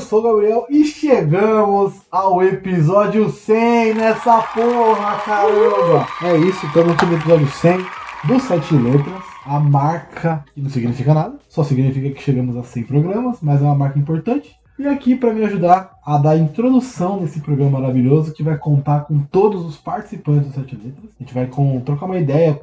sou o Gabriel e chegamos ao episódio 100 nessa porra, caramba! É isso, estamos no episódio 100 do Sete Letras, a marca que não significa nada, só significa que chegamos a 100 programas, mas é uma marca importante. E aqui para me ajudar a dar introdução nesse programa maravilhoso que vai contar com todos os participantes do Sete Letras. A gente vai com, trocar uma ideia,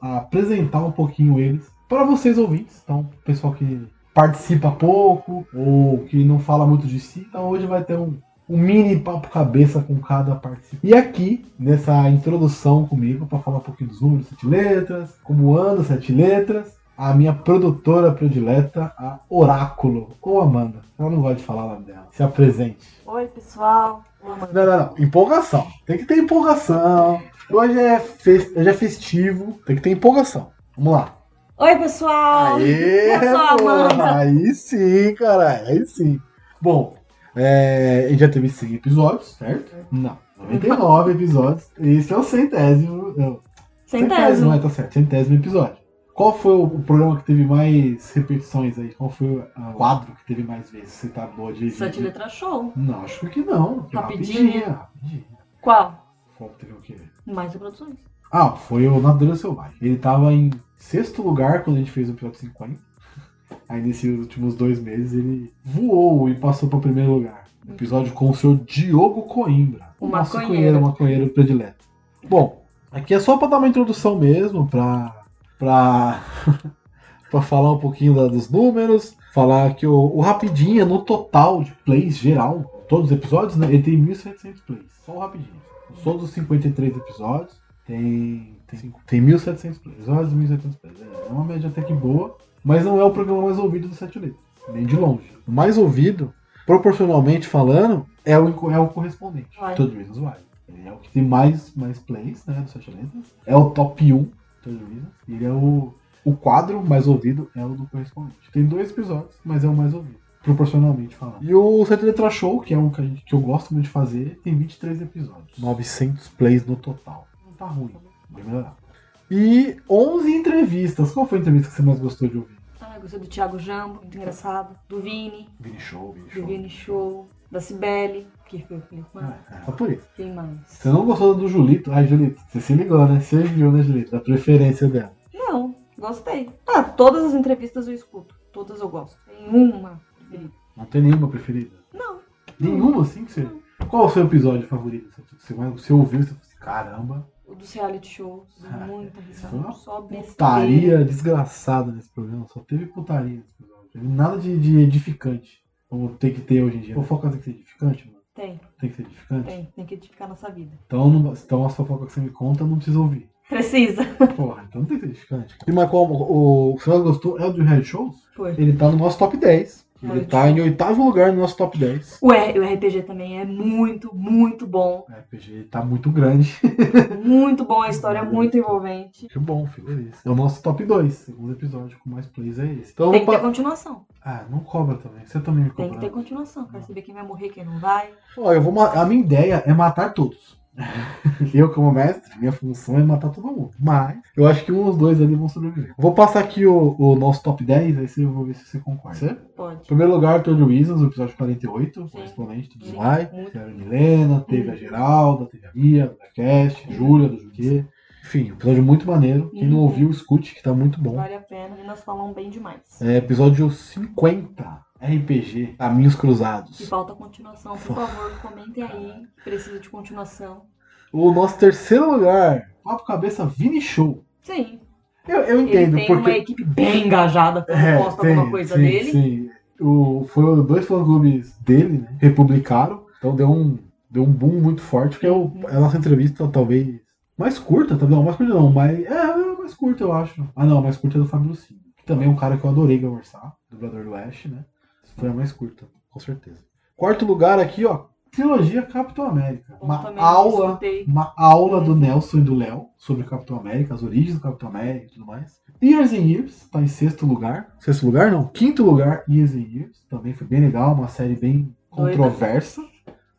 apresentar um pouquinho eles para vocês ouvintes. Então, pessoal que participa pouco ou que não fala muito de si. Então hoje vai ter um, um mini papo cabeça com cada participante. E aqui, nessa introdução comigo, para falar um pouquinho dos números, sete letras, como anda sete letras, a minha produtora predileta, a Oráculo, ou Amanda. Ela não gosta de falar o nome dela. Se apresente. Oi, pessoal. Não, não, não. Empolgação. Tem que ter empolgação. Hoje é. Hoje é festivo. Tem que ter empolgação. Vamos lá. Oi, pessoal! Aê, Eu sou a Amanda. Aí sim, caralho, aí sim. Bom, é, a gente já teve 100 episódios, certo? Não, 99 episódios. Esse é o centésimo. Não, centésimo, é, tá certo, centésimo episódio. Qual foi o programa que teve mais repetições aí? Qual foi o quadro que teve mais vezes? Você tá boa de. Sete Letras Show. Não, acho que não. Rapidinho. rapidinho. Qual? Qual teve o quê? Mais reproduções. Ah, foi o Natureza Selvagem. Ele tava em sexto lugar quando a gente fez o episódio 50. Aí nesses últimos dois meses ele voou e passou para o primeiro lugar. episódio com o senhor Diogo Coimbra. O nosso maconheiro, maconheiro predileto. Bom, aqui é só para dar uma introdução mesmo, para para para falar um pouquinho da, dos números, falar que o, o Rapidinha, no total de plays geral, todos os episódios, né, ele tem 1.700 plays. Só o Rapidinho. Todos os 53 episódios tem tem, tem 1.700 plays. Olha 1.700 plays. É uma média até que boa, mas não é o programa mais ouvido do Sete Letras. Nem de longe. O mais ouvido, proporcionalmente falando, é o, é o correspondente. Todo Reasons Why. Ele é o que tem mais, mais plays, né, do Sete Letras. É o top 1 Todo Reasons. Ele é o, o quadro mais ouvido, é o do correspondente. Tem dois episódios, mas é o mais ouvido proporcionalmente falando. E o Sete Letras Show, que é um que, gente, que, eu gosto muito de fazer, tem 23 episódios. 900 plays no total. Não tá ruim. Vai melhorar. E 11 entrevistas. Qual foi a entrevista que você mais gostou de ouvir? Ah, eu gostei do Thiago Jambo, muito engraçado. Do Vini. Vini Show, Vini Do Show. Vini Show. Da Cibele, que foi o Felipe Mano. É, é, só por isso. Quem mais? Você não gostou do Julito? Ai, Julito, você se ligou, né? Você viu, né, Julito? Da preferência dela. Não, gostei. Ah, todas as entrevistas eu escuto. Todas eu gosto. Tem uma preferida. Não tem nenhuma preferida? Não. Nenhuma, assim que você. Qual é o seu episódio favorito? Você, você ouviu e você falou assim, caramba. Dos reality shows. Ah, muita isso risada. uma Só besteira. Putaria desgraçada nesse programa. Só teve putaria nesse programa. Teve nada de, de edificante. Como tem que ter hoje em dia. Fofoca tem que ser edificante, mano. Tem, Tem que ser edificante. tem. Tem que edificar nossa vida. Então, não, então as fofocas que você me conta não precisa ouvir. Precisa. Porra, então não tem que ser edificante. E qual o, o que você mais gostou é o do reality shows? Foi. Ele tá no nosso top 10. Ele Reality tá em oitavo lugar no nosso top 10. O, R- o RPG também é muito, muito bom. O RPG tá muito grande. Muito bom, a história é muito envolvente. que bom, fico feliz. É o nosso top 2. Segundo episódio com mais plays é esse. Então, Tem que ter continuação. Ah, não cobra também. Você também me Tem cobra. que ter continuação. Quero saber quem vai morrer, quem não vai. Ó, eu vou ma- A minha ideia é matar todos. eu, como mestre, minha função é matar todo mundo. Mas eu acho que um ou dois ali vão sobreviver. Vou passar aqui o, o nosso top 10, aí você- eu vou ver se você concorda. Certo? Pode. Em primeiro lugar, Third Reasons, o episódio 48, Sim. correspondente do muito. Teve a Milena, teve a Uhum. Geralda, teve a Mia, do Cast, a Júlia, do Juquê. Enfim, um episódio muito maneiro. Quem não Uhum. ouviu, escute, que tá muito bom. Vale a pena. E nós falamos bem demais. É, episódio 50, RPG, Caminhos E Cruzados. falta continuação. Por favor, comentem aí. que Precisa de continuação. O nosso terceiro lugar, Papo Cabeça Vini Show. Sim. Eu, eu Ele entendo, tem porque. uma equipe bem engajada quando É, posta tem, alguma coisa sim, dele. Sim. O, foram dois fã-clubes dele, né? Republicaram. Então deu um, deu um boom muito forte, que é, é a nossa entrevista talvez mais curta, tá? Não, mais curta não, mas é, é mais curta, eu acho. Ah não, mais curta é do Fábio Lucinho. Que também é um cara que eu adorei conversar, dublador do Ash, né? Foi a mais curta, com certeza. Quarto lugar aqui, ó. Trilogia Capitão América. Uma aula uma aula do Nelson e do Léo sobre Capitão América, as origens do Capitão América e tudo mais. Years and Years tá em sexto lugar. Sexto lugar, não. Quinto lugar, Years and Years. Também foi bem legal, uma série bem controversa,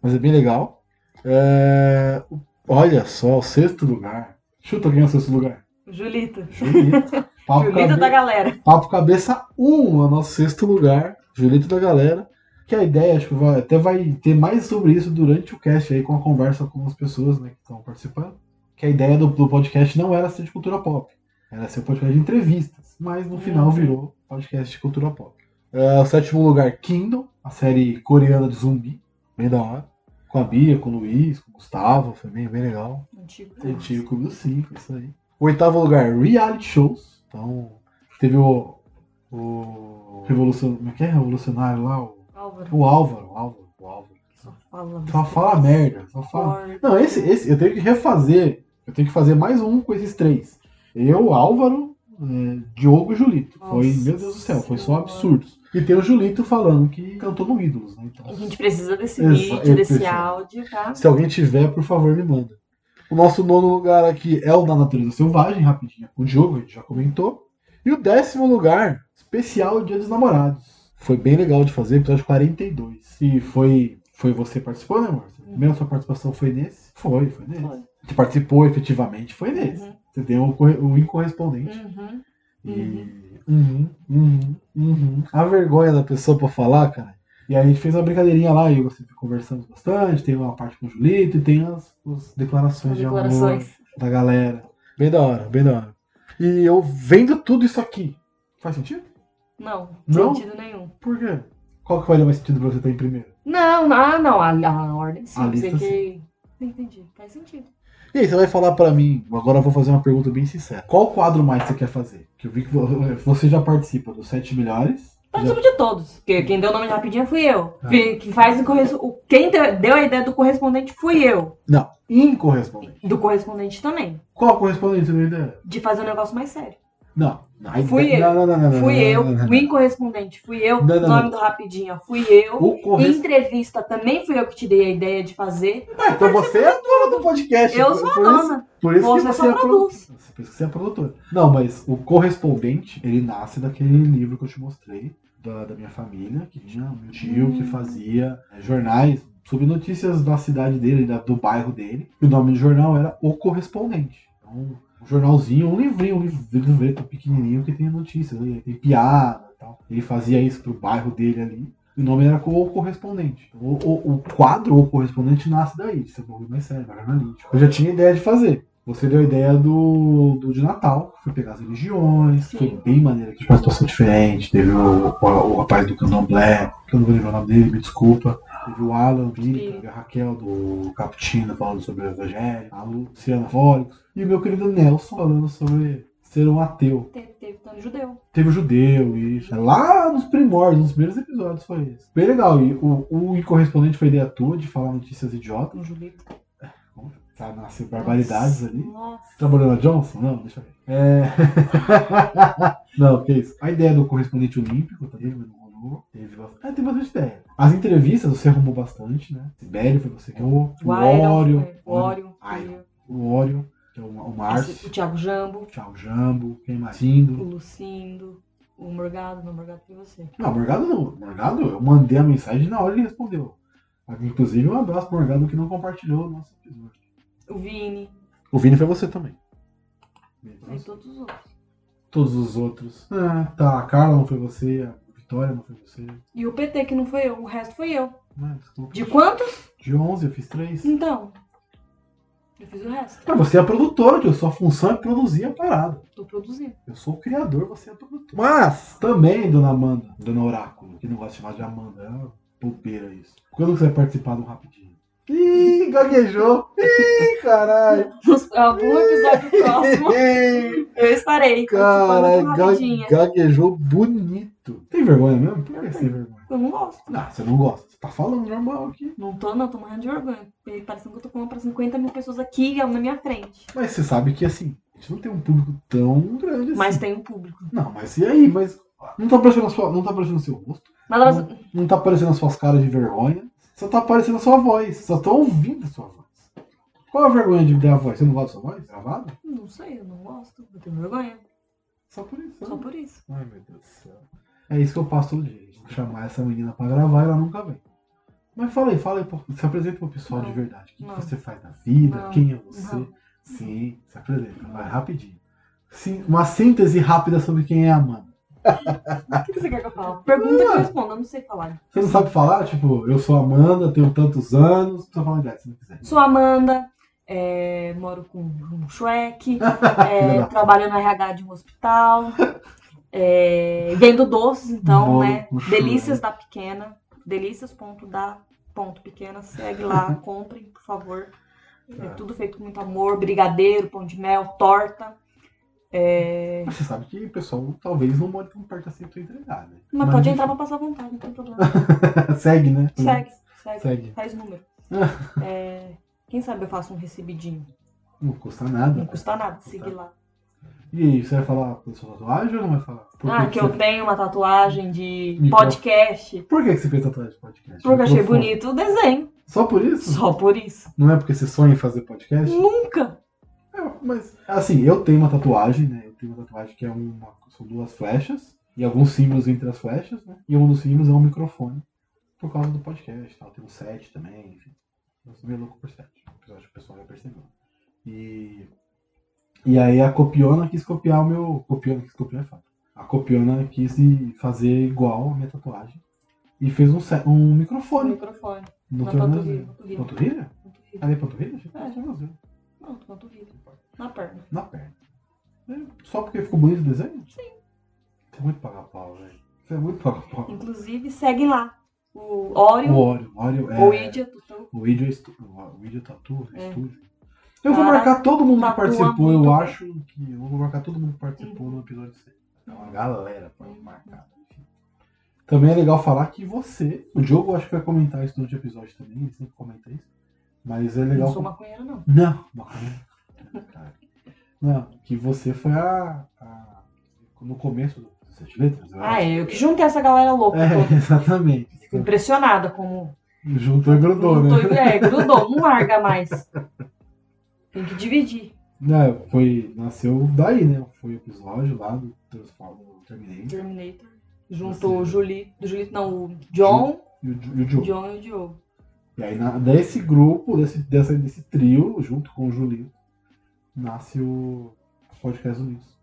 mas é bem legal. É, Olha só, o sexto lugar. Chuta quem é o sexto lugar. Julito. Julito. Papo, Julito cabe- da galera. Papo Cabeça 1, é o nosso sexto lugar. Julito da galera. Que a ideia, acho que vai, até vai ter mais sobre isso durante o cast aí, com a conversa com as pessoas né, que estão participando. Que a ideia do, do podcast não era ser de cultura pop. Era ser um podcast de entrevistas. Mas no final Uhum. virou podcast de cultura pop. É, o sétimo lugar, Kingdom, a série coreana de zumbi. Bem da hora. Com a Bia, com o Luiz, com o Gustavo. Foi bem, bem legal. Antigo. Antigo Clube isso aí. Oitavo lugar, reality shows. Então, teve o. O. Revolucion... Como é que é? Revolucionário lá? O, Álvaro. o Álvaro. O Álvaro. O Álvaro. Só fala. Só fala merda. Só fala. Não, esse, esse eu tenho que refazer. Eu tenho que fazer mais um com esses três. Eu, Álvaro, é, Diogo e Julito. Foi, Nossa meu Deus do céu, foi só Senhora. absurdos. E tem o Julito falando que cantou no Ídolos, né? Então, A gente precisa desse vídeo, desse áudio, tá? Se alguém tiver, por favor, me manda. O nosso nono lugar aqui é o da Natureza Selvagem, rapidinho, o jogo, a gente já comentou. E o décimo lugar, especial Dia dos Namorados. Foi bem legal de fazer, episódio 42. E foi, foi você participou, né, amor? A primeira sua participação foi nesse? Foi, foi nesse. Foi. Você participou efetivamente, foi nesse. Uhum. Você tem o, o incorrespondente. Uhum. E. Uhum, uhum, uhum. A vergonha da pessoa pra falar, cara. E aí a gente fez uma brincadeirinha lá, e eu sempre conversamos bastante, tem uma parte com o Julito e tem as, as declarações As de amor declarações. da galera. Bem da hora, bem da hora. E eu vendo tudo isso aqui. Faz sentido? Não, Não? sentido nenhum. Por quê? Qual que faria mais sentido pra você estar em primeiro? Não, ah, não, a, a ordem sim. A lista, que... Entendi, faz sentido. E aí, você vai falar pra mim, agora eu vou fazer uma pergunta bem sincera. Qual quadro mais você quer fazer? Que eu vi que vo- você já participa dos sete melhores. Já- Participo de todos. Porque quem deu o nome de rapidinho fui eu. Ah. Quem que faz o corres- Quem deu a ideia do correspondente fui eu. Não, incorrespondente. Do correspondente também. Qual correspondente você deu ideia? De fazer um negócio mais sério. Não. Fui eu. Não, não, não, não, Fui eu. O incorrespondente fui eu. Não, nome do rapidinho fui eu. O corres... Entrevista também fui eu que te dei a ideia de fazer. Ah, então você é a dona do podcast. Eu sou a dona. Por isso Você que você só é produz. Por isso que você é a produtora. Não, mas o correspondente, ele nasce daquele livro que eu te mostrei, da, da minha família, que tinha um meu tio que Hum. fazia é, jornais sobre notícias da cidade dele, da- do bairro dele. E o nome do jornal era O Correspondente. Então, um jornalzinho, um livrinho, um livro- livreto pequenininho que tem notícias, né? tem piada e tal. Ele fazia isso pro bairro dele ali. O nome era O Correspondente. Então, O, o- o quadro O Correspondente nasce daí, de ser um bagulho mais sério, mais jornalístico. Eu já tinha ideia de fazer. Você deu a ideia do, do de Natal, foi pegar as religiões, Sim. foi bem maneiro, que foi uma situação diferente. Teve o, o, o rapaz do candomblé, que eu não vou lembrar o nome dele, me desculpa. Teve o Alan teve a Raquel do Cappuccino falando sobre o Evangelho, a Luciana Fólix, e o meu querido Nelson falando sobre ser um ateu. Teve, teve tanto judeu. Teve o judeu, isso. Lá nos primórdios, nos primeiros episódios foi esse. Bem legal. E o, o incorrespondente foi ideia tua de falar notícias idiotas. Um julito. Tá, nasceu barbaridades ali. Nossa. Trabalhou na Johnson? Não, deixa eu ver. É... não, que isso. A ideia do correspondente olímpico também, mas Teve bastante... É, tem bastante ideia. As entrevistas você arrumou bastante, né? Sibério foi você que arrumou. O O foi- O eu. O que é o, o Márcio. O Thiago Jambo. Tchau, Jambo. Quem mais? O Cindo. Lucindo. O Morgado. Não, o Morgado foi você. Não, Morgado não. Morgado, eu mandei a mensagem e na hora ele respondeu. Inclusive, um abraço pro Morgado que não compartilhou o nosso episódio. O Vini. O Vini foi você também. E todos os outros. Todos os outros. Ah, tá. A Carla não foi você, Vitória não foi você. E o PT, que não foi eu. O resto foi eu. De quantos? De 11 eu fiz 3. Então. Eu fiz o resto. Você é a produtora, tio. Sua função é produzir a parada. Tô produzindo. Eu sou o criador, você é a produtora. Mas, também, dona Amanda, dona Oráculo, que não gosta de chamar de Amanda, é uma bobeira isso. Quando você vai participar de um rapidinho? Ih, gaguejou! Ih, caralho! Algum episódio próximo eu estarei. Caralho, participando ga- gaguejou bonito. Tem vergonha mesmo? Por que Eu você tem vergonha? Eu não gosto. Não, você não gosta. Você tá falando normal aqui. Não tô, não, tô morrendo de vergonha. Parecendo que eu tô falando pra 50 mil pessoas aqui na minha frente. Mas você sabe que assim, a gente não tem um público tão grande assim. Mas tem um público. Não, mas e aí? Mas não tá aparecendo a sua, não tá aparecendo o seu rosto, Mas elas. não tá aparecendo as suas caras de vergonha, só tá aparecendo a sua voz, só tô ouvindo a sua voz. Qual a vergonha de dar a voz? Você não gosta da sua voz? Gravada? Não sei, eu não gosto. Eu tenho vergonha. Só por isso. Só né? por isso. Ai, meu Deus do céu. É isso que eu passo todo dia. chamar essa menina pra gravar e ela nunca vem. Mas fala aí, fala aí, se apresenta pro pessoal Não. de verdade. O que, que você faz na vida? Não. Quem é você? Não. Sim, se apresenta. Vai rapidinho. Sim, uma síntese rápida sobre quem é a Amanda. O que você quer que eu fale? Pergunta que eu respondo, eu não sei falar. Você não sabe falar? Tipo, eu sou Amanda, tenho tantos anos. Precisa falar idade, se não quiser. Sou Amanda, é, moro com um Shrek, é, da- trabalho no RH de um hospital, é, vendo doces, então, Bolo né? com Shrek. Delícias da Pequena, delícias.da.pequena, segue lá, comprem, por favor. É Tá. tudo feito com muito amor, brigadeiro, pão de mel, torta. É, Mas Você sabe que o pessoal talvez não more tão perto assim pra entregar, né? Mas pode entrar pra passar vontade, não tem problema. Segue, né? Segue, segue, Segue. faz número. É, quem sabe eu faço um recebidinho. Não custa nada. Não custa nada, seguir lá. E aí, você vai falar da sua tatuagem ou não vai falar? Por Ah, que que você... eu tenho uma tatuagem de podcast. Por que você fez tatuagem de podcast? Porque eu achei bonito o desenho. Só por isso? Só por isso. Não é porque você sonha em fazer podcast? Nunca. Mas, assim, eu tenho uma tatuagem, né? Eu tenho uma tatuagem que é uma. São duas flechas e alguns símbolos entre as flechas, né? E um dos símbolos é um microfone. Por causa do podcast, tal. Tem um set também, enfim. Eu sou meio louco por set. Eu acho que o pessoal já percebeu. E. E aí a Copiona quis copiar o meu. Copiona quis copiar, é fato. A Copiona quis fazer igual a minha tatuagem. E fez um, set, um microfone. microfone. No tornozelo. panturrilha. Panturrilha? Panturrilha. Ali é panturrilha? É. panturrilha. Na perna. Na perna. É, Só porque ficou bonito o desenho? Sim. Você é muito pagar pau, velho. Você é muito pagar pau. Inclusive, segue lá. O Oreo, O Oreo. O Oreo é... ou Idia, Tutu. O Idio é estu... o Idio Tatu, É. estúdio. Eu vou marcar todo mundo que participou, eu acho que... Eu vou marcar todo mundo que participou no episódio 6. É uma galera pra marcar. Também é legal falar que você... O Diogo eu acho que vai comentar isso durante o episódio também, ele sempre comenta isso. Mas é legal... Não sou maconheiro, não. Não, maconha. Não, que você foi a, a- No começo do Sete Letras, eu Ah, é. Eu que juntei essa galera louca É, toda. exatamente. Fico impressionada como. Juntou e grudou, Não tô- né? É, grudou, não larga mais. Tem que dividir. Não, foi, nasceu daí, né? Foi o episódio lá do Transform do Terminator Terminator. Juntou Você- o Julito. Julito, não, o John, e o, e o Diogo. John e o Diogo. E aí, na, desse grupo, desse, dessa, desse trio, junto com o Julito, nasce o Podcast Unidos.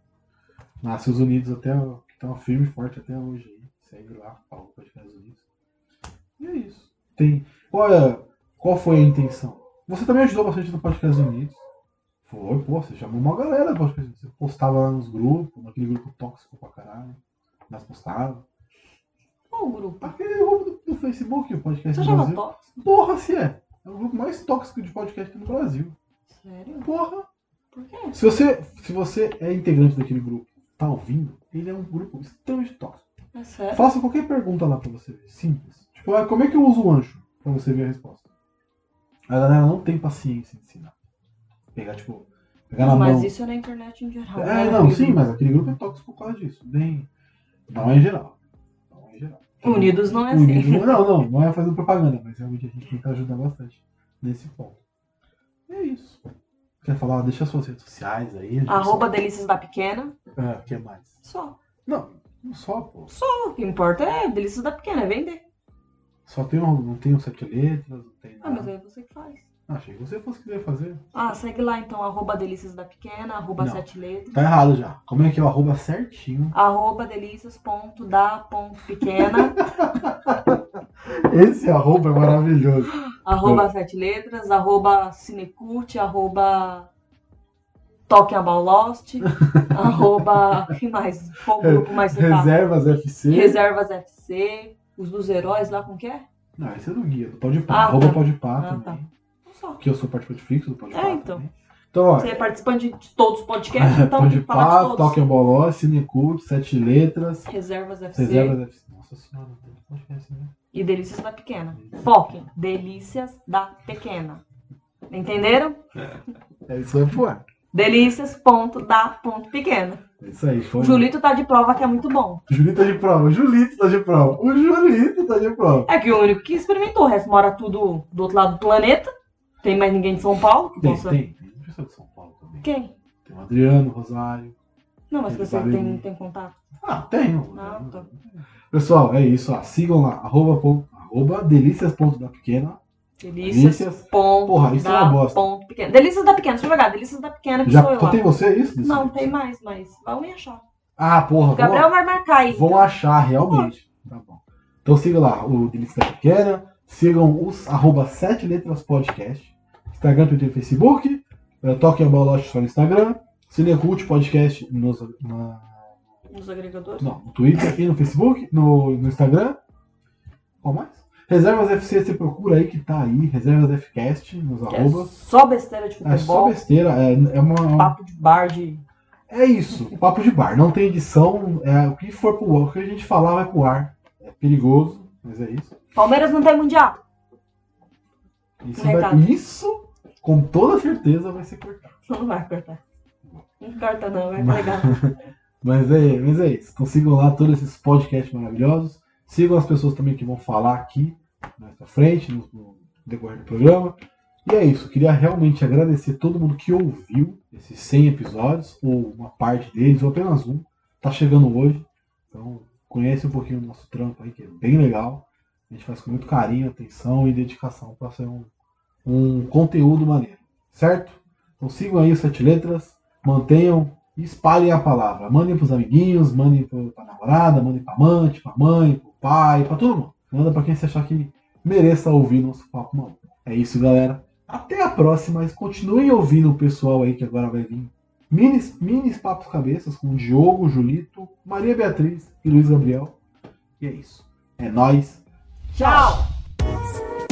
Nasce os Unidos até, que tá firme e forte até hoje aí. Segue lá, fala o Podcast Unidos. E é isso. Tem, qual, é, qual foi a intenção? Você também ajudou bastante no Podcast Unidos. Foi, pô, você chamou uma galera do Podcast Unidos. Você postava lá nos grupos, naquele grupo tóxico pra caralho. Nós postava. Qual o grupo? Aquele grupo do, do Facebook, o Podcast Você do chama Brasil. tóxico? Porra, se é. É o grupo mais tóxico de podcast no Brasil. Sério? Porra. Por quê? Se você, se você é integrante daquele grupo, tá ouvindo, ele é um grupo extremamente tóxico. É sério? Faça qualquer pergunta lá pra você ver. Simples. Tipo, ah, como é que eu uso o ancho? Pra você ver a resposta. A galera não tem paciência de ensinar. Pegar, tipo, pegar na Mas mão. isso é na internet em geral. É, né? não, sim, mas aquele grupo é tóxico por causa disso. Bem, não é em geral. Não é em geral. Unidos não é Unidos assim. não, não, não, não é fazendo propaganda, mas realmente a gente tenta ajudar bastante nesse ponto. E é isso. Quer falar? Deixa suas redes sociais aí. Arroba Delícias da Pequena. É, o que mais? Só. Não, não só, pô. O que importa é Delícias da Pequena, é vender. Só tem um, não tem um sete letras, não tem Ah, mas nada. aí você que faz. Ah, achei que você fosse querer fazer. Ah, segue lá então, arroba Delícias da Pequena, arroba Não. sete letras. Tá errado já. Como é que é o arroba certinho? Arroba delícias.da.pequena, Esse arroba é maravilhoso. arroba sete letras, arroba cinecult, arroba Talking About Lost, arroba. que mais? Qual grupo mais você tá? Reservas FC. Reservas FC, os dos heróis lá, como que é? Não, esse é do guia, do Pode Pá. Ah, arroba tá. Pode Pá Ah, também. tá. Não só. Que eu sou participante fixo do Pode É, então. também. Então, ó, Você é participante de todos os podcasts, então Pode falar Pá, de todos. Toque a Boló, Cinecult, Sete Letras, Reservas FC Reservas FC. Nossa senhora, tem podcast, né? E Delícias da Pequena. Foquem, Delícias da Pequena. Entenderam? É isso aí, pô. Delícias.da.pequena. É isso aí, foi. O Julito tá de prova que é muito bom. Julito tá de prova, o Julito tá de prova, o Julito tá de prova. É que o único que experimentou, o resto mora tudo do outro lado do planeta. Tem mais ninguém de São Paulo que Tem, possa. tem, tem pessoa de São Paulo também. Quem? Tem o Adriano, Rosário. Não, mas você tem, tem contato. Ah, tenho. Ah, tá. Pessoal, é isso, ó. Sigam lá, arroba, arroba delícias.dapequena. Delícias. Delícias. Ponto Porra, isso é uma bosta. ponto. Delícias da Pequena, deixa eu jogar. Delícias da Pequena que Já sou eu só tem você isso? Não, tem mais, mas vão me achar. Ah, porra, O Gabriel vão, vai marcar aí. vão achar realmente. Tá bom. Então siga lá o Delícia da Pequena. Sigam os arroba 7 letras podcast. Instagram, Twitter e Facebook. É, Toquem a Bola só no Instagram. Cinecult Podcast nos, na, Nos agregadores. não, no Twitter e no Facebook, no, no Instagram. Qual mais? Reservas FC, você procura aí que tá aí. Reservas FCast nos Que é arrobas. só besteira de É só futebol. besteira. É, é uma, Papo de bar de. É isso, papo de bar. Não tem edição. É, o que for pro ar, o que a gente falar vai pro ar. É perigoso, mas é isso. Palmeiras não tem mundial. Isso, vai- isso com toda certeza, vai ser cortado. Não vai cortar. Não corta não, vai pegar. Mas é, mas é isso. Então sigam lá todos esses podcasts maravilhosos. Sigam as pessoas também que vão falar aqui mais pra frente, no, no decorrer do programa. E é isso. Queria realmente agradecer todo mundo que ouviu esses 100 episódios, ou uma parte deles, ou apenas um. Tá chegando hoje. Então conhece um pouquinho do nosso trampo aí, que é bem legal. A gente faz com muito carinho, atenção e dedicação para ser um, um conteúdo maneiro. Certo? Então sigam aí os sete letras, mantenham espalhem a palavra. Mandem pros amiguinhos, mandem pro- pra namorada, mandem pra amante, pra mãe, pro pai, pra todo mundo. Manda pra quem você achar que mereça ouvir nosso papo maluco. É isso, galera. Até a próxima. Continuem ouvindo o pessoal aí que agora vai vir. Minis, minis papos cabeças com Diogo, Julito, Maria Beatriz e Luiz Gabriel. E é isso. É nóis. Tchau!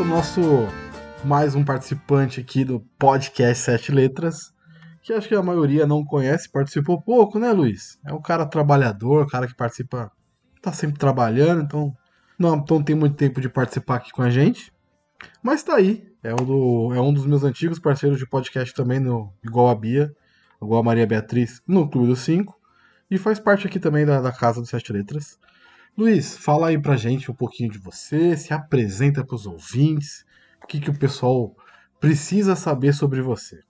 Pro nosso mais um participante aqui do podcast Sete Letras, que acho que a maioria não conhece, participou pouco, né, Luiz? É um cara trabalhador, cara que participa, tá sempre trabalhando, então não, não tem muito tempo de participar aqui com a gente. Mas tá aí, é um, do, é um dos meus antigos parceiros de podcast também, no, igual a Bia, igual a Maria Beatriz, no Clube dos Cinco, e faz parte aqui também da, da Casa dos Sete Letras. Luiz, fala aí pra gente um pouquinho de você, se apresenta pros ouvintes, o que, que o pessoal precisa saber sobre você.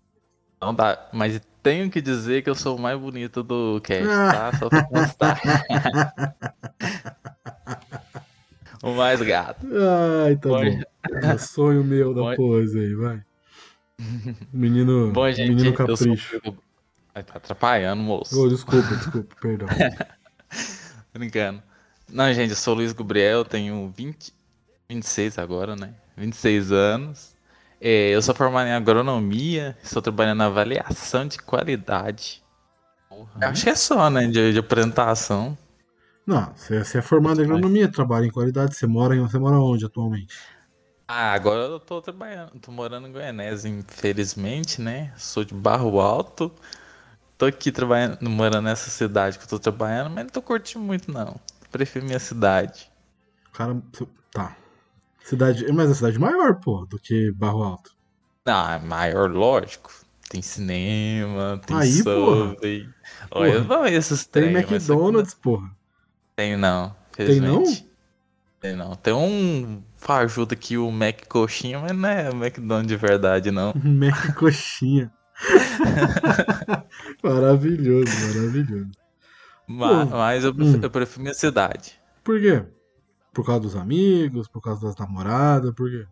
Não dá, mas tenho que dizer que eu sou o mais bonito do cast, Ah. tá? Só pra constar. o mais gato. Ai, tá Bom, bom. É o sonho meu da Bom- pose aí, vai. Menino, Bom, gente, menino sou. capricho. Ai, Tá atrapalhando, moço. Oh, desculpa, desculpa, perdão. Brincando. Não, gente, eu sou o Luiz Gabriel, tenho 20, 26 agora, né? 26 anos. É, eu sou formado em agronomia, estou trabalhando na avaliação de qualidade. Eu Acho que é só, né? De, de apresentação. Não, você, você é formado em agronomia, trabalha em qualidade, você mora em, você mora onde atualmente? Ah, agora eu tô trabalhando, tô morando em Goianésia, infelizmente, né? Sou de Barro Alto. Tô aqui trabalhando, morando nessa cidade que eu tô trabalhando, mas não tô curtindo muito, não. Prefiro minha cidade. Cara, tá. Cidade, mas é cidade maior, pô, do que Barro Alto. Ah, maior, lógico. Tem cinema, tem Aí, porra. Olha, Porra. esses Tem trem, mas isso aqui McDonald's, porra. Tem não, Tem não? Tem não. Tem um fajuto aqui, o Mac Coxinha, mas não é McDonald's de verdade, não. Mac coxinha. maravilhoso, maravilhoso. Ma- Pô, Mas eu prefiro, hum. eu prefiro minha cidade. Por quê? Por causa dos amigos, por causa das namoradas, por quê?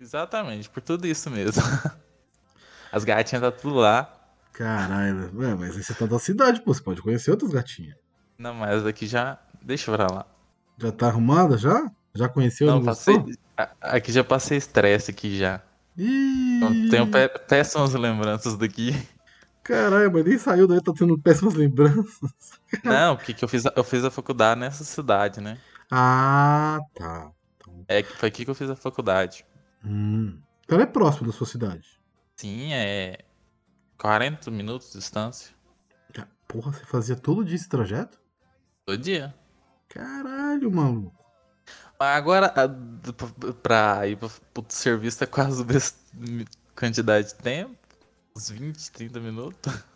Exatamente, por tudo isso mesmo. As gatinhas tá tudo lá. Caralho, é, mas aí você tá da cidade, pô, você pode conhecer outras gatinhas. Não, mas daqui já. Deixa pra lá. Já tá arrumada já? Já conheceu? Não, passei. Aqui já passei estresse aqui já. Ih, Então, Tenho pé- péssimas lembranças daqui. Caralho, mas nem saiu daí, tá tendo péssimas lembranças. Não, porque que eu fiz, a- eu fiz a faculdade nessa cidade, né? Ah, tá. É, que- foi aqui que eu fiz a faculdade. Hum. Então é próximo da sua cidade. Sim, é 40 minutos de distância. Porra, você fazia todo dia esse trajeto? Todo dia. Caralho, maluco. Agora, pra ir pro, serviço é quase bes- quantidade de tempo, uns 20, 30 minutos.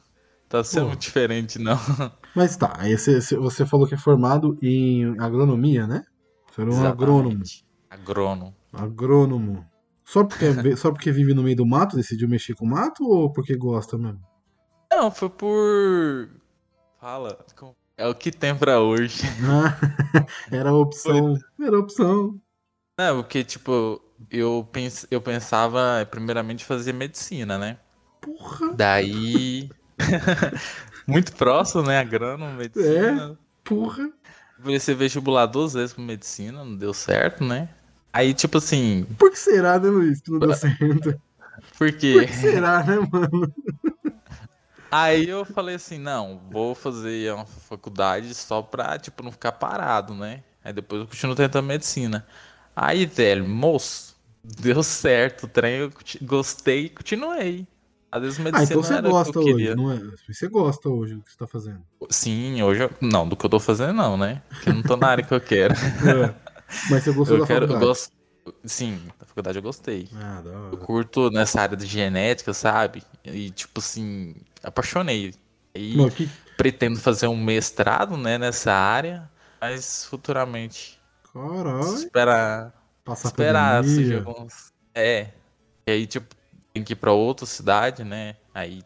Tá sendo Pô. diferente, não. Mas tá, aí você, você falou que é formado em agronomia, né? Você era um agrônomo. Exatamente. Agrônomo. Agrônomo. Só porque, só porque vive no meio do mato, decidiu mexer com o mato ou porque gosta mesmo? Não, foi por. Fala. É o que tem pra hoje. Ah, era a opção. Era a opção. Não, porque, tipo, eu, pens... eu pensava primeiramente fazer medicina, né? Porra, Daí. Muito próximo, né? Agrônomo, medicina. porra. Comecei vestibular duas vezes pra medicina, não deu certo, né? Aí, tipo assim, Por que será, né, Luiz? Que não deu certo. Por porque. que será, né, mano? Aí eu falei assim, não, vou fazer uma faculdade só pra, tipo, não ficar parado, né? Aí depois eu continuo tentando medicina. Aí, velho, moço, deu certo o trem, eu gostei e continuei. Às vezes Ah, medicina então você que gosta eu hoje, não é? Você gosta hoje do que você tá fazendo. Sim, hoje eu... Não, do que eu tô fazendo não, né? Porque eu não tô na área que eu quero. É. Mas você gostou Eu da quero, eu faculdade? gosto... Sim, da faculdade eu gostei. Ah, da Eu hora. curto nessa área de genética, sabe? E, tipo assim, apaixonei. E Não, que... pretendo fazer um mestrado, né, nessa área, mas futuramente. Caralho. Esperar, Passar esperar seja alguns. É. E aí, tipo, tem que ir pra outra cidade, né? Aí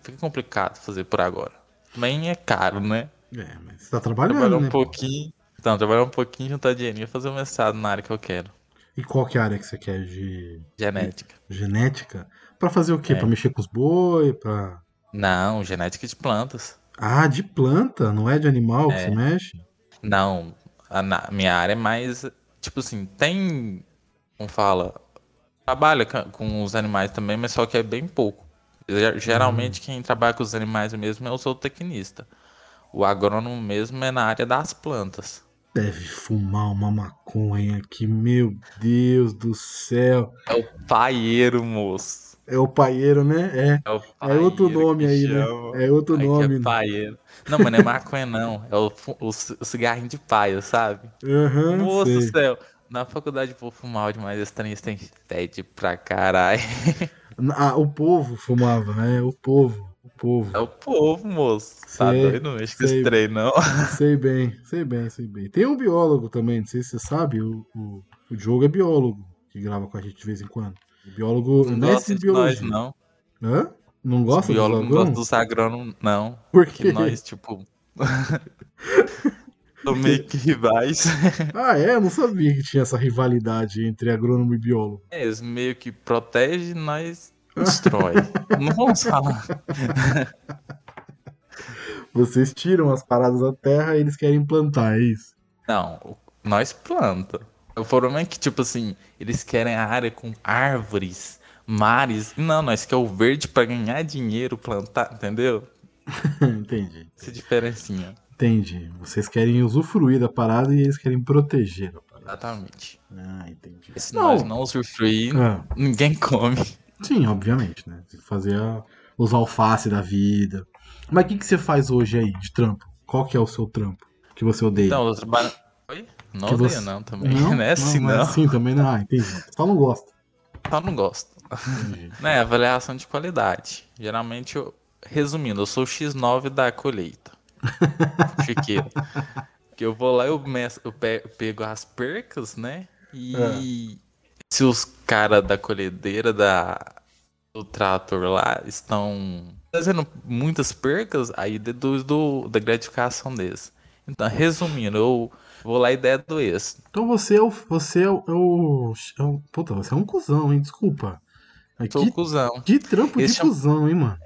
fica complicado fazer por agora. Também é caro, né? É, mas você tá trabalhando, Trabalhar um né? pouquinho. Então, trabalhar um pouquinho, juntar dinheirinho e fazer um mestrado na área que eu quero. E qual que é a área que você quer de Genética. genética? Pra fazer o quê? É. Pra mexer com os boi? Pra... Não, genética de plantas. Ah, de planta, não é de animal que É. você mexe? Não, a minha área é mais. Tipo assim, tem. Como fala? Trabalha com os animais também, mas só que é bem pouco. Ge- Geralmente quem trabalha com os animais mesmo é o zootecnista. O agrônomo mesmo é na área das plantas. Deve fumar uma maconha aqui, meu Deus do céu. É o paieiro, moço. É o paieiro, né? É. É, o É outro paieiro nome aí, né? chama. É outro Aqui nome. É né? paieiro. Não, mas não é maconha, não. É o, o ci- o cigarrinho de paia, sabe? Aham, Moço do céu. Na faculdade vou fumar demais, esse trem tem fede pra caralho. Ah, o povo fumava, né? O povo. O povo. É o povo, moço. Tá Sei, doido? Não sei. esse trem, não. Sei bem, sei bem, sei bem. Tem um biólogo também, não sei se você sabe, o, o, o Diogo é biólogo, que grava com a gente de vez em quando. Biólogo, Não mestre gosta de nós, biologia. não. Hã? Não Os gosta dos biólogos não gostam dos agrônomos, não. Por Porque quê? nós, tipo. Somos meio que rivais. Ah, é? Eu não sabia que tinha essa rivalidade entre agrônomo e biólogo. É, Eles meio que protegem nós destrói. não vamos falar. Vocês tiram as paradas da terra e eles querem plantar, é isso? Não, nós planta. O problema é que, tipo assim, eles querem a área com árvores, mares. Não, nós quer o verde pra ganhar dinheiro, plantar, entendeu? entendi. Essa diferencinha. Entendi. Vocês querem usufruir da parada e eles querem proteger a parada. Exatamente. Ah, entendi. Se Não. nós não usufruir, Ah, ninguém come. sim, obviamente, né? Tem que fazer a- os alface da vida. Mas o que, que você faz hoje aí de trampo? Qual que é o seu trampo que você odeia? Então, eu trabalho. Oi? Não Que odeio, você- não, também. Não, é assim, mas não. assim também não. Ah, entendi. Só não gosta. Só não gosto. Entendi. Né, avaliação de qualidade. Geralmente, eu, resumindo, eu sou o X9 da colheita. Chiqueira. Que eu vou lá, eu, mes- eu pe- pego as percas, né? E se os caras da colhedeira da, do trator lá estão fazendo muitas percas, aí deduz do, da gratificação deles. Então, resumindo, eu vou lá e dedo esse. Então você é o. Você é o. é o- é o- puta, você é um cuzão, hein? Desculpa. Mas Sou que, cuzão. que trampo Esse de chama- cuzão, hein, mano?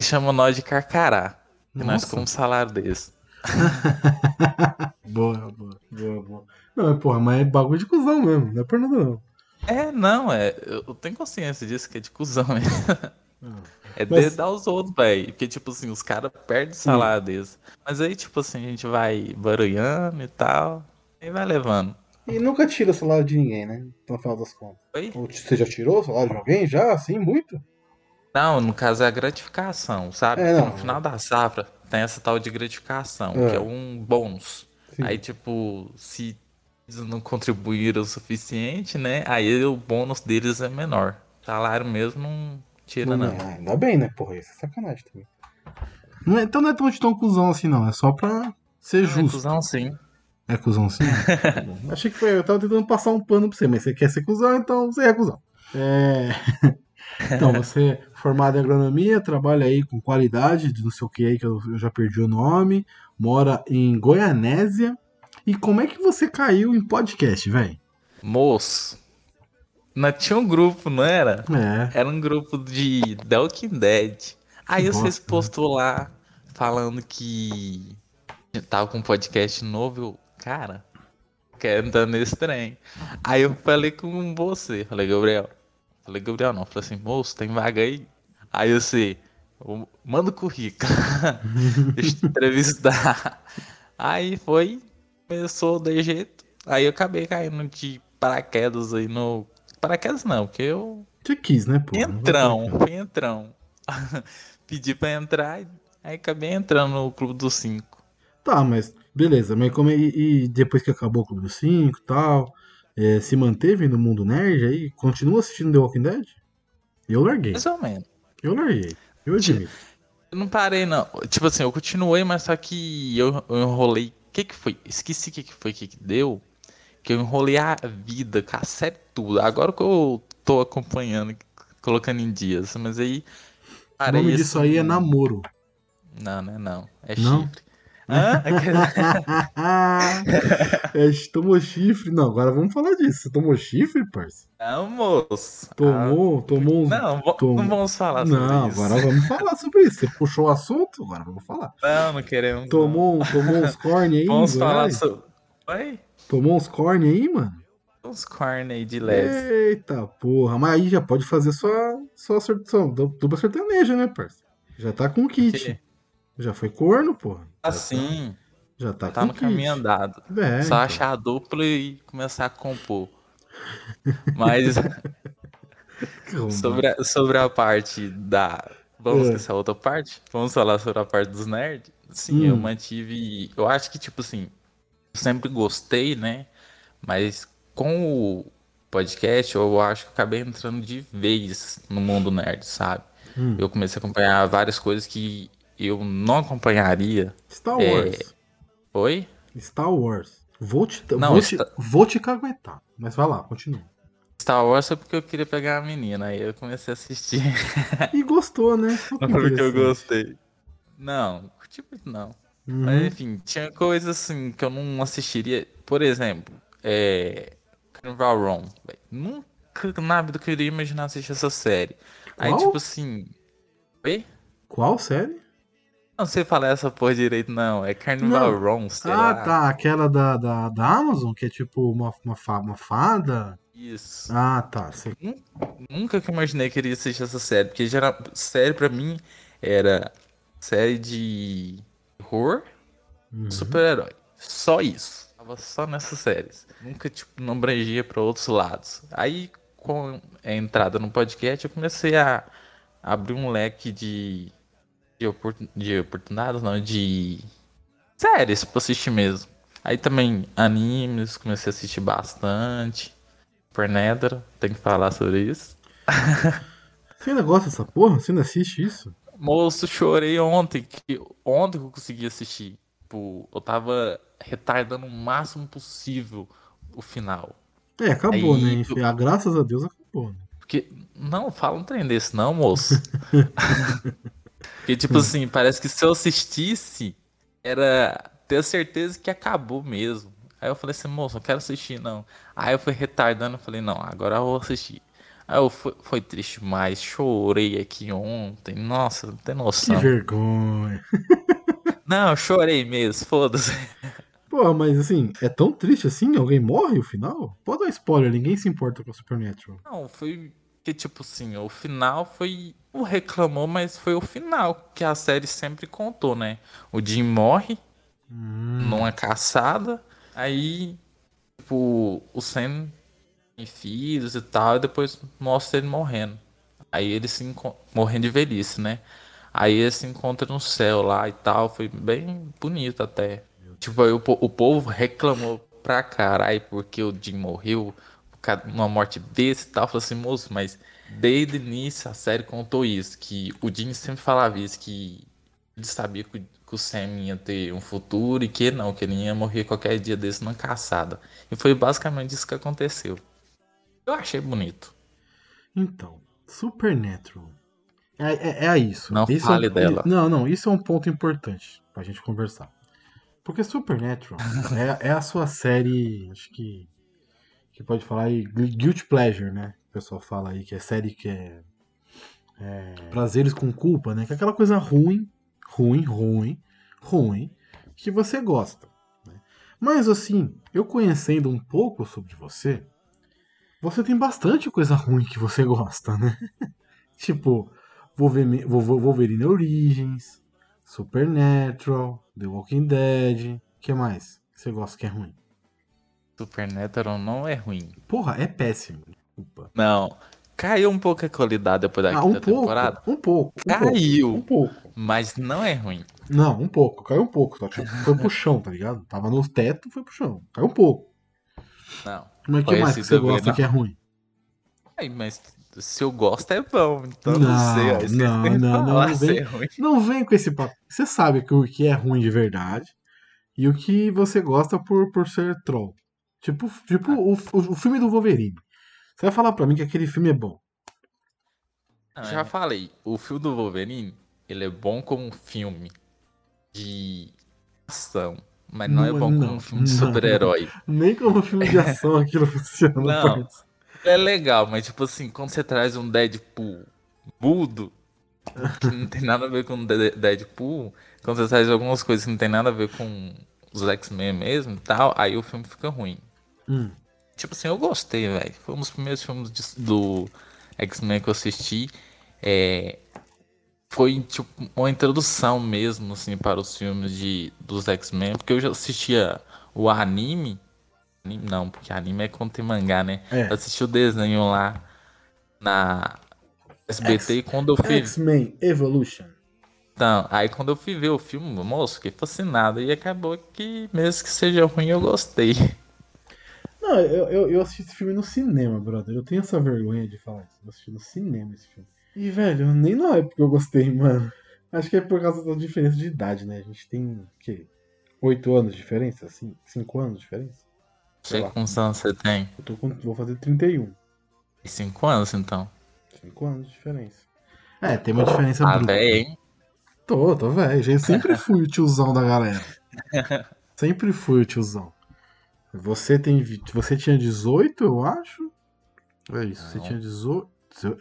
Chama nós de carcará. Nós Nossa. comemos salário desse. Boa, boa, boa, boa. Não, é, porra, mas é bagulho de cuzão mesmo, não é por nada não. É, não, é. Eu tenho consciência disso, que é de cuzão, né? É Mas- dedar os outros, velho. Porque, tipo assim, os caras perdem o salário deles. Mas aí, tipo assim, a gente vai barulhando e tal. E vai levando. E nunca tira o salário de ninguém, né? No final das contas. Oi? Ou Você já tirou o salário de alguém? Já? Assim, muito? Não, no caso é a gratificação, sabe? É, não. no final da safra tem essa tal de gratificação, É. que é um bônus. Sim. Aí, tipo, se eles não contribuíram o suficiente, né? Aí o bônus deles é menor. Salário mesmo não tira, não. é, ainda bem, né? Porra, isso é sacanagem também. Não é- então não é tão de tão cuzão assim, não. É só pra ser É justo. cuzão, sim. É cuzão sim? Achei que foi. Eu tava tentando passar um pano pra você, mas você quer ser cuzão, então você é cuzão. É. Então, você é formado em agronomia, trabalha aí com qualidade de não sei o que aí, que eu eu já perdi o nome, mora em Goianésia. E como é que você caiu em podcast, velho? Moço, não tinha um grupo, não era? É. Era um grupo de The Walking Dead. Aí Que vocês bosta, né? postou lá falando que tava com um podcast novo. Eu, cara, quero entrar nesse trem. Aí eu falei com você, falei, Gabriel. Falei, Gabriel não, falei assim, moço, tem vaga aí? Aí eu sei, manda o currículo. Deixa eu entrevistar. Aí foi, começou de jeito. Aí eu acabei caindo de paraquedas aí no. Paraquedas não, porque eu Você quis, né, pô? Entrão, fui entrão. Pedi pra entrar, aí acabei entrando no Clube dos Cinco. Tá, mas beleza. Mas como é- e, e depois que acabou o Clube dos 5 e tal, é, se manteve no mundo nerd aí? Continua assistindo The Walking Dead? Eu larguei. Mais ou menos. Eu larguei. Eu admito. Eu não parei, não. Tipo assim, eu continuei, mas só que eu, eu enrolei. O que que foi? Esqueci o que que foi que, que deu. Que eu enrolei a vida, com a série tudo. Agora que eu tô acompanhando, colocando em dias. Mas aí. O parei nome disso aí é assim- namoro. Não, não é não. É Não? chifre. Hã? é, tomou chifre? Não, agora vamos falar disso. Você tomou chifre, parça? Não, moço. Tomou, tomou uns. Ah, não, vo- tom- não vamos falar sobre Não, isso. agora vamos falar sobre isso. Você puxou o assunto, agora vamos falar. Não, não queremos. Tomou, tomou uns corne aí, Vamos falar sobre. Oi? Tomou uns corne aí, mano? Uns corn aí de leve. Eita porra, mas aí já pode fazer sua, sua, sua, dupla sertaneja, né, parça? Já tá com kit. Que- Já foi corno, porra. Assim, Já tá, tá com no kit. caminho andado. É, Só então. achar a dupla e começar a compor. Mas sobre a, sobre a parte da. Vamos É. esquecer a outra parte? Vamos falar sobre a parte dos nerds? Sim, eu Hum. mantive. Eu acho que, tipo assim, eu sempre gostei, né? Mas com o podcast, eu acho que eu acabei entrando de vez no mundo nerd, sabe? Hum. Eu comecei a acompanhar várias coisas que eu não acompanharia. Star É, Wars. Oi? Star Wars. Vou te, Não, vou, te, Star- vou te caguetar. Mas vai lá, continua. Star Wars foi porque eu queria pegar a menina, aí eu comecei a assistir. E gostou, né? Não foi porque eu gostei. Não, tipo, não. Uhum. Mas enfim, tinha coisas assim que eu não assistiria. Por exemplo, é. Carnival velho. Nunca na vida que eu iria imaginar assistir essa série. Aí, Qual? tipo assim. Oi? Qual série? Não sei falar essa porra direito, não. É Carnival Não. Row, sei ah, lá. tá. Aquela da, da, da Amazon, que é tipo uma, uma, uma fada. Isso. Ah, tá. Sei. Nunca que imaginei que iria assistir essa série, porque geral, série pra mim era série de horror, Uhum. super-herói. Só isso. Tava só nessas séries. Nunca, tipo, não abrangia pra outros lados. Aí, com a entrada no podcast, eu comecei a abrir um leque de, de, oportun- de oportunidades, não, de séries pra assistir mesmo. Aí também animes, comecei a assistir bastante. Supernatural, tem que falar sobre isso. Você ainda gosta dessa porra? Você ainda assiste isso? Moço, chorei ontem. Que, ontem que eu consegui assistir. Tipo, eu tava retardando o máximo possível o final. É, acabou, Aí, né? Enfim, ah, graças a Deus acabou. Né? Porque, não, fala um trem desse não, moço. Porque, tipo assim, parece que se eu assistisse, era ter certeza que acabou mesmo. Aí eu falei assim, moço, não quero assistir, não. Aí eu fui retardando, falei, não, agora eu vou assistir. Aí eu fui, foi triste demais, chorei aqui ontem. Nossa, não tem Que noção. vergonha. Não, chorei mesmo, foda-se. Pô, mas assim, é tão triste assim? Alguém morre no final? Pode dar spoiler, ninguém se importa com Supernatural. Não, foi que tipo assim, o final foi. O reclamou, mas foi o final que a série sempre contou, né? O Jim morre Hum, numa caçada, aí, tipo, o Sam tem filhos e tal, e depois mostra ele morrendo. Aí ele se morrendo de velhice, né? Aí ele se encontra no céu lá e tal, foi bem bonito até. Tipo, aí o, o povo reclamou pra caralho porque o Jim morreu numa morte besta e tal. Falei assim, moço, mas desde o início a série contou isso, que o Jimmy sempre falava isso, que ele sabia que, que o Sam ia ter um futuro e que não, que ele ia morrer qualquer dia desse numa caçada. E foi basicamente isso que aconteceu. Eu achei bonito. Então, Supernatural. É, é, é isso. Não Isso fale é dela. Não, não, isso é um ponto importante pra gente conversar. Porque Supernatural é, é a sua série, acho que. Que pode falar aí, Guilty Pleasure, né? O pessoal fala aí, que é série que é. é, prazeres com culpa, né? Que é aquela coisa ruim, ruim, ruim, ruim, que você gosta. né? Mas assim, eu conhecendo um pouco sobre você, você tem bastante coisa ruim que você gosta, né? tipo, Wolverine, Wolver- Wolverine Origins, Supernatural, The Walking Dead, que mais você gosta que é ruim? Supernatural não é ruim. Porra, é péssimo. Desculpa. Não. Caiu um pouco a qualidade depois da Ah, um pouco, temporada. um pouco, um Caiu. pouco, um pouco. Mas não é ruim. Não, um pouco, caiu um pouco. Tá? Tipo, Foi pro chão, tá ligado? Tava no teto, foi pro chão. Caiu um pouco. Não. Mas que mais que você gosta não. que é ruim? Ai, mas se eu gosto é bom, então Não, não, sei. ó, não, não, não, não vem- é ruim. Não vem com esse papo. Você sabe que o que é ruim de verdade e o que você gosta por, por ser troll. Tipo, tipo o, o, o filme do Wolverine. Você vai falar pra mim que aquele filme é bom. Já falei, o filme do Wolverine, ele é bom como um filme de ação, mas não, é Não, bom não, como um filme de super-herói. Nem como filme de ação aquilo funciona. Não. É legal, mas tipo assim, quando você traz um Deadpool mudo, que não tem nada a ver com Deadpool, quando você traz algumas coisas que não tem nada a ver com os X-Men mesmo e tal, aí o filme fica ruim. Hum. Tipo assim, eu gostei, velho. Foi um dos primeiros filmes de- do X-Men que eu assisti. É, Foi, tipo, uma introdução mesmo, assim, para os filmes de, dos X-Men. Porque eu já assistia o anime. Anime não, porque anime é quando tem mangá, né? É. Eu assisti o desenho lá na SBT e quando eu fui. X-Men Evolution. Então, aí quando eu fui ver o filme, moço, fiquei fascinado. E acabou que, mesmo que seja ruim, eu gostei. Não, eu, eu, eu assisti esse filme no cinema, brother. Eu tenho essa vergonha de falar isso. Eu assisti no cinema esse filme. E, velho, nem na época eu gostei, mano. Acho que é por causa da diferença de idade, né? A gente tem, o quê? Oito anos de diferença? Assim, cinco anos de diferença? Sei lá. quantos anos você tem? Eu tô com, vou fazer 31. Cinco anos, então. Cinco anos de diferença. É, tem uma diferença Ah, bruta. hein? Tô, tô velho. Sempre fui o tiozão da galera. Sempre fui o tiozão. Você tem. Você tinha 18, eu acho? É isso, você Não. tinha 18.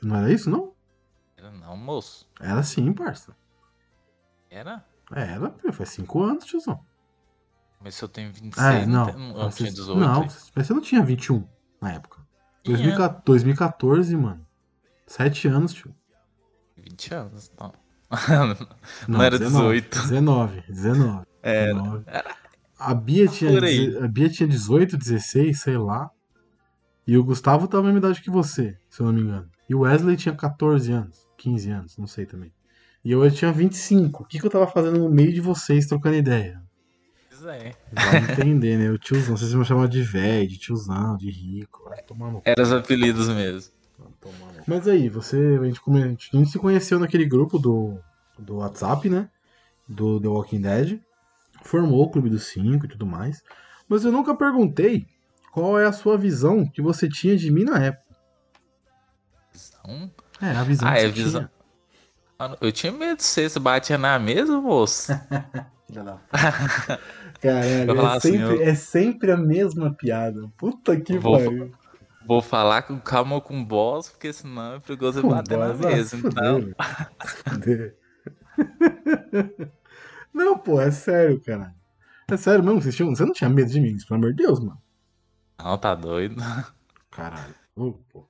Não era isso, não? Era não, moço. Era sim, parça. Era? Era, faz 5 anos, tiozão. Mas se eu tenho 26, É, não. tem- eu Você- tinha 18. Não, mas você não tinha 21 na época. Tinha 2014, 2014, mano. 7 anos, tio. 20 anos, então. Não, Não era 19, 18. 19, 19. Era. 19. A Bia, tinha, a Bia tinha 18, 16, sei lá. E o Gustavo tava na mesma idade que você, se eu não me engano. E o Wesley tinha 14 anos, 15 anos, não sei também. E eu tinha 25. O que, que eu tava fazendo no meio de vocês trocando ideia? Pois é. Vai entender, né? O tiozão, vocês vão chamar de velho, de tiozão, de rico. Vai tomar no Eram os apelidos mesmo. Mas aí, você. A gente, a gente se conheceu naquele grupo do, do WhatsApp, né? Do The Walking Dead. Formou o Clube dos Cinco e tudo mais. Mas eu nunca perguntei qual é a sua visão que você tinha de mim na época. Visão? É, a visão Ah, que é você visão. tinha. Mano, eu tinha medo de você, você batia na mesa, moço. Caralho, é assim, sempre, eu- é sempre a mesma piada. Puta que Vou- pariu. Vou falar com calma com o boss, porque senão é perigoso eu bater na Boa, mesa. Então, fuder. Não, pô, é sério, cara. É sério mesmo, vocês tinham- você não tinha medo de mim, pelo amor de Deus, mano. não, tá doido. Caralho. Ô, pô.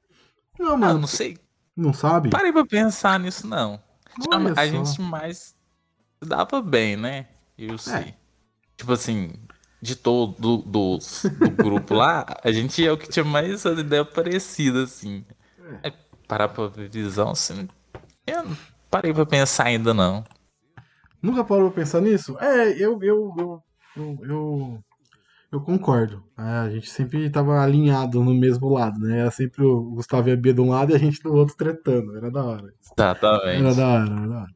Não, Ah, mano, não sei. não sabe? Parei pra pensar nisso, não. Olha a só. gente mais se dava bem, né? É. Eu sei. Tipo assim, de todo do, do grupo lá, a gente é o que tinha mais as ideias parecidas, assim. É. Aí, parar pra visão, assim. Eu não parei pra pensar ainda, não. Nunca parou pra pensar nisso? É, eu, eu, eu, eu, eu, concordo. É, a gente sempre tava alinhado no mesmo lado, né? Era sempre o Gustavo e a Bia de um lado e a gente do outro tretando. Era da hora. Era Exatamente. da hora, era da hora.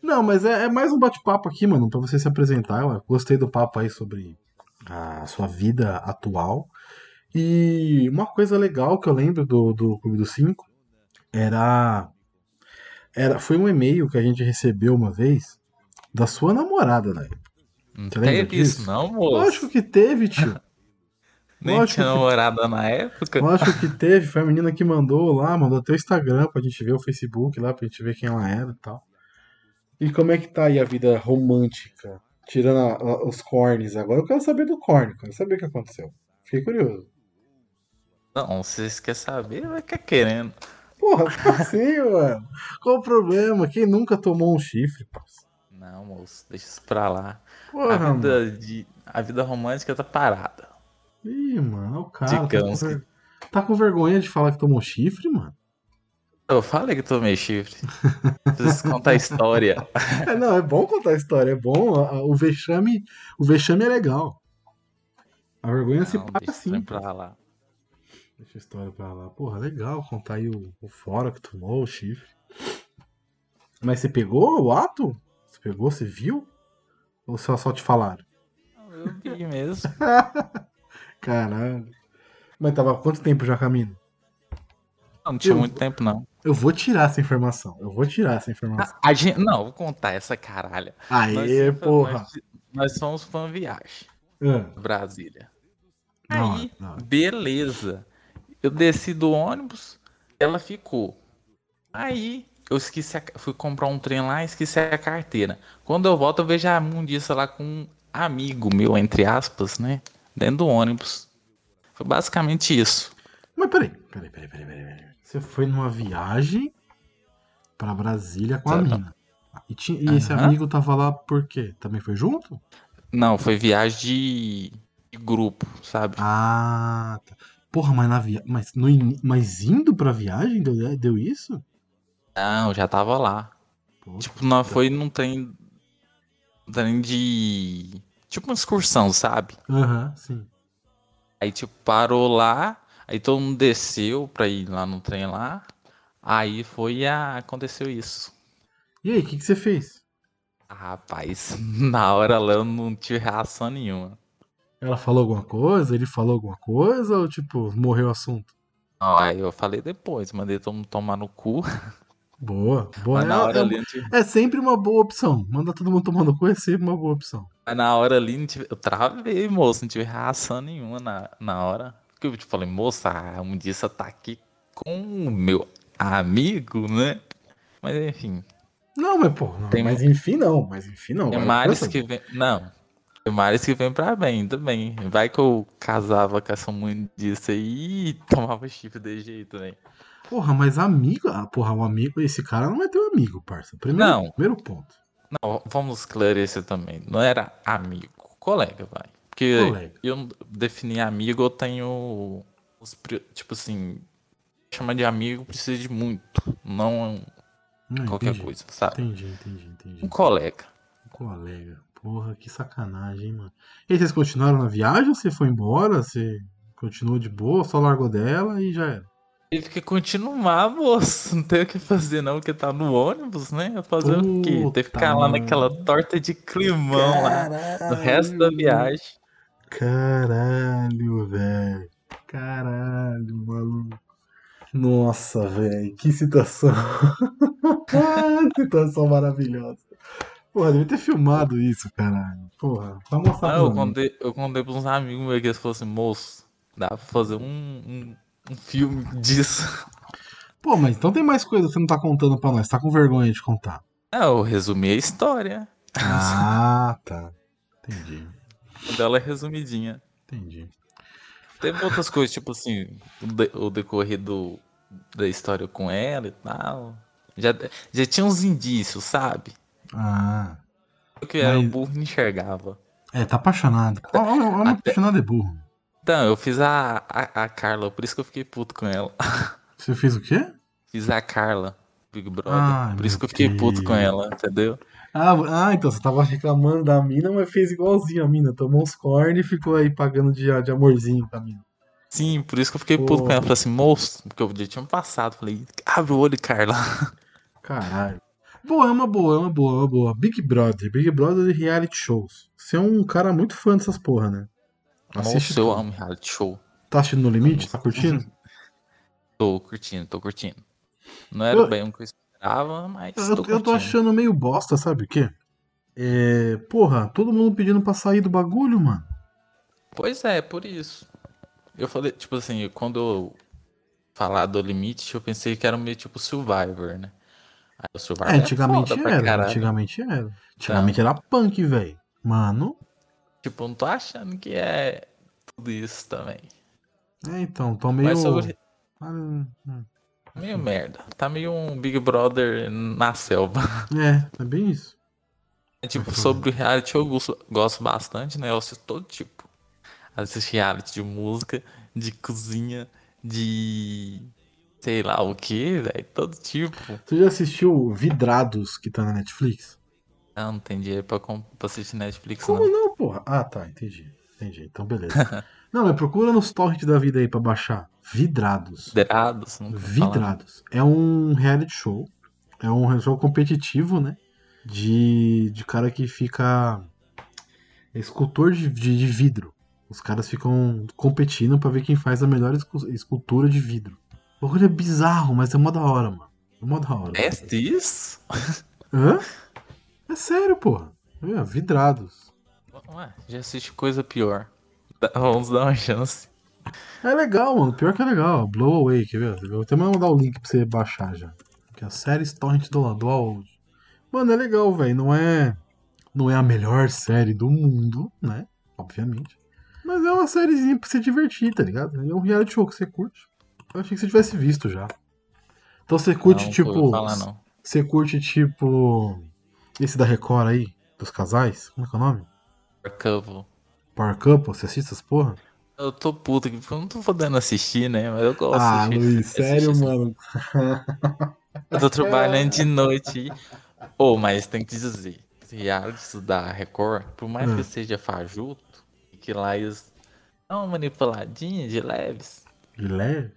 Não, mas é, é mais um bate-papo aqui, mano, pra você se apresentar. Eu gostei do papo aí sobre a sua vida atual. E uma coisa legal que eu lembro do, do Clube dos Cinco era, era. Foi um e-mail que a gente recebeu uma vez da sua namorada, né? Não Você teve isso, disso? não, moço? Lógico que teve, tio. Nem lógico tinha que- namorada na época. Lógico que teve. Foi a menina que mandou lá, mandou até o Instagram pra gente ver o Facebook lá, pra gente ver quem ela era e tal. E como é que tá aí a vida romântica? Tirando a- a- os cornes agora, eu quero saber do corne, quero saber o que aconteceu. Fiquei curioso. Não, se vocês querem saber, vai ficar querendo. Porra, assim, mano? Qual o problema? Quem nunca tomou um chifre, parça? Não, moço, deixa isso pra lá. Porra, a, vida de, a vida romântica tá parada. Ih, mano, o cara tá com, que- ver- tá com vergonha de falar que tomou chifre, mano? Eu falei que tomei chifre. Preciso contar a história. É, não, é bom contar a história, é bom. O vexame, o vexame é legal. A vergonha se Não, paga deixa isso sim. pra lá. Deixa a história pra lá. Porra, legal contar aí o, o fora que tomou, o chifre. Mas você pegou o ato? Pegou, você viu? Ou só, só te falaram? Eu vi mesmo. Caralho. Mas tava há quanto tempo já caminho? Não, não tinha Eu- muito tempo, não. Eu vou tirar essa informação. Eu vou tirar essa informação. A gente, não, vou contar essa caralha. Aê, Nós porra. Nós, nós fomos fã viagem. Ah, Brasília. hora, Aí, da hora. beleza. Eu desci do ônibus, ela ficou. Aí, eu esqueci, a, fui comprar um trem lá e esqueci a carteira. Quando eu volto, eu vejo a mundiça lá com um amigo meu, entre aspas, né? Dentro do ônibus. Foi basicamente isso. Mas peraí, peraí, peraí, peraí, peraí. Você foi numa viagem pra Brasília com a Tá. mina. E, ti- e esse Aham. amigo tava lá por quê? Também foi junto? Não, foi viagem de, de grupo, sabe? Ah, tá. Porra, mas na via... mas, no ini- mas indo pra viagem deu, deu isso? Não, já tava lá. Pô, Tipo, nós foi num trem. Um trem de. Tipo uma excursão, sabe? Aham, sim. Aí, tipo, parou lá. Aí todo mundo desceu pra ir lá no trem lá. Aí foi e a... aconteceu isso. E aí, o que, que você fez? Ah, Rapaz, na hora lá eu não tive reação nenhuma. Ela falou alguma coisa? Ele falou alguma coisa? Ou, tipo, morreu o assunto? Não, aí eu falei depois, mandei todo mundo tomar no cu. Boa, boa. Na É- hora é, ali tive. é sempre uma boa opção. Manda todo mundo tomar no cu é sempre uma boa opção. Mas na hora ali não tive. Eu travei, moço, não tive reação nenhuma na, na hora. Porque eu te falei, moça, um dia você tá aqui com o meu amigo, né? Mas enfim. Não, mas, pô, não, Tem- mas enfim não, mas enfim não. Tem mares que vem. Não. Tem mares que vem pra bem também. Vai que eu casava com essa disso aí e tomava chifre de jeito, velho. Porra, mas amigo. Ah, porra, um amigo. Esse cara não é teu amigo, parça. Primeiro, Não. primeiro ponto. Não, vamos esclarecer também. Não era amigo. Colega, vai. Porque Colega. eu não defini amigo, eu tenho. Os, tipo assim. Chamar de amigo precisa de muito. Não Hum, qualquer entendi, coisa, sabe? Entendi, entendi, entendi. Um colega. Colega. Porra, que sacanagem, hein, mano. E aí, vocês continuaram na viagem ou você foi embora? Você continuou de boa, só largou dela e já era? Teve que continuar, moço. Não tem o que fazer, não, porque tá no ônibus, né? Fazer o quê? Puta, Teve que ficar lá naquela torta de climão lá. No resto da viagem. Caralho, velho. Caralho, maluco. Nossa, velho. Que situação. situação maravilhosa. Porra, deve ter filmado isso, caralho. Porra, pra mostrar Ah, pra eu mim. contei, eu contei pros amigos meus que eles falaram assim, moço, dá pra fazer um, um, um filme disso. Pô, mas então tem mais coisa que você não tá contando pra nós. Tá com vergonha de contar. Ah, eu resumi a história. Ah, tá. Entendi. Dela é resumidinha. Entendi. Teve outras coisas, tipo assim, o, de- o decorrer do, da história com ela e tal. Já, já tinha uns indícios, sabe? Ah. Eu que era um Mas- burro não enxergava. É, tá apaixonado. Ó, ó, Homem Até- apaixonado é burro. Então, eu fiz a, a, a Carla, por isso que eu fiquei puto com ela. Você fez o quê? Fiz a Carla. Big Brother. Ai, Por isso que eu fiquei puto com Deus. ela, entendeu? Ah, ah, então você tava reclamando da mina, mas fez igualzinho a mina. Tomou uns corne e ficou aí pagando de, de amorzinho pra mina. Sim, por isso que eu fiquei puto Pô. com ela. Falei assim, moço, porque eu já tinha passado. Falei, abre o olho, Carla. Caralho. Boa, é uma boa, é uma boa, é uma boa. Big Brother, Big Brother de reality shows. Você é um cara muito fã dessas porra, né? Assiste Moço, eu amo reality show. Tá assistindo no limite? Tá curtindo? Tô curtindo, tô curtindo. Não era Eu- bem o que eu esperava, mas Eu, tô eu tô achando meio bosta, sabe o quê? É. Porra, todo mundo pedindo pra sair do bagulho, mano. Pois é, por isso. Eu falei, tipo assim, quando eu falar do limite, eu pensei que era meio tipo Survivor, né? Aí o Survivor É, antigamente foda pra era. caralho. Antigamente era. Antigamente era punk, velho. Mano. Tipo, não tô achando que é tudo isso também. É, então, tô meio. Mas sobre... Ah, meio merda. Tá meio um Big Brother na selva. É, é bem isso. tipo, sobre reality eu gosto, gosto bastante, né? Eu assisto todo tipo. Assisto reality de música, de cozinha, de... Sei lá o que, velho. Todo tipo. Você já assistiu Vidrados que tá na Netflix? Não, não tem dinheiro pra, pra assistir Netflix, Como não. não, porra? Ah, tá, entendi. Entendi, então beleza. não, mas procura nos torrents da vida aí pra baixar. Vidrados. Vidrados. Vidrados. É um reality show. É um show competitivo, né? De, de cara que fica. É escultor de, de, de vidro. Os caras ficam competindo pra ver quem faz a melhor escu- escultura de vidro. O bagulho é bizarro, mas é mó da hora, mano. É mó da hora. Teste isso? Hã? É sério, porra. É, vidrados. Ué, já assisti coisa pior. Dá- Vamos dar uma chance. É legal, mano. Pior que é legal. Blow Away, quer ver? Eu vou até mandar o link pra você baixar já. Que é a série Torrent do, do Aold. Mano, é legal, velho. Não é. Não é a melhor série do mundo, né? Obviamente. Mas é uma sériezinha pra se divertir, tá ligado? É um reality show que você curte. Eu achei que você tivesse visto já. Então você curte, não, tipo. falar, não. Você curte, tipo. Esse da Record aí? Dos casais? Como é que é o nome? Arcavo. Power Couple? Você assiste essas porra? Eu tô puto aqui, porque eu não tô podendo assistir, né? Mas eu gosto Ah, de Luiz, sério, mano. Eu tô trabalhando de noite. Ô, mas tem que dizer, reality da Record, por mais Hum. que seja fajuto, e que lá eles dão uma manipuladinha de leves, De leve?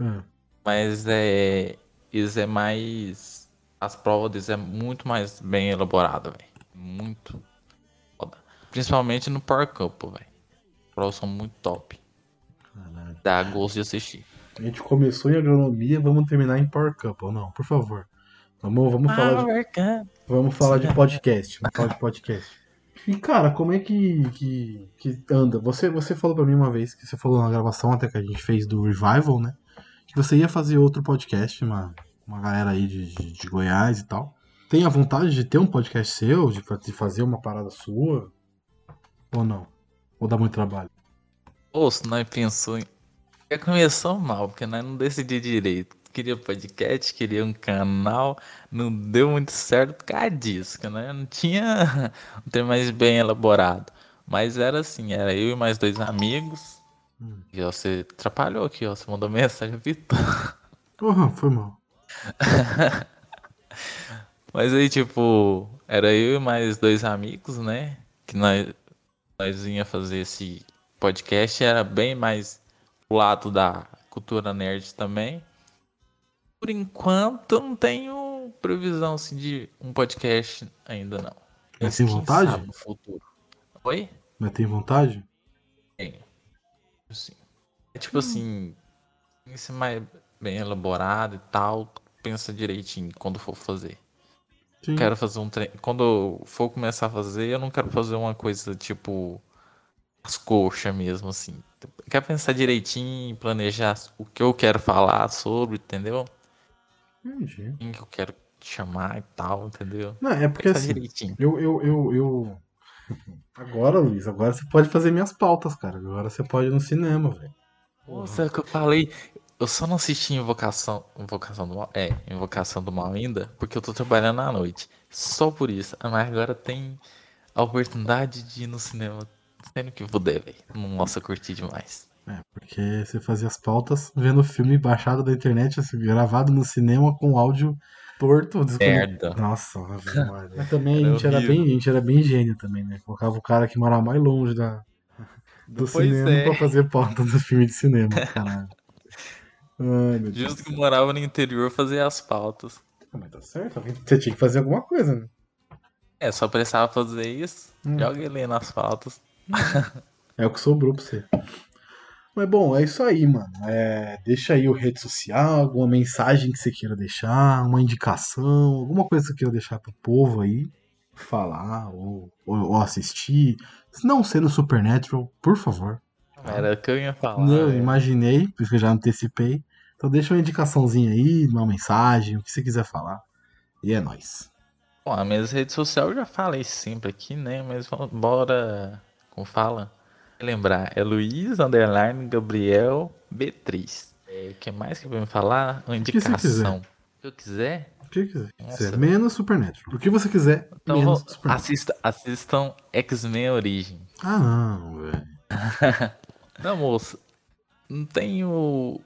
Ah. mas é. Eles é mais. As provas deles é muito mais bem elaborada, velho. Muito. Principalmente no Power Couple, velho. As provas são muito top. Caralho. Dá gosto de assistir. A gente começou em agronomia, vamos terminar em Power Couple. Não, por favor. Vamos, vamos, falar, de, Couple. vamos falar de podcast. Vamos falar de podcast. E, cara, como é que, que, que anda? Você, você falou pra mim uma vez, que você falou na gravação até que a gente fez do Revival, né? Que você ia fazer outro podcast, uma, uma galera aí de, de, de Goiás e tal. Tem a vontade de ter um podcast seu, de, de fazer uma parada sua? Ou não? Ou dá muito trabalho? Ô, se nós pensou em. Já começou mal, porque nós não decidimos direito. Queria podcast, queria um canal, não deu muito certo por causa disso, que nós não tinha um tema mais bem elaborado. Mas era assim, era eu e mais dois amigos. Hum. E ó, você atrapalhou aqui, ó. Você mandou mensagem, Vitor. Porra, foi mal. Mas aí, tipo, era eu e mais dois amigos, né? Que nós, nós ia fazer esse podcast. Era bem mais pro lado da cultura nerd também. Por enquanto, eu não tenho previsão assim, de um podcast ainda não. Mas tem vontade? no futuro. Oi? Mas tem vontade? Tenho. Sim. É tipo assim, tem que ser mais bem elaborado e tal. Pensa direitinho quando for fazer. Sim. Quero fazer um treino. Quando eu for começar a fazer, eu não quero fazer uma coisa tipo as coxas mesmo, assim. Quero pensar direitinho, planejar o que eu quero falar sobre, entendeu? Entendi. Quem que eu quero chamar e tal, entendeu? Não, é porque assim, direitinho. eu, eu, eu, eu. Agora, Luiz, agora você pode fazer minhas pautas, cara. Agora você pode ir no cinema, velho. Nossa, é o que eu falei. Eu só não assisti Invocação, Invocação do Mal. É, Invocação do Mal ainda, porque eu tô trabalhando à noite. Só por isso. Mas agora tem a oportunidade de ir no cinema sendo que puder, velho. Nossa, curti demais. É, porque você fazia as pautas vendo o filme baixado da internet, assim, gravado no cinema com áudio torto. desconectado. Merda. Nossa, Maria. Mas também a gente era, bem, a gente era bem gênio também, né? Colocava o cara que morava mais longe da, do Pois cinema é. pra fazer pauta dos filmes de cinema, caralho. Ai, meu Deus. Justo que morava no interior fazer as pautas. Ah, Mas tá certo, você tinha que fazer alguma coisa, né? É, só precisava fazer isso. Hum. Joga ele nas pautas. É o que sobrou pra você. Mas bom, é isso aí, mano. É, deixa aí o rede social, alguma mensagem que você queira deixar, uma indicação, alguma coisa que você queira deixar pro povo aí falar ou, ou, ou assistir. Se não ser no Supernatural, por favor. Era o que eu ia falar. eu velho. imaginei, por isso que eu já antecipei. Então deixa uma indicaçãozinha aí, uma mensagem, o que você quiser falar. E é nóis. Bom, as minhas redes sociais eu já falei sempre aqui, né? Mas bora. Como fala? Lembrar, é Luiz Underline Gabriel Beatriz. É, o que mais que vai me falar? Uma indicação. O que eu quiser? O que quiser. Quiser. Menos Supernatural. O que você quiser, Então menos vou- Supernatural. assista, assistam X-Men Origem. Ah, não, velho. Não, moço. Não tenho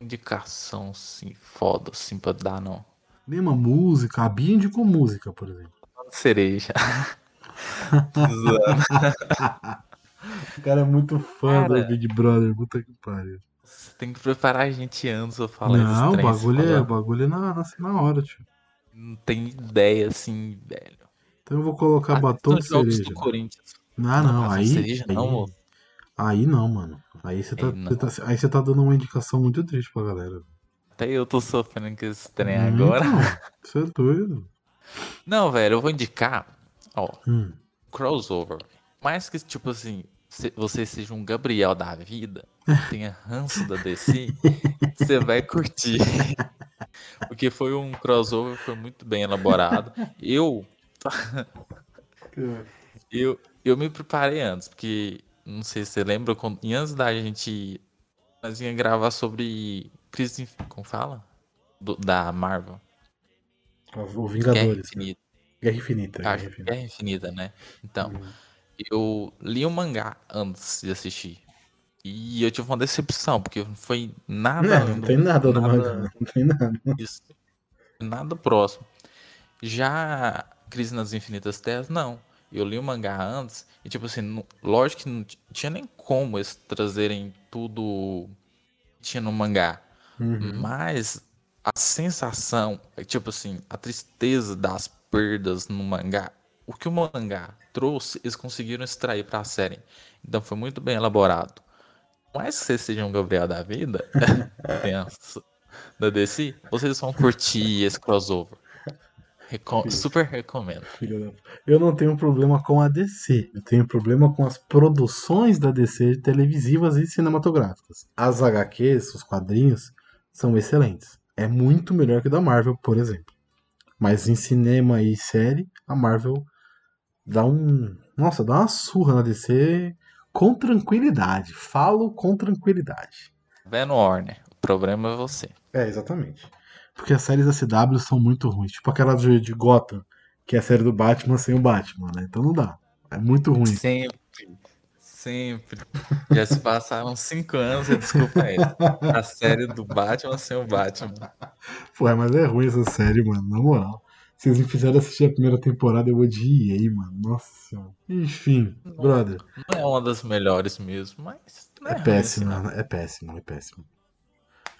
indicação assim, foda assim pra dar, não. Nenhuma música, a Bia indicou música, por exemplo. Cereja. O cara é muito fã Cara. do Big Brother, puta que pariu. Você tem que preparar a gente antes pra falar Não, o bagulho, é, bagulho é na, na, na hora, tio. Não tem ideia assim, velho. Então eu vou colocar batom de cereja. do Corinthians. Ah, não, Batom de aí. cereja aí, não, moço. Aí não, mano. Aí você tá, Aí não. você tá- aí você tá dando uma indicação muito triste pra galera. Até eu tô sofrendo com esse trem Hum, agora. Então, você é doido. Não, velho, eu vou indicar, ó, Hum. crossover. Mais que, tipo assim, se você seja um Gabriel da vida, tenha ranço da DC, você vai curtir. Porque foi um crossover, foi muito bem elaborado. Eu, eu, eu me preparei antes, porque não sei se você lembra, quando, e antes da gente. Nós ia gravar sobre. Crise, como fala? Do- da Marvel. O Guerra Vingadores. Infinita. Guerra Infinita. Guerra Infinita. Guerra Infinita, né? Então, Hum. eu li o mangá antes de assistir. E eu tive uma decepção, porque não foi nada Não, não tem nada no nada mangá. Não tem nada. disso. Nada próximo. Já Crise nas Infinitas Terras, não. Eu li o mangá antes e, tipo assim, não- lógico que não tinha nem como eles trazerem tudo que tinha no mangá. Uhum. Mas a sensação, é, tipo assim, a tristeza das perdas no mangá, o que o mangá trouxe, eles conseguiram extrair pra série. Então foi muito bem elaborado. Mas que vocês sejam um Gabriel da vida, da DC, vocês vão curtir esse crossover. Super recomendo. Eu não tenho problema com a DC. Eu tenho problema com as produções da DC televisivas e cinematográficas. As HQs, os quadrinhos, são excelentes. É muito melhor que da Marvel, por exemplo. Mas em cinema e série, a Marvel dá um. Nossa, dá uma surra na DC com tranquilidade. Falo com tranquilidade. Vendo Warner, o problema é você. É, exatamente. Porque as séries da CW são muito ruins. Tipo aquela de, de Gotham, que é a série do Batman sem o Batman, né? Então não dá. É muito ruim. Sempre, sempre. Já se passaram cinco anos desculpa ele. A série do Batman sem o Batman. Pô, mas é ruim essa série, mano. Na moral. Vocês me fizeram assistir a primeira temporada, eu odiei, mano. Nossa senhora. Enfim, brother. Não é uma das melhores mesmo, mas. Não É ruim péssimo, assim, não. é péssimo, é péssimo.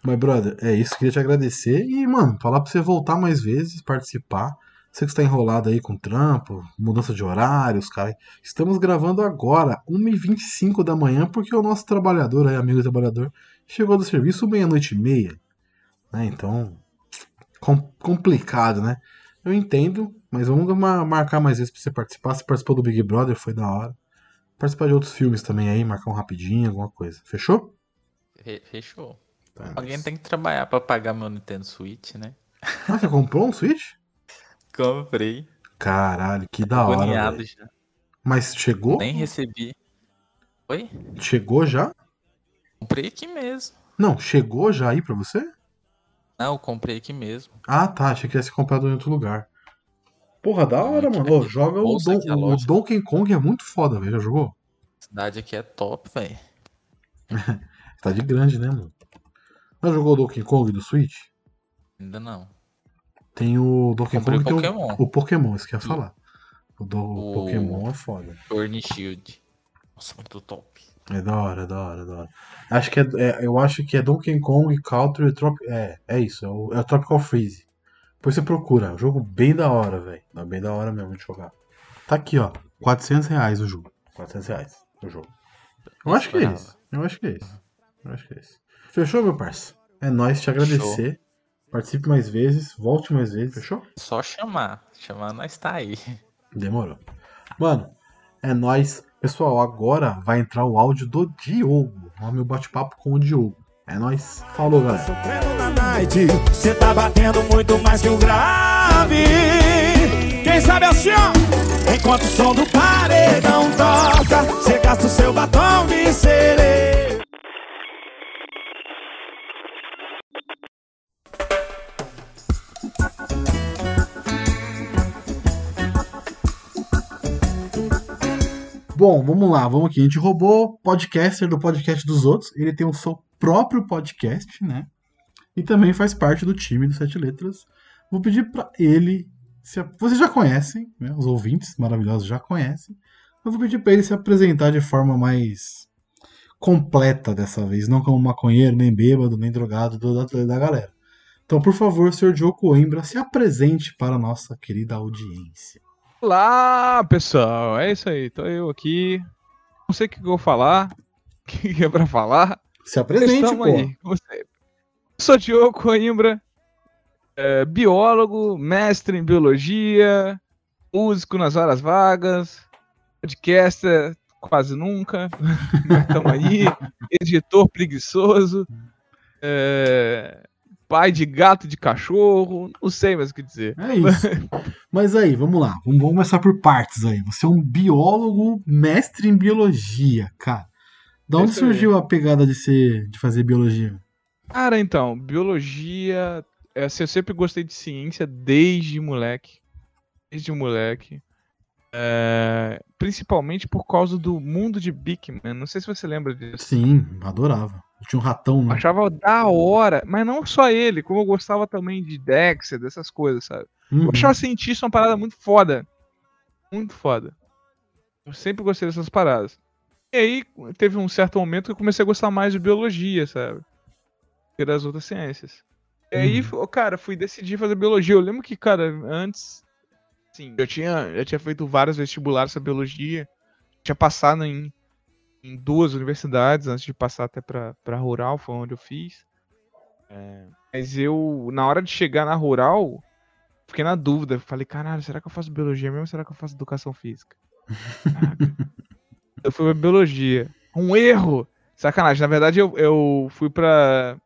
Mas, brother, é isso. Queria te agradecer e, mano, falar pra você voltar mais vezes, participar. Você que está enrolado aí com trampo, mudança de horários, cara. Estamos gravando agora, 1h25 da manhã, porque o nosso trabalhador, aí, amigo trabalhador, chegou do serviço meia-noite e meia. Né? Então, com- complicado, né? Eu entendo, mas vamos ma- marcar mais vezes pra você participar. Você participou do Big Brother, foi da hora. Participar de outros filmes também aí, marcar um rapidinho, alguma coisa. Fechou? Fe- Fechou. Tá, Alguém tem que trabalhar pra pagar meu Nintendo Switch, né? Ah, você comprou um Switch? Comprei. Caralho, que da hora. Já. Mas chegou? Nem recebi. Oi? Chegou já? Comprei aqui mesmo. Não, chegou já aí pra você? Não, eu comprei aqui mesmo. Ah, tá. Achei que ia ser comprado em outro lugar. Porra, da hora, mano. Na joga o, Don- o. Donkey Kong é muito foda, velho. Já jogou? A cidade aqui é top, velho. Tá de grande, né, mano? Já jogou o Donkey Kong do Switch? Ainda não. Tem o Donkey Comprei Kong, o tem o, Pokémon. o Pokémon, isso que eu ia falar. O do O- Pokémon é foda. And Shield. Nossa, muito top. É da hora, é da hora, é da hora. Acho que é, é- eu acho que é Donkey Kong, Country e Trop... É, é isso, é o, é o Tropical Freeze. Depois você procura, é um jogo bem da hora, velho. Bem da hora mesmo de jogar. Tá aqui, ó, 400 reais o jogo. 400 reais o jogo. Eu acho que é isso, eu acho que é isso. Eu acho que é isso. Fechou, meu parça? É nóis te agradecer. Participe mais vezes, volte mais vezes, fechou? Só chamar. Chamar, nós tá aí. Demorou. Mano, é nóis. Pessoal, agora vai entrar o áudio do Diogo. Ó, meu bate-papo com o Diogo. É nóis. Falou, galera. Sofrendo na night, cê tá batendo muito mais que o grave. Quem sabe assim, ó, enquanto o som do paredão toca, cê gasta o seu batom de sereia. Bom, vamos lá, vamos aqui. A gente roubou podcaster do podcast dos outros. Ele tem o seu próprio podcast, né? E também faz parte do time do Sete Letras. Vou pedir pra ele. Se, vocês já conhecem, né? Os ouvintes maravilhosos já conhecem. Eu vou pedir pra ele se apresentar de forma mais completa dessa vez. Não como maconheiro, nem bêbado, nem drogado do- da, da galera. Então, por favor, senhor Diogo Coimbra, se apresente para a nossa querida audiência. Olá, pessoal. É isso aí. Tô eu aqui. Não sei o que eu vou falar. O que é pra falar? Se apresente, Estamos pô. aí. Sou Diogo Coimbra, é, biólogo, mestre em biologia, músico nas horas vagas, podcaster quase nunca, mas tamo aí, editor preguiçoso, é, pai de gato de cachorro, não sei mais o que dizer. É isso. Mas aí, vamos lá. Vamos, vamos começar por partes aí. Você é um biólogo mestre em biologia, cara. Da onde surgiu a pegada de ser, de fazer biologia? Cara, então, biologia. é, assim, eu sempre gostei de ciência desde moleque. Desde moleque. É, principalmente por causa do mundo de Bigman. Não sei se você lembra disso. Sim, adorava. Tinha um ratão, né? achava da hora, mas não só ele, como eu gostava também de Dexter, dessas coisas, sabe? Uhum. Eu achava cientista uma parada muito foda. Muito foda. Eu sempre gostei dessas paradas. E aí, teve um certo momento que eu comecei a gostar mais de biologia, sabe? Que das outras ciências. E aí, Uhum. cara, fui decidir fazer biologia. Eu lembro que, cara, antes. Sim, eu tinha, eu tinha feito vários vestibulares sobre biologia. Tinha passado em, em duas universidades antes de passar até pra, pra rural, foi onde eu fiz. É, mas eu, na hora de chegar na rural, fiquei na dúvida. Falei, caralho, será que eu faço biologia mesmo ou será que eu faço educação física? Eu fui pra biologia. Um erro! Sacanagem, na verdade eu, eu fui pra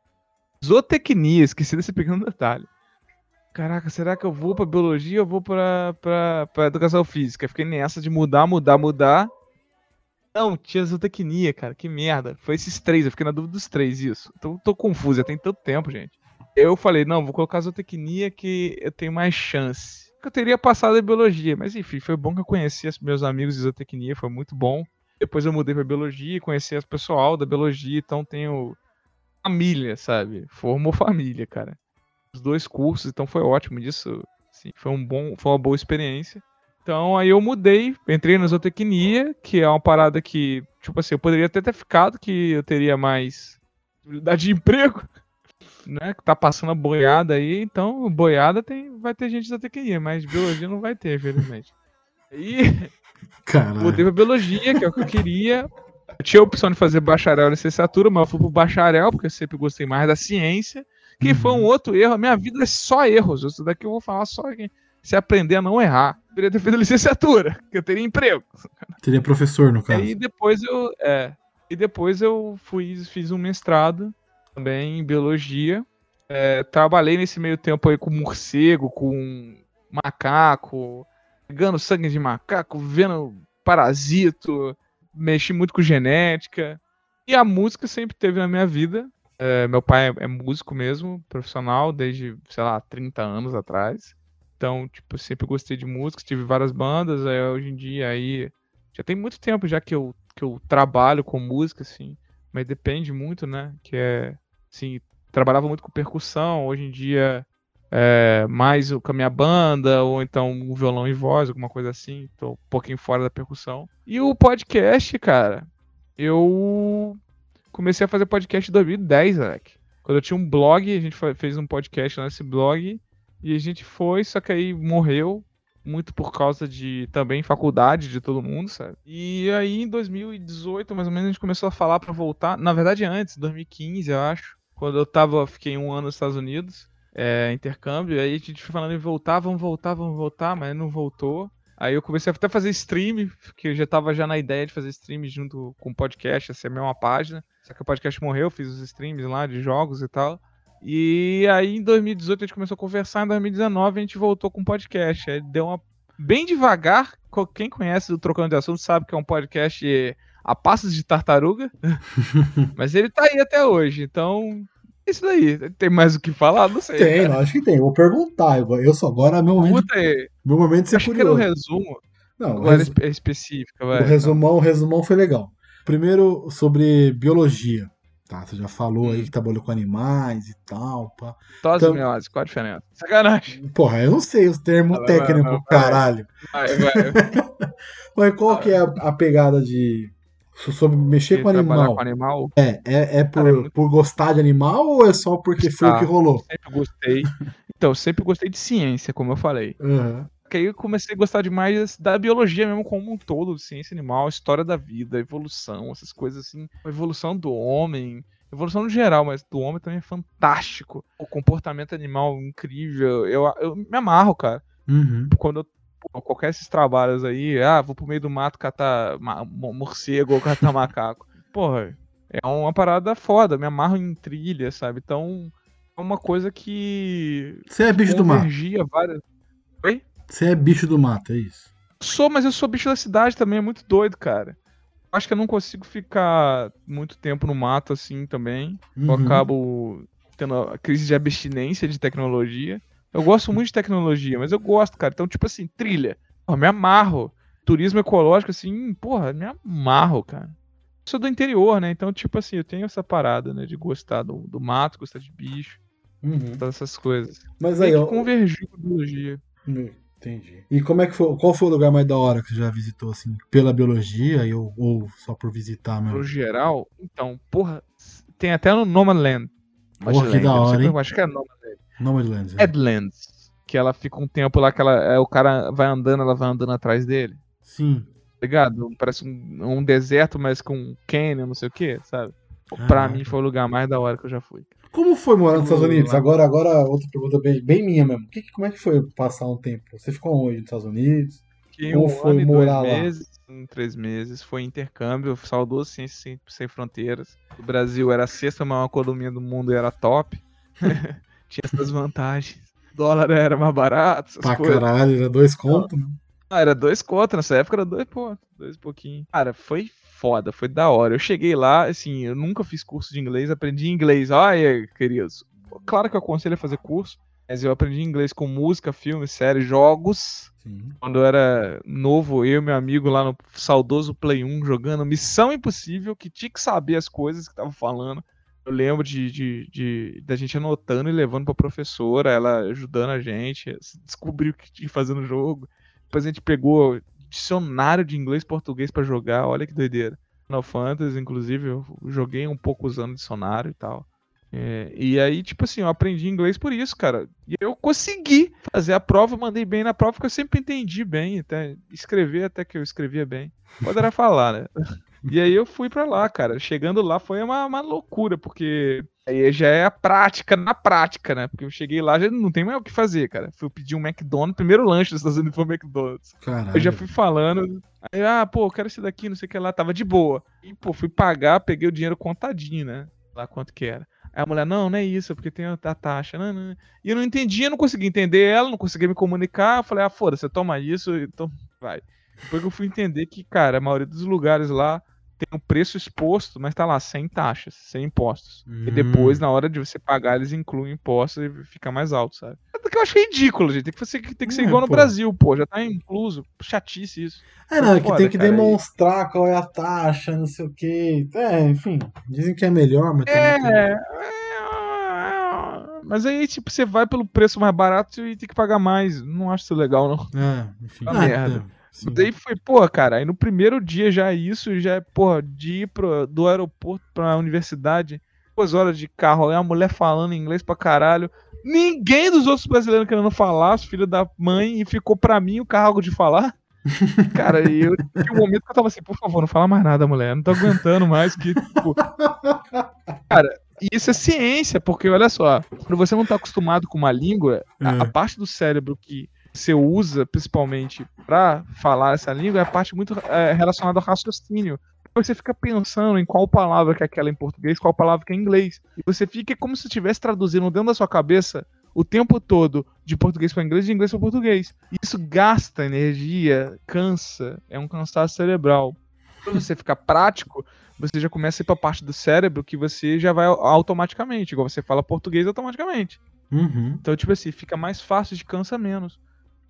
zootecnia, esqueci desse pequeno detalhe. Caraca, será que eu vou pra biologia ou vou pra, pra, pra educação física? Fiquei nessa de mudar, mudar, mudar. Não, tinha zootecnia, cara, que merda. Foi esses três, eu fiquei na dúvida dos três, isso. Então tô confuso, já tem tanto tempo, gente. Eu falei, não, vou colocar zootecnia que eu tenho mais chance. Eu teria passado em biologia, mas enfim, foi bom que eu conheci os meus amigos de zootecnia, foi muito bom. Depois eu mudei pra biologia, conheci as pessoal da biologia, então tenho família, sabe? Formou família, cara. Os dois cursos, então foi ótimo disso. Assim, foi um bom, foi uma boa experiência. Então aí eu mudei, entrei na zootecnia, que é uma parada que, tipo assim, eu poderia até ter ficado, que eu teria mais possibilidade de emprego, né? Que tá passando a boiada aí, então boiada tem, vai ter gente de zootecnia, mas biologia não vai ter, infelizmente. Aí Caralho. Mudei pra biologia, que é o que eu queria. Eu tinha a opção de fazer bacharel e licenciatura, mas eu fui pro bacharel, porque eu sempre gostei mais da ciência. Que foi um outro erro. A minha vida é só erros. Isso daqui eu vou falar só que se aprender a não errar. Eu deveria ter feito licenciatura, que eu teria emprego. Teria professor, no caso. Aí depois eu. É. E depois eu fui, fiz um mestrado também em biologia. É, trabalhei nesse meio tempo aí com morcego, com macaco, pegando sangue de macaco, vendo parasito, mexi muito com genética. E a música sempre teve na minha vida. É, meu pai é, é músico mesmo, profissional, desde, sei lá, 30 anos atrás. Então, tipo, sempre gostei de música, tive várias bandas, aí hoje em dia aí. Já tem muito tempo já que eu, que eu trabalho com música, assim. Mas depende muito, né? Que é. Assim, trabalhava muito com percussão, hoje em dia é, mais com a minha banda, ou então um violão e voz, alguma coisa assim. Tô um pouquinho fora da percussão. E o podcast, cara, eu comecei a fazer podcast em 2010, Alec. Quando eu tinha um blog, a gente fez um podcast nesse blog, e a gente foi, só que aí morreu, muito por causa de também faculdade de todo mundo, sabe? E aí em 2018, mais ou menos, a gente começou a falar pra voltar. Na verdade, antes, 2015, eu acho. Quando eu tava, fiquei um ano nos Estados Unidos, é, intercâmbio, aí a gente foi falando em voltar, vamos voltar, vamos voltar, mas não voltou. Aí eu comecei a até fazer stream, porque eu já tava já na ideia de fazer stream junto com o podcast, essa é a mesma página. Só que o podcast morreu, fiz os streams lá de jogos e tal. E aí em 2018 a gente começou a conversar, em 2019 a gente voltou com o podcast. Aí deu uma. Bem devagar, quem conhece o Trocando de Assunto sabe que é um podcast a passos de tartaruga. Mas ele tá aí até hoje, então. é Isso daí. Tem mais o que falar? Não sei. Tem, cara. lógico que tem. Vou perguntar. Eu sou agora meu momento, Puta aí. meu momento de ser Acho que era o curioso. resumo. Não, o, Agora res- é específica, o vai. resumão, o resumão foi legal. Primeiro, sobre biologia. Tá, você já falou aí que trabalhou com animais e tal, pá. Tose então- meiose, qual a diferença? Sacanagem. Porra, eu não sei os termos Vai, técnicos, vai, vai. caralho. Vai, vai. Mas qual que é a, a pegada de. so- Sobre mexer com animal? com animal, É, é, é por, Cara, é muito- por gostar de animal ou é só porque foi o que rolou? sempre gostei. Então, sempre gostei de ciência, como eu falei. Aham. Que aí eu comecei a gostar demais da biologia mesmo como um todo, ciência animal, história da vida, evolução, essas coisas assim. A evolução do homem, evolução no geral, mas do homem também é fantástico. O comportamento animal incrível. Eu, eu me amarro, cara. Uhum. Quando eu pô, qualquer esses trabalhos aí, ah, vou pro meio do mato catar morcego ou catar macaco. Porra, é uma parada foda, me amarro em trilha, sabe? Então, é uma coisa que Você é bicho do mato. convergia várias. Você é bicho do mato, é isso. Sou, mas eu sou bicho da cidade também, é muito doido, cara. Acho que eu não consigo ficar muito tempo no mato assim também. Eu Uhum. acabo tendo a crise de abstinência de tecnologia. Eu gosto muito de tecnologia, mas eu gosto, cara. Então, tipo assim, trilha. Me amarro. Turismo ecológico, assim, porra, me amarro, cara. Eu sou do interior, né? Então, tipo assim, eu tenho essa parada, né? De gostar do, do mato, gostar de bicho, Uhum. gostar dessas coisas. Mas aí, ó. que convergiu com a biologia. Hum, Entendi. E como é que foi? Qual foi o lugar mais da hora que você já visitou, assim? Pela biologia ou, ou só por visitar No mesmo? geral, então, porra, tem até no Nomadland. Porra, que da hora, como- hein? Acho que é Nomadland. Nomadlands. é. Edlands. Que ela fica um tempo lá, que ela, é, o cara vai andando, ela vai andando atrás dele. Sim. Tá ligado? Parece um, um deserto, mas com um canyon, não sei o que, sabe? Pra Caraca. mim foi o lugar mais da hora que eu já fui. Como foi morar nos Estados Unidos? Agora, agora outra pergunta bem, bem minha mesmo. Que, como é que foi passar um tempo? Você ficou onde nos Estados Unidos? Fiquei Como um foi ano morar dois lá? meses, um, três meses, foi intercâmbio, saudoso Ciência Sem, Sem Fronteiras. O Brasil era a sexta maior economia do mundo e era top. Tinha essas vantagens. O dólar era mais barato, essas Pra coisas. caralho, era dois contos, né? Ah, era dois contra, nessa época era dois pontos, dois e pouquinho. Cara, foi foda, foi da hora. Eu cheguei lá, assim, eu nunca fiz curso de inglês, aprendi inglês. Olha, queridos, claro que eu aconselho a fazer curso, mas eu aprendi inglês com música, filme, série, jogos. Sim. Quando eu era novo, eu e meu amigo lá no saudoso Play 1 jogando Missão Impossível, que tinha que saber as coisas que tava falando. Eu lembro de, de, de- da gente anotando e levando pra professora, ela ajudando a gente, a descobrir o que tinha que fazer no jogo. Depois a gente pegou dicionário de inglês e português pra jogar, olha que doideira. Final Fantasy, inclusive, eu joguei um pouco usando dicionário e tal. É, e aí, tipo assim, eu aprendi inglês por isso, cara. E eu consegui fazer a prova, mandei bem na prova, porque eu sempre entendi bem, até escrever até que eu escrevia bem. Poderá falar, né? E aí eu fui pra lá, cara. Chegando lá foi uma, uma loucura, porque aí já é a prática na prática, né? Porque eu cheguei lá, já não tem mais o que fazer, cara. Fui pedir um McDonald's, primeiro lanche dos Estados Unidos foi um McDonald's. Caralho. Eu já fui falando. Aí, ah, pô, quero esse daqui, não sei o que lá. Tava de boa. E, pô, fui pagar, peguei o dinheiro contadinho, né? Lá quanto que era. Aí a mulher, não, não é isso, é porque tem a, taxa. Não, não. E eu não entendia, não conseguia entender ela, não conseguia me comunicar. Eu falei, ah, foda, você toma isso, então vai. Depois que eu fui entender que, cara, a maioria dos lugares lá tem um preço exposto, mas tá lá, sem taxas, sem impostos. E Hum. depois, na hora de você pagar, eles incluem impostos e fica mais alto, sabe? É que eu acho ridículo, gente. Tem que ser, tem que ser É, igual no pô. Brasil, pô. Já tá incluso. Chatice isso. É, não, é que tem que cara, demonstrar qual é a taxa, não sei o quê. É, enfim. Dizem que é melhor, mas também tem- É. mas aí, tipo, você vai pelo preço mais barato e tem que pagar mais. Não acho isso legal, não. É, enfim. Uma merda. Sim. Daí foi, pô, cara, aí no primeiro dia já isso, já é, porra, de ir pro, do aeroporto pra universidade, duas horas de carro, aí a mulher falando inglês pra caralho. Ninguém dos outros brasileiros querendo falar, os filhos da mãe, e ficou pra mim o carro de falar. Cara, e eu tinha um momento que eu tava assim, por favor, não fala mais nada, mulher. Não tô aguentando mais que, tipo... Cara, e isso é ciência, porque olha só, quando você não tá acostumado com uma língua, a, É. a parte do cérebro que você usa principalmente pra falar essa língua é a parte muito é, relacionada ao raciocínio. Você fica pensando em qual palavra que é aquela em português, qual palavra que é em inglês. E você fica como se estivesse traduzindo dentro da sua cabeça o tempo todo de português para inglês, de inglês para português. Isso gasta energia, cansa, é um cansaço cerebral. Quando você fica prático, você já começa a ir pra parte do cérebro que você já vai automaticamente, igual você fala português automaticamente. Uhum. Então, tipo assim, fica mais fácil de cansa menos.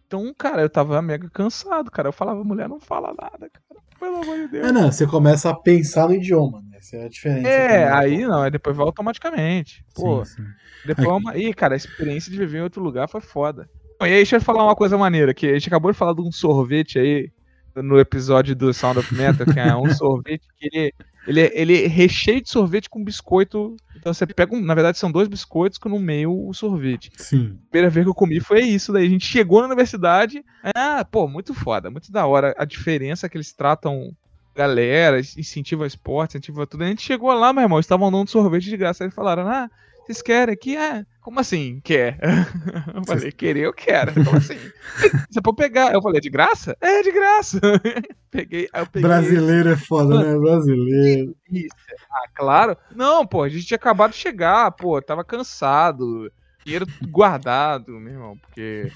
Então, cara, eu tava mega cansado, cara. Eu falava, mulher, não fala nada, cara. Pelo amor de Deus. É, não, você começa a pensar no idioma, né? Essa é a diferença. É, também. aí não, aí depois vai automaticamente. Pô, Sim, sim. depois é uma... Ih, cara, a experiência de viver em outro lugar foi foda. E aí, deixa eu falar uma coisa maneira, que a gente acabou de falar de um sorvete aí, no episódio do Sound of Metal, que é um sorvete que ele, ele, é- ele é recheio de sorvete com biscoito. Então você pega, um, na verdade são dois biscoitos com no meio o sorvete. Sim. primeira vez que eu comi foi isso. Daí a gente chegou na universidade. Ah, pô, muito foda, muito da hora. A diferença que eles tratam galera, incentivam a esporte, incentivam tudo. A gente chegou lá, meu irmão, estavam dando sorvete de graça. Aí falaram, ah, vocês querem aqui? Ah, como assim, quer? Eu falei, querer eu quero. Como assim? Você pode pegar. Eu falei, é de graça? É, de graça. peguei, eu peguei. Brasileiro é foda, né? Brasileiro. Isso. Ah, claro. Não, pô, a gente tinha acabado de chegar, pô, tava cansado. Dinheiro guardado, meu irmão, porque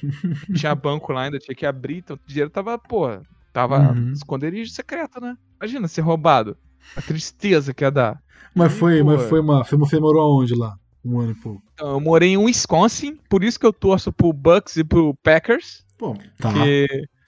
tinha banco lá, ainda tinha que abrir, então o dinheiro tava, pô, tava Uhum. esconderijo secreto, né? Imagina ser roubado. A tristeza que ia dar. Mas foi, Pô, mas foi uma. Foi, você morou aonde lá? Um ano e pouco. Então, eu morei em Wisconsin, por isso que eu torço pro Bucks e pro Packers, Pô, tá.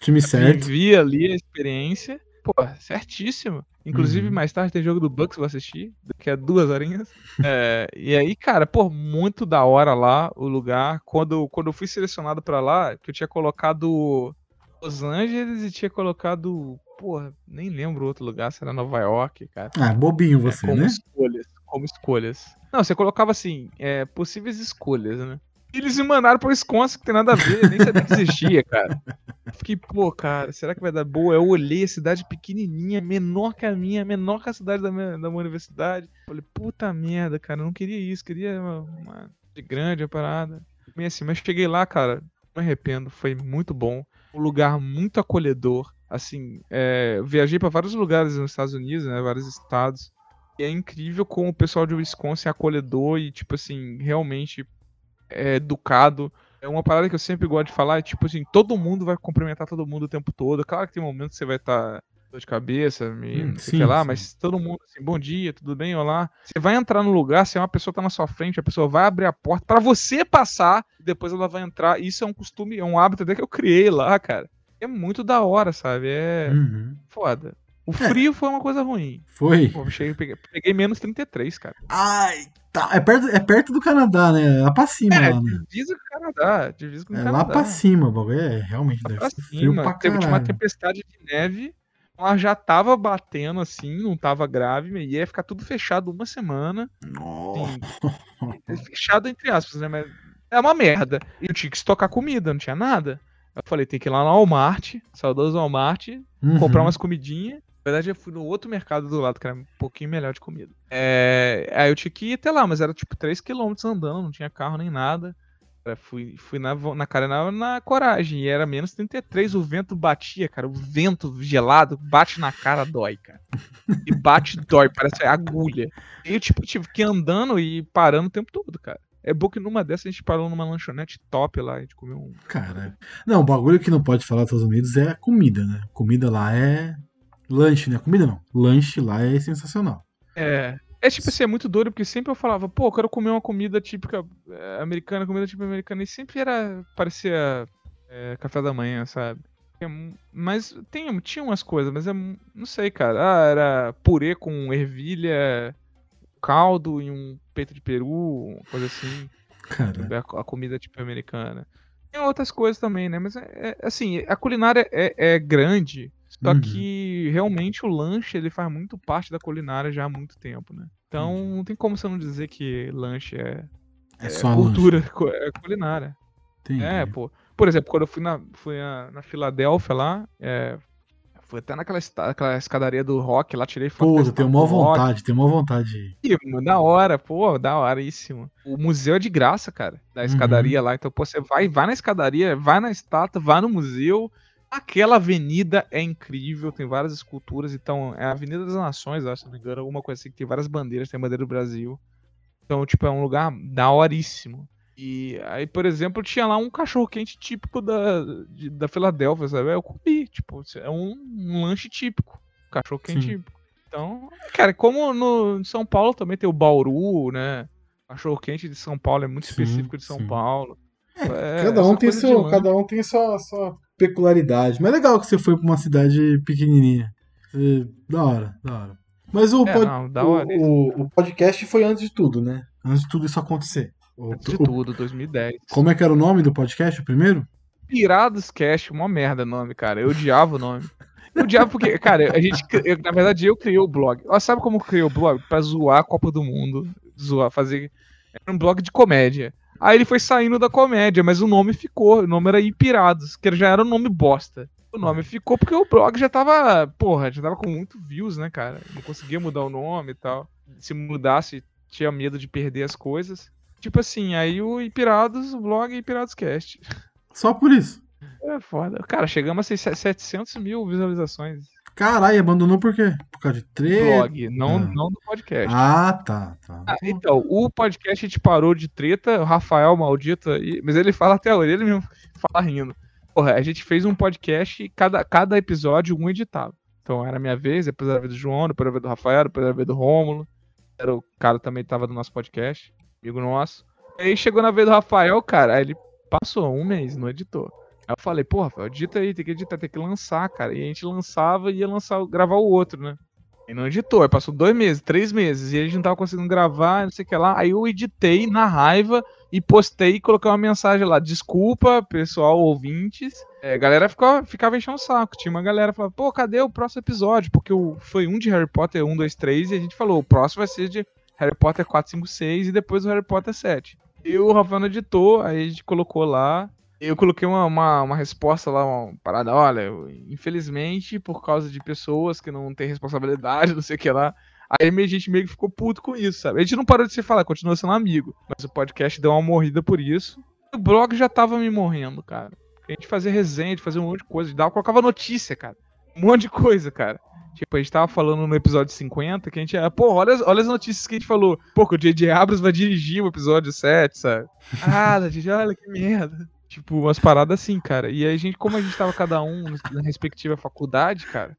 Time certo. vivi ali a experiência. Pô, certíssimo. Inclusive, Uhum. mais tarde tem jogo do Bucks, vou assistir, daqui a duas horinhas. É, e aí, cara, pô, muito da hora lá o lugar. Quando, quando eu fui selecionado pra lá, que eu tinha colocado Los Angeles e tinha colocado, porra, nem lembro outro lugar, se era Nova York, cara. Ah, bobinho É, você, como né? escolhas, como escolhas. Não, você colocava assim, é, possíveis escolhas, né? E eles me mandaram pro Wisconsin, que tem nada a ver, nem sabia que existia, cara. Fiquei, pô, cara, será que vai dar boa? Eu olhei a cidade pequenininha, menor que a minha, menor que a cidade da minha, da minha universidade. Falei, puta merda, cara, eu não queria isso, queria uma, uma de grande a parada. Meio assim, mas cheguei lá, cara, não me arrependo, foi muito bom. Um lugar muito acolhedor. Assim, é, viajei pra vários lugares nos Estados Unidos, né, vários estados. E é incrível como o pessoal de Wisconsin é acolhedor e, tipo assim, realmente é educado. É uma parada que eu sempre gosto de falar, é tipo assim, todo mundo vai cumprimentar todo mundo o tempo todo. Claro que tem momentos que você vai estar dor de cabeça, me, Hum, sei sim, lá, sim. mas todo mundo assim, bom dia, tudo bem, olá. Você vai entrar no lugar, se uma pessoa tá na sua frente, a pessoa vai abrir a porta pra você passar, e depois ela vai entrar. Isso é um costume, é um hábito até que eu criei lá, cara. É muito da hora, sabe? É Uhum. foda. O frio foi uma coisa ruim. Foi. Pô, cheguei, peguei, peguei menos 33, cara. Ai, tá. É perto, é perto do Canadá, né? É lá pra cima, É, lá, né? divisa com o Canadá. Divisa com o É Canadá. lá pra cima, bagulho. É, realmente Lá deve pra ser frio cima. pra Teve tinha uma tempestade de neve. Ela já tava batendo assim, não tava grave, mas ia ficar tudo fechado uma semana. Nossa. Assim, fechado entre aspas, né? Mas é uma merda. E eu tinha que estocar comida, não tinha nada. Eu falei, tem que ir lá no Walmart, saudoso Walmart, Uhum. comprar umas comidinhas. Verdade, eu fui no outro mercado do lado, que era um pouquinho melhor de comida. É, Aí eu tinha que ir até lá, mas era tipo 3km andando, não tinha carro nem nada. Cara, fui, fui na, na cara na, na coragem, e era menos 33, o vento batia, cara. O vento gelado bate na cara, dói, cara. E bate, dói, parece agulha. E eu, tipo, tive que ir andando e parando o tempo todo, cara. É bom que numa dessas a gente parou numa lanchonete top lá, a gente comeu um. Cara. Não, o bagulho que não pode falar dos Estados Unidos é a comida, né? Comida lá é. Lanche, né? Comida não. Lanche lá é sensacional. É. É tipo assim, é muito doido, porque sempre eu falava, pô, eu quero comer uma comida típica é, americana, comida típica americana, e sempre era. parecia é, café da manhã, sabe? É Mas tem, tinha umas coisas, mas é. Não sei, cara. Ah, era purê com ervilha, caldo e um peito de peru, uma coisa assim. Cara, a, a comida tipo americana. Tem outras coisas também, né? Mas é, é- assim, a culinária é, é grande, só Uhum. que realmente o lanche ele faz muito parte da culinária já há muito tempo, né? Então Entendi. não tem como você não dizer que lanche é, é é só cultura cu- é culinária. Entendi. É, pô. Por exemplo, quando eu fui na, fui na, na Filadélfia lá, é, fui até naquela esta- aquela escadaria do rock lá, tirei foto. Pô, tenho maior Rock. vontade, tenho maior vontade. mano, Da hora, pô, da horíssimo. O museu é de graça, cara, da escadaria lá. Então, pô, você vai, vai na escadaria, vai na estátua, vai no museu. Aquela avenida é incrível, tem várias esculturas. Então, é a Avenida das Nações, acho, se não me engano, alguma coisa assim, que tem várias bandeiras, tem a bandeira do Brasil. Então, tipo, é um lugar daoríssimo. E aí, por exemplo, tinha lá um cachorro-quente típico da, de- da Filadélfia, sabe? Eu comi, tipo, é um, um lanche típico. Cachorro-quente Sim. típico. Então, cara, como no em São Paulo também tem o Bauru, né? Cachorro quente de São Paulo é muito Sim, específico de São sim. Paulo. É, cada essa um tem seu, cada um tem sua, sua peculiaridade. Mas é legal que você foi pra uma cidade pequenininha. É, da hora, da hora. Mas o, É, pod- não, o- hora isso. o, o podcast foi antes de tudo, né? Antes de tudo isso acontecer. O- Antes de o- tudo, 2010. Como é que era o nome do podcast, o primeiro? Pirados Cast, uma merda o nome, cara. Eu odiava o nome. Eu odiava porque, cara, a gente, eu- na verdade, eu criei o blog. Ó, Sabe como eu criei o blog? Pra zoar a Copa do Mundo. Zoar, fazer. Era um blog de comédia. Aí ele foi saindo da comédia, mas o nome ficou. O nome era Ipirados, que já era um nome bosta. O nome ficou porque o blog já tava, porra, já tava com muito views, né, cara? Não conseguia mudar o nome e tal. Se mudasse, tinha medo de perder as coisas. Tipo assim, aí o Ipirados, o blog é Ipirados Cast. Só por isso. É foda. Cara, chegamos a ser 700 mil visualizações. Caralho, abandonou por quê? Por causa de treta? Blog, não, Ah. não do podcast. Ah, tá, tá. Ah, então, o podcast a gente parou de treta, o Rafael maldito, aí, mas ele fala até hoje, ele mesmo fala rindo. Porra, a gente fez um podcast e cada, cada episódio um editado. Então era a minha vez, depois era a vez do João, depois era a vez do Rafael, depois era a vez do Rômulo. Era o cara que também tava do nosso podcast, amigo nosso. Aí chegou na vez do Rafael, cara, aí ele passou um mês, não editou. Aí eu falei, pô, Rafael, edita aí, tem que editar, tem que lançar, cara. E a gente lançava e ia lançar, gravar o outro, né? E não editou, aí passou dois meses, três meses, e a gente não tava conseguindo gravar, não sei o que lá. Aí eu editei na raiva e postei e coloquei uma mensagem lá. Desculpa, pessoal, ouvintes. É, a galera ficava, ficava enchendo o saco. Tinha uma galera falava, pô, cadê o próximo episódio? Porque o, foi um de Harry Potter 1, 2, 3, e a gente falou, o próximo vai ser de Harry Potter 4, 5, 6 e depois o Harry Potter 7. E o Rafael editou, aí a gente colocou lá. Eu coloquei uma, uma, uma resposta lá, uma parada, olha, infelizmente, por causa de pessoas que não têm responsabilidade, não sei o que lá, aí a gente meio que ficou puto com isso, sabe? A gente não parou de se falar, continua sendo amigo, mas o podcast deu uma morrida por isso. O blog já tava me morrendo, cara. A gente fazia resenha, fazia um monte de coisa, dava, colocava notícia, cara. Um monte de coisa, cara. Tipo, a gente tava falando no episódio 50 que a gente. Pô, olha, as- olha as notícias que a gente falou. Pô, que o J.J. Abrams vai dirigir o episódio 7, sabe? Ah, J.J., olha que merda. Tipo, umas paradas assim, cara. E aí a gente, como a gente tava cada um na respectiva faculdade, cara,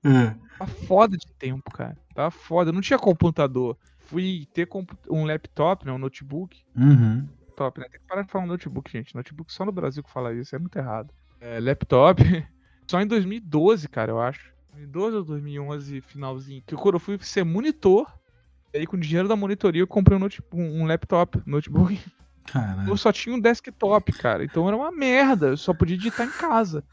tá foda de tempo, cara. Tá foda. Eu não tinha computador. Fui ter um laptop, né? Um notebook. Uhum. Laptop, né? Tem que parar de falar notebook, gente. Notebook só no Brasil que fala isso, é muito errado. É, laptop, só em 2012, cara, eu acho. 2012 ou 2011, finalzinho. Que eu fui ser monitor, e aí com o dinheiro da monitoria eu comprei um, notebook, um laptop, notebook. Eu só tinha um desktop, cara. Então era uma merda. Eu só podia digitar em casa.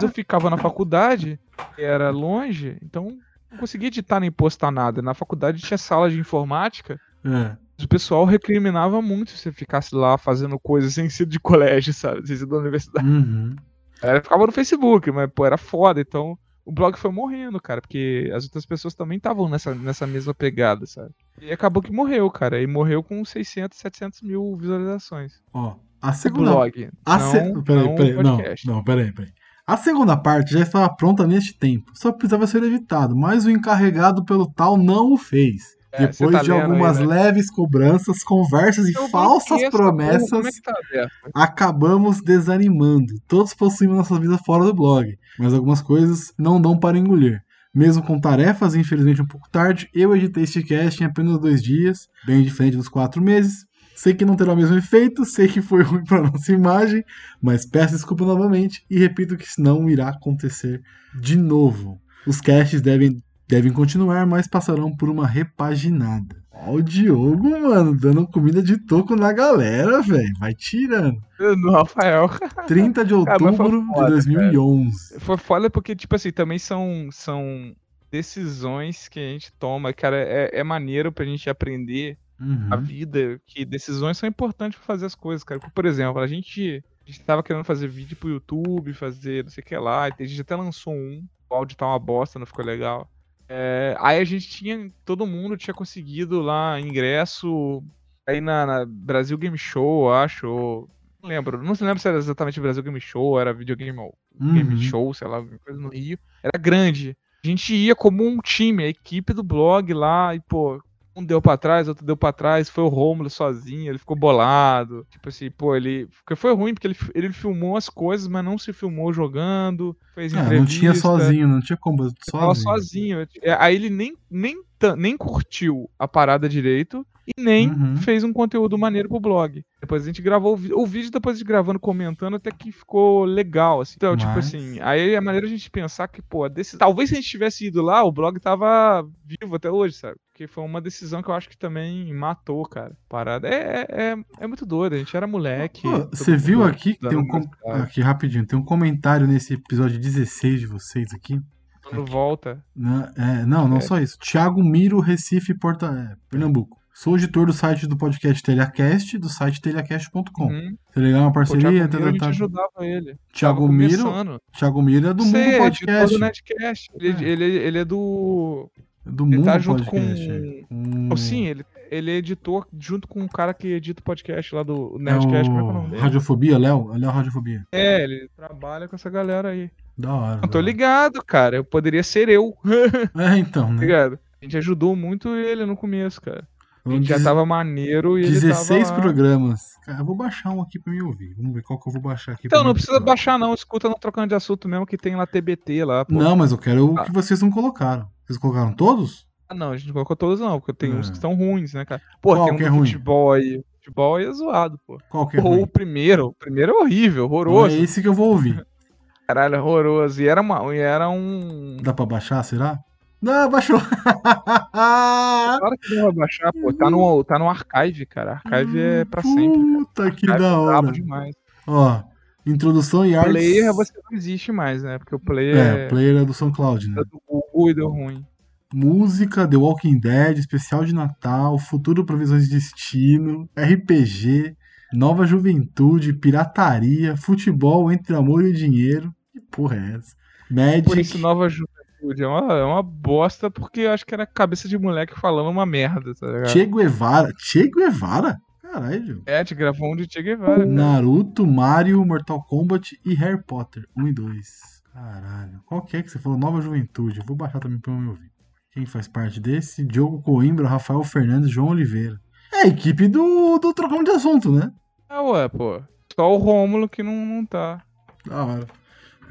Eu ficava na faculdade, era longe, então não conseguia editar nem postar nada. Na faculdade tinha sala de informática. É. O pessoal recriminava muito se você ficasse lá fazendo coisas sem ser de colégio, sabe? Sem ser da universidade. Uhum. Ela ficava no Facebook, mas, pô, era foda. Então o blog foi morrendo, cara. Porque as outras pessoas também estavam nessa, nessa mesma pegada, sabe? E acabou que morreu, cara. E morreu com 600, 700 mil visualizações. Ó, a O segunda blog. A não, se... Peraí, não peraí, não, não, peraí, peraí. A segunda parte já estava pronta neste tempo, só precisava ser editado, mas o encarregado pelo tal não o fez. É, Depois tá de lendo aí, algumas né? leves cobranças, conversas e Eu falsas Como é promessas, que tá acabamos desanimando. Todos possuímos nossa vida fora do blog, mas algumas coisas não dão para engolir. Mesmo com tarefas, infelizmente um pouco tarde, eu editei este cast em apenas dois dias, bem diferente dos quatro meses. Sei que não terá o mesmo efeito, sei que foi ruim para nossa imagem, mas peço desculpa novamente e repito que isso não irá acontecer de novo. Os casts devem, devem continuar, mas passarão por uma repaginada. Ó, o Diogo, mano, dando comida de toco na galera, velho. Vai tirando. No Rafael. 30 de Cara, foi outubro de foda, 2011. Foi foda porque, tipo assim, também são, são decisões que a gente toma, cara, é, é maneiro pra gente aprender Uhum. a vida, que decisões são importantes pra fazer as coisas, cara. Por exemplo, a gente, a gente tava querendo fazer vídeo pro YouTube, fazer não sei o que lá, a gente até lançou um, o áudio tá uma bosta, não ficou legal. É, aí a gente tinha, todo mundo tinha conseguido lá ingresso aí na, na Brasil Game Show, acho, ou- não lembro, não lembro se era exatamente Brasil Game Show, era videogame Game Uhum. Show, sei lá, coisa no Rio. Era grande. A gente ia como um time, a equipe do blog lá, e pô, um deu pra trás, outro deu pra trás, foi o Rômulo sozinho, ele ficou bolado. Tipo assim, pô, ele. Porque foi ruim, porque ele, ele filmou as coisas, mas não se filmou jogando, fez Ah, entrevista. não tinha sozinho, não tinha como, sozinho. sozinho. É, Aí ele nem, nem, nem curtiu a parada direito e nem Uhum. fez um conteúdo maneiro pro blog. Depois a gente gravou o vídeo. O vídeo, depois de gravando, comentando, até que ficou legal. Assim. Então, tipo Mas- assim, aí é maneiro a gente pensar que, pô, desse... talvez se a gente tivesse ido lá, o blog tava vivo até hoje, sabe? Porque foi uma decisão que eu acho que também matou, cara. Parada. É, é, é, é muito doido. A gente era moleque. Pô, Você viu aqui que tem um. com- Aqui, rapidinho, tem um comentário nesse episódio 16 de vocês aqui. dando volta. Na- é, não, não É. só isso. Thiago Miro, Recife, Porta, é, Pernambuco. Sou editor do site do podcast Telhacast, do site telhacast.com. Uhum. Tá legal? Uma Pô, o Thiago parceria. Miro, tá, a tá, gente tá. ajudava ele. Thiago Miro. Thiago Miro é do Sei, Mundo é Podcast. editor do Netcast. Ele, É. ele, ele é do. Do Ele Mundo tá junto Podcast. com- é. Oh, sim, ele, ele é editor junto com o cara que edita o podcast lá do é Nerdcast. Como é que é o nome o dele? Radiofobia, Léo? Léo Radiofobia. É, ele trabalha com essa galera aí. Da hora. Eu da tô ligado, cara. Eu poderia ser eu, É, então, tá né? ligado? A gente ajudou muito ele no começo, cara. A gente já tava maneiro e ele 16 tava programas. Cara, eu vou baixar um aqui pra me ouvir. Vamos ver qual que eu vou baixar aqui. Então, não precisa baixar não, escuta no Trocando de Assunto mesmo que tem lá TBT lá, pô. Não, mas eu quero o Ah. que vocês não colocaram. Vocês colocaram todos? Ah, não, a gente não colocou todos não, porque tem uns É. que são ruins, né, cara? Pô, Qual tem um que é ruim? futebol aí. Futebol aí é zoado, pô. Qual que é Pô, ruim? o primeiro, o primeiro é horrível, Então horroroso. É esse que eu vou ouvir. Caralho, horroroso. E era, uma, e era um. Dá pra baixar, será? Não, baixou. Claro que não vai baixar, pô. Tá no, tá no archive, cara. Archive é pra sempre. Puta que Archive da é hora. demais. Ó, introdução e artes. Player você não existe mais, né? Porque o player É, é, player é do SoundCloud, né? do Google e deu ruim. Música, The Walking Dead, especial de Natal, Futuro Provisões de Destino, RPG, Nova Juventude, Pirataria, Futebol entre Amor e Dinheiro. Que porra é essa? Magic. Por isso, nova juventude. É uma, é uma bosta, porque eu acho que era cabeça de moleque falando uma merda, tá ligado? Che Guevara. Che Guevara? Caralho. É, te gravou um de Che Guevara. cara. Naruto, Mario, Mortal Kombat e Harry Potter. 1 e 2. Caralho. Qual que é que você falou? Nova Juventude. Eu vou baixar também pra eu me ouvir. Quem faz parte desse? Diogo Coimbra, Rafael Fernandes, João Oliveira. É a equipe do, do Trocão de Assunto, né? Ah, ué, pô. Só o Rômulo que não, não tá. Da hora.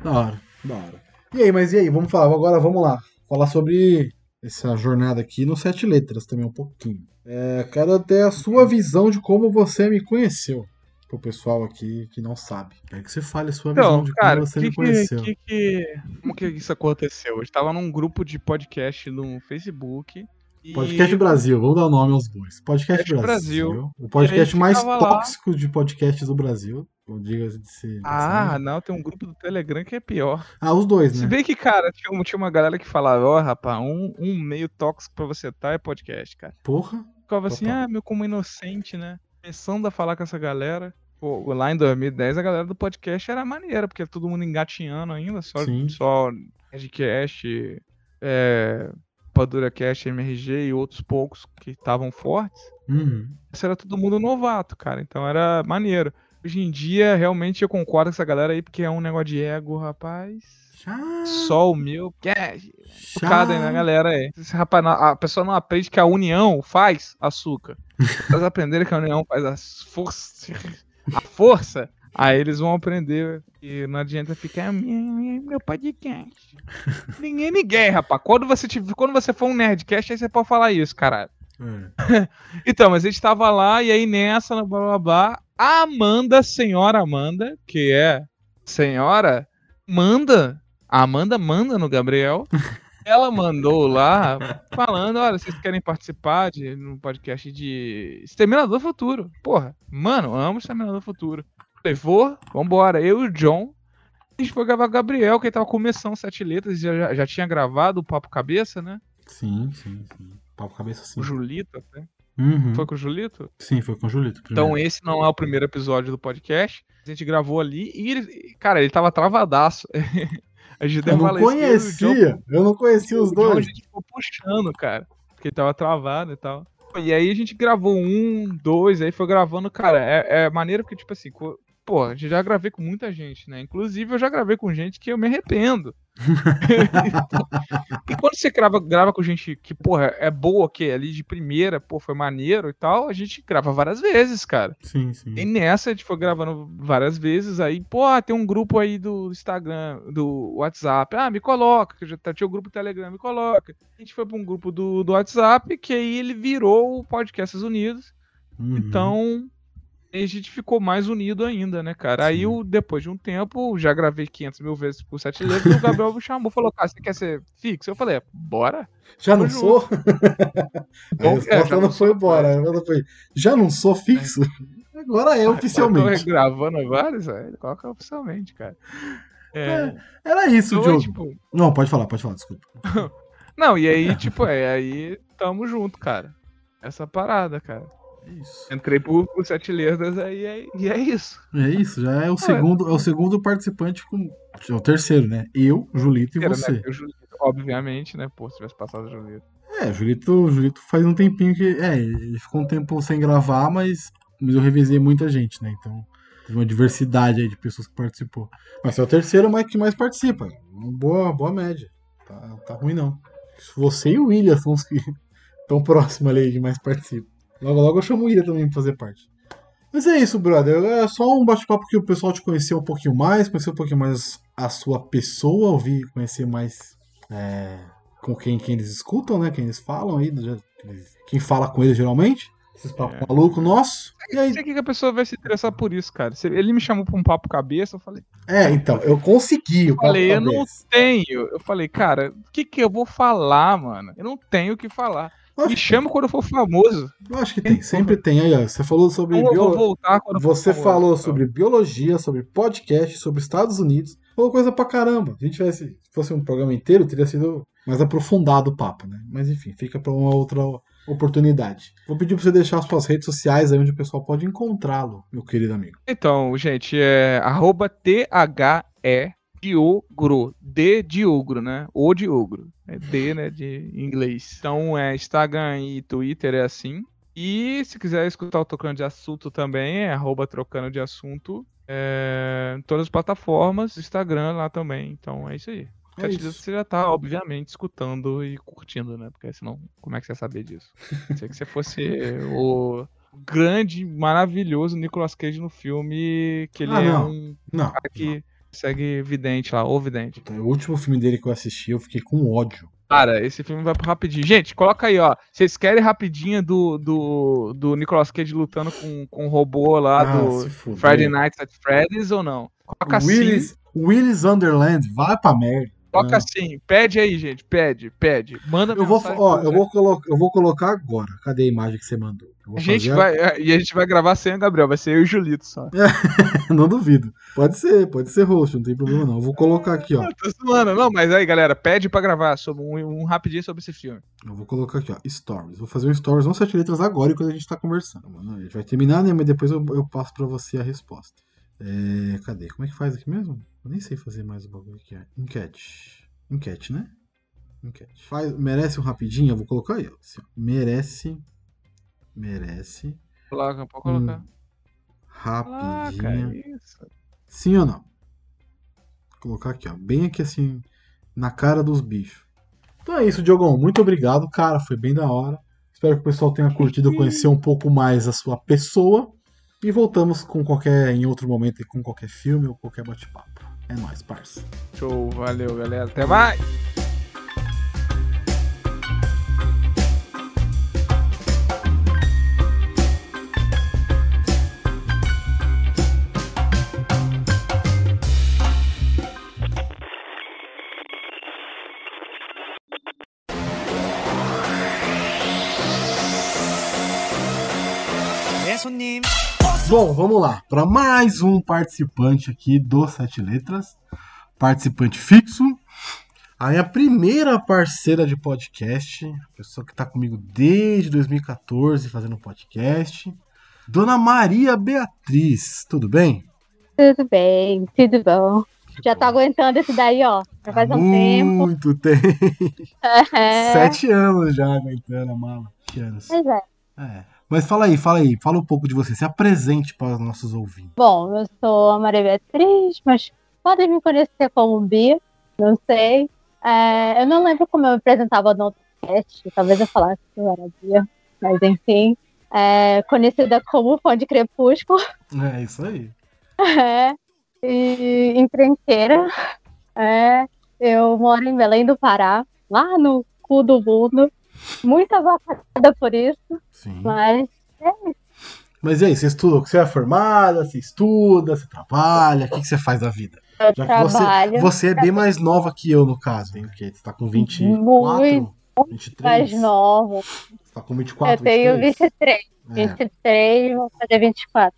Da hora. Da hora. E aí, mas e aí? Vamos falar. Agora vamos lá. Falar sobre essa jornada aqui no Sete Letras também um pouquinho. É, quero ter a sua visão de como você me conheceu. Pro pessoal aqui que não sabe. Quero que você fale a sua visão Então, de cara, como você que, me conheceu. que, que- como que isso aconteceu? Eu estava num grupo de podcast no Facebook. E- Podcast Brasil, vamos dar o nome aos bois. Podcast Podcast Brasil. Brasil. O podcast mais ficava lá. tóxico de podcasts do Brasil. De ser. Ah, não, tem um grupo do Telegram que é pior. ah, os dois, Se né? bem que, cara, tinha, uma- tinha uma galera que falava, ó, rapaz, um, um meio tóxico pra você tá é podcast, cara. Porra. Ficava assim, ah, meu, como inocente, né? Começando a falar com essa galera. Pô, lá em 2010 a galera do podcast era maneira, porque todo mundo engatinhando ainda, só, Sim. só Nerdcast, é, Padura Cast, MRG e outros poucos que estavam fortes. Uhum. Isso era todo mundo novato, cara. Então era maneiro. Hoje em dia, realmente, eu concordo com essa galera aí, porque é um negócio de ego, rapaz. Chá, Só o meu chá. Focado aí na galera aí. Esse rapaz, a pessoa não aprende que a união faz açúcar. Elas aprenderem que a união faz as força, a força, aí eles vão aprender que não adianta ficar meu, podcast. Ninguém ninguém, rapaz. Quando você, tiver, quando você for um nerdcast, aí você pode falar isso, caralho. É. Então, mas a gente tava lá e aí nessa, blá blá blá, a Amanda, senhora Amanda, que é senhora, manda, a Amanda manda no Gabriel, ela mandou lá falando: olha, vocês querem participar de um podcast de Exterminador Futuro? Porra, mano, amo Exterminador Futuro. Falei, vou, vambora. Eu e o John. A gente foi gravar o Gabriel, que ele tava começando sete letras, já, já tinha gravado o Papo Cabeça, né? Sim, sim, sim. Papo cabeça sim. O Julito até. Uhum. Foi com o Julito? Sim, foi com o Julito. Então primeiro. esse não é o primeiro episódio do podcast. A gente gravou ali e, ele, cara, ele tava travadaço. a gente eu não John- conhecia. Eu não conhecia os o John, a dois. gente ficou puxando, cara. Porque ele tava travado e tal. E aí a gente gravou um, dois, aí foi gravando, cara. É, é maneiro porque, tipo assim, pô, já gravei com muita gente, né? Inclusive eu já gravei com gente que eu me arrependo. e quando você grava, grava com gente que, porra, é boa, que é ali de primeira, pô, foi maneiro e tal, a gente grava várias vezes, cara. Sim, sim. E nessa a gente foi gravando várias vezes, aí, pô, ah, tem um grupo aí do Instagram, do WhatsApp, ah, me coloca, que já tá- tinha o grupo Telegram, me coloca. A gente foi pra um grupo do, do WhatsApp, que aí ele virou o Podcasts Unidos, Uhum. então a gente ficou mais unido ainda, né, cara? Aí, Sim. eu, depois de um tempo, já gravei 500 mil vezes por sete letras, e o Gabriel me chamou, falou, cara, você quer ser fixo? Eu falei, bora. Já não sou? a Bom, é, resposta já não não foi sou, embora. A resposta foi, já não sou fixo? Agora é Eu oficialmente. tô gravando vários, velho, coloca oficialmente, cara. É, Era isso, então, Diogo. tipo, Não, pode falar, pode falar, desculpa. Não, e aí, tipo, é, aí tamo junto, cara. Essa parada, cara. É isso. Entrei por, por sete letras aí, aí, e é isso. É isso, já é o segundo, é o segundo participante com. É o terceiro, né? Eu, Julito e Era, você. né? O Julito, obviamente, né? Pô, se tivesse passado o Julito. É, o Julito, Julito faz um tempinho que. É, ele ficou um tempo sem gravar, mas, mas eu revisei muita gente, né? Então, teve uma diversidade aí de pessoas que participou. Mas é o terceiro mais que mais participa. Uma boa, boa média. Tá, tá ruim não. Você e o William são os que estão próximos ali que mais participam. Logo, logo eu chamo o William também pra fazer parte. Mas é isso, brother. É só um bate-papo que o pessoal te conheceu um pouquinho mais, conhecer um pouquinho mais a sua pessoa, ouvir, conhecer mais é, com quem, quem eles escutam, né? Quem eles falam aí, quem fala com eles geralmente. Esses papos É. malucos nossos. E aí, Não sei que que a pessoa vai se interessar por isso, cara. Ele me chamou pra um papo cabeça, eu falei, é, então, eu consegui o papo falei, eu não tenho. Eu falei, cara, o que que eu vou falar, mano? Eu não tenho o que falar. Me chama quando for famoso. Eu acho que tem, sempre tem. Aí, ó, você falou sobre. Eu vou bio- voltar quando eu for Você famoso. falou sobre biologia, sobre podcast, sobre Estados Unidos. Falou coisa pra caramba. Se a gente tivesse, se fosse um programa inteiro, teria sido mais aprofundado o papo, né? Mas enfim, fica pra uma outra oportunidade. Vou pedir pra você deixar as suas redes sociais aí onde o pessoal pode encontrá-lo, meu querido amigo. Então, gente, é arroba T-H-E Diogro. D de ogro, né? O de ogro. É D, né? De inglês. Então, é Instagram e Twitter é assim. E se quiser escutar o Trocando de Assunto também, é arroba Trocando de Assunto. É, em todas as plataformas, Instagram lá também. Então é isso aí. É isso. Você já tá, obviamente, escutando e curtindo, né? Porque senão, como é que você ia saber disso? Se que você fosse o grande, maravilhoso Nicolas Cage no filme, que ele Ah, é não. um Não, cara que segue vidente lá, ou vidente. o último filme dele que eu assisti, eu fiquei com ódio. Cara, esse filme vai pro rapidinho. Gente, coloca aí, ó. Vocês querem rapidinho do, do, do Nicolas Cage lutando com, com o robô lá Ah, do. Friday Night at Freddy's ou não? Coloca assim. Willis, Willis Underland, vai pra merda. Coloca Ah. assim. Pede aí, gente. Pede, pede. Manda Eu vou, ó, eu vou, colo eu vou colocar agora. Cadê a imagem que você mandou? Eu vou A gente fazer vai, é, e a gente vai gravar sem o Gabriel, vai ser eu e o Julito só. não duvido. Pode ser, pode ser host, não tem problema não. Eu vou colocar aqui, ó. Tô zoando, não, mas aí, galera, pede pra gravar sobre um, um rapidinho sobre esse filme. Eu vou colocar aqui, ó. Stories. Vou fazer um stories, não sete letras agora, enquanto a gente tá conversando. A gente vai terminar, né? Mas depois eu, eu passo pra você a resposta. É, cadê? Como é que faz aqui mesmo? Eu nem sei fazer mais o bagulho aqui. Enquete. Enquete, né? Enquete. Faz, merece um rapidinho? Eu vou colocar aí. Assim. Merece. Merece. Coloca, pode um colocar. Coloca, rapidinho. isso. Sim ou não? Vou colocar aqui, ó. Bem aqui assim, na cara dos bichos. Então é isso, Diogão. Muito obrigado, cara. Foi bem da hora. Espero que o pessoal tenha curtido conhecer um pouco mais a sua pessoa. E voltamos com qualquer, em outro momento, com qualquer filme ou qualquer bate-papo. É nóis, parça. Show, valeu, galera. Até mais! Bom, vamos lá. Para mais um participante aqui do Sete Letras. Participante fixo. A minha primeira parceira de podcast. Pessoa que está comigo desde 2014 fazendo podcast. Dona Maria Beatriz. Tudo bem? Tudo bem, tudo bom. Já tô aguentando esse daí, ó. Já faz um tempo. Muito tempo. É. Sete anos já aguentando a mala. Sete anos. Pois é. É. Mas fala aí, fala aí. Fala um pouco de você. Se apresente para os nossos ouvintes. Bom, eu sou a Maria Beatriz, mas podem me conhecer como Bia, não sei. É, eu não lembro como eu me apresentava no outro cast, talvez eu falasse que eu era Bia, mas enfim. É, conhecida como fã de Crepúsculo. É isso aí. É, e encrenqueira. É, eu moro em Belém do Pará, lá no cu do mundo. Muito avacada por isso, Sim. mas Mas e aí, você estuda? Você é formada? Você estuda? Você trabalha? O que, que você faz da vida? eu Já que você, trabalho você é bem mais nova que eu, no caso. O quê? Você tá com 24? Muito 23? mais nova. Você tá com 24, eu tenho 23? 23, É, 23, vou fazer 24.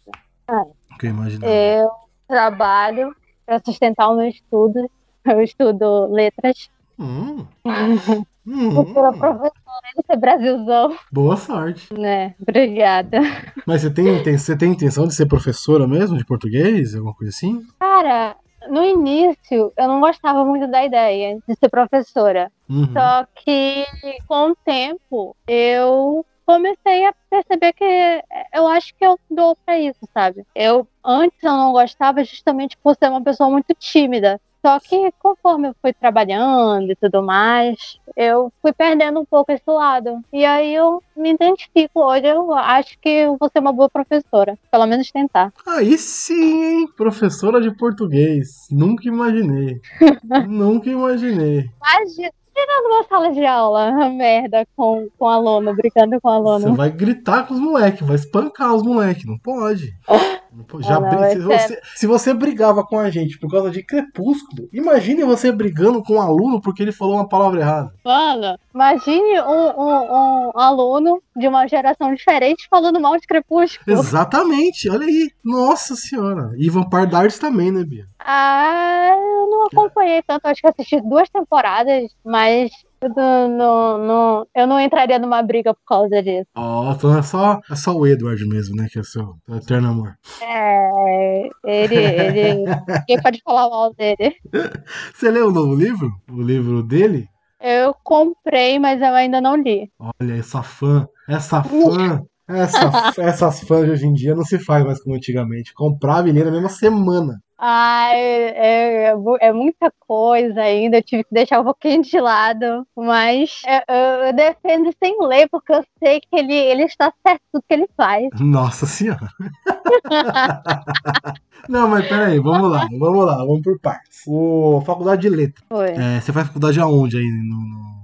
o que eu imaginava. Eu trabalho para sustentar os meus estudos. Eu estudo letras. Hum, Hum, professora desse Brasilzão, boa sorte. né? Obrigada. Mas você tem, tem- você tem intenção de ser professora mesmo, de português? Alguma coisa assim? Cara, no início eu não gostava muito da ideia de ser professora. Uhum. Só que com o tempo eu comecei a perceber que eu acho que eu dou pra isso, sabe? Eu antes eu não gostava justamente por ser uma pessoa muito tímida. Só que conforme eu fui trabalhando e tudo mais, eu fui perdendo um pouco esse lado. E aí eu me identifico hoje, eu acho que eu vou ser uma boa professora. Pelo menos tentar. Aí sim, hein? Professora de português. Nunca imaginei. Nunca imaginei. Imagina, tirando uma sala de aula, merda, com, com aluno, brincando com Você aluno. vai gritar com os moleques, vai espancar os moleques. Não pode. Já Ah, não, é se, sério. você, se você brigava com a gente por causa de crepúsculo, imagine você brigando com um aluno porque ele falou uma palavra errada. Mano, imagine um, um, um aluno de uma geração diferente falando mal de Crepúsculo. Exatamente, olha aí. Nossa senhora. E Vampire Diaries também, né, Bia? Ah, eu não acompanhei tanto, acho que assisti duas temporadas, mas não, não, não- eu não entraria numa briga por causa disso. Ó, então é só, é só o Edward mesmo, né? Que é seu eterno amor. É, ele, ele, ninguém pode falar mal dele. Você leu o novo livro? O livro dele? Eu comprei, mas eu ainda não li. Olha, essa fã, essa fã, essa, essas fãs de hoje em dia não se faz mais como antigamente. Comprava e lia na mesma semana. Ah, é, é, é muita coisa ainda, eu tive que deixar um pouquinho de lado, mas eu, eu- eu defendo sem ler, porque eu sei que ele, ele está certo tudo que ele faz. Nossa senhora. Não, mas peraí, vamos lá, vamos lá, vamos por partes. O Faculdade de Letras. Foi. É, você faz faculdade aonde aí no,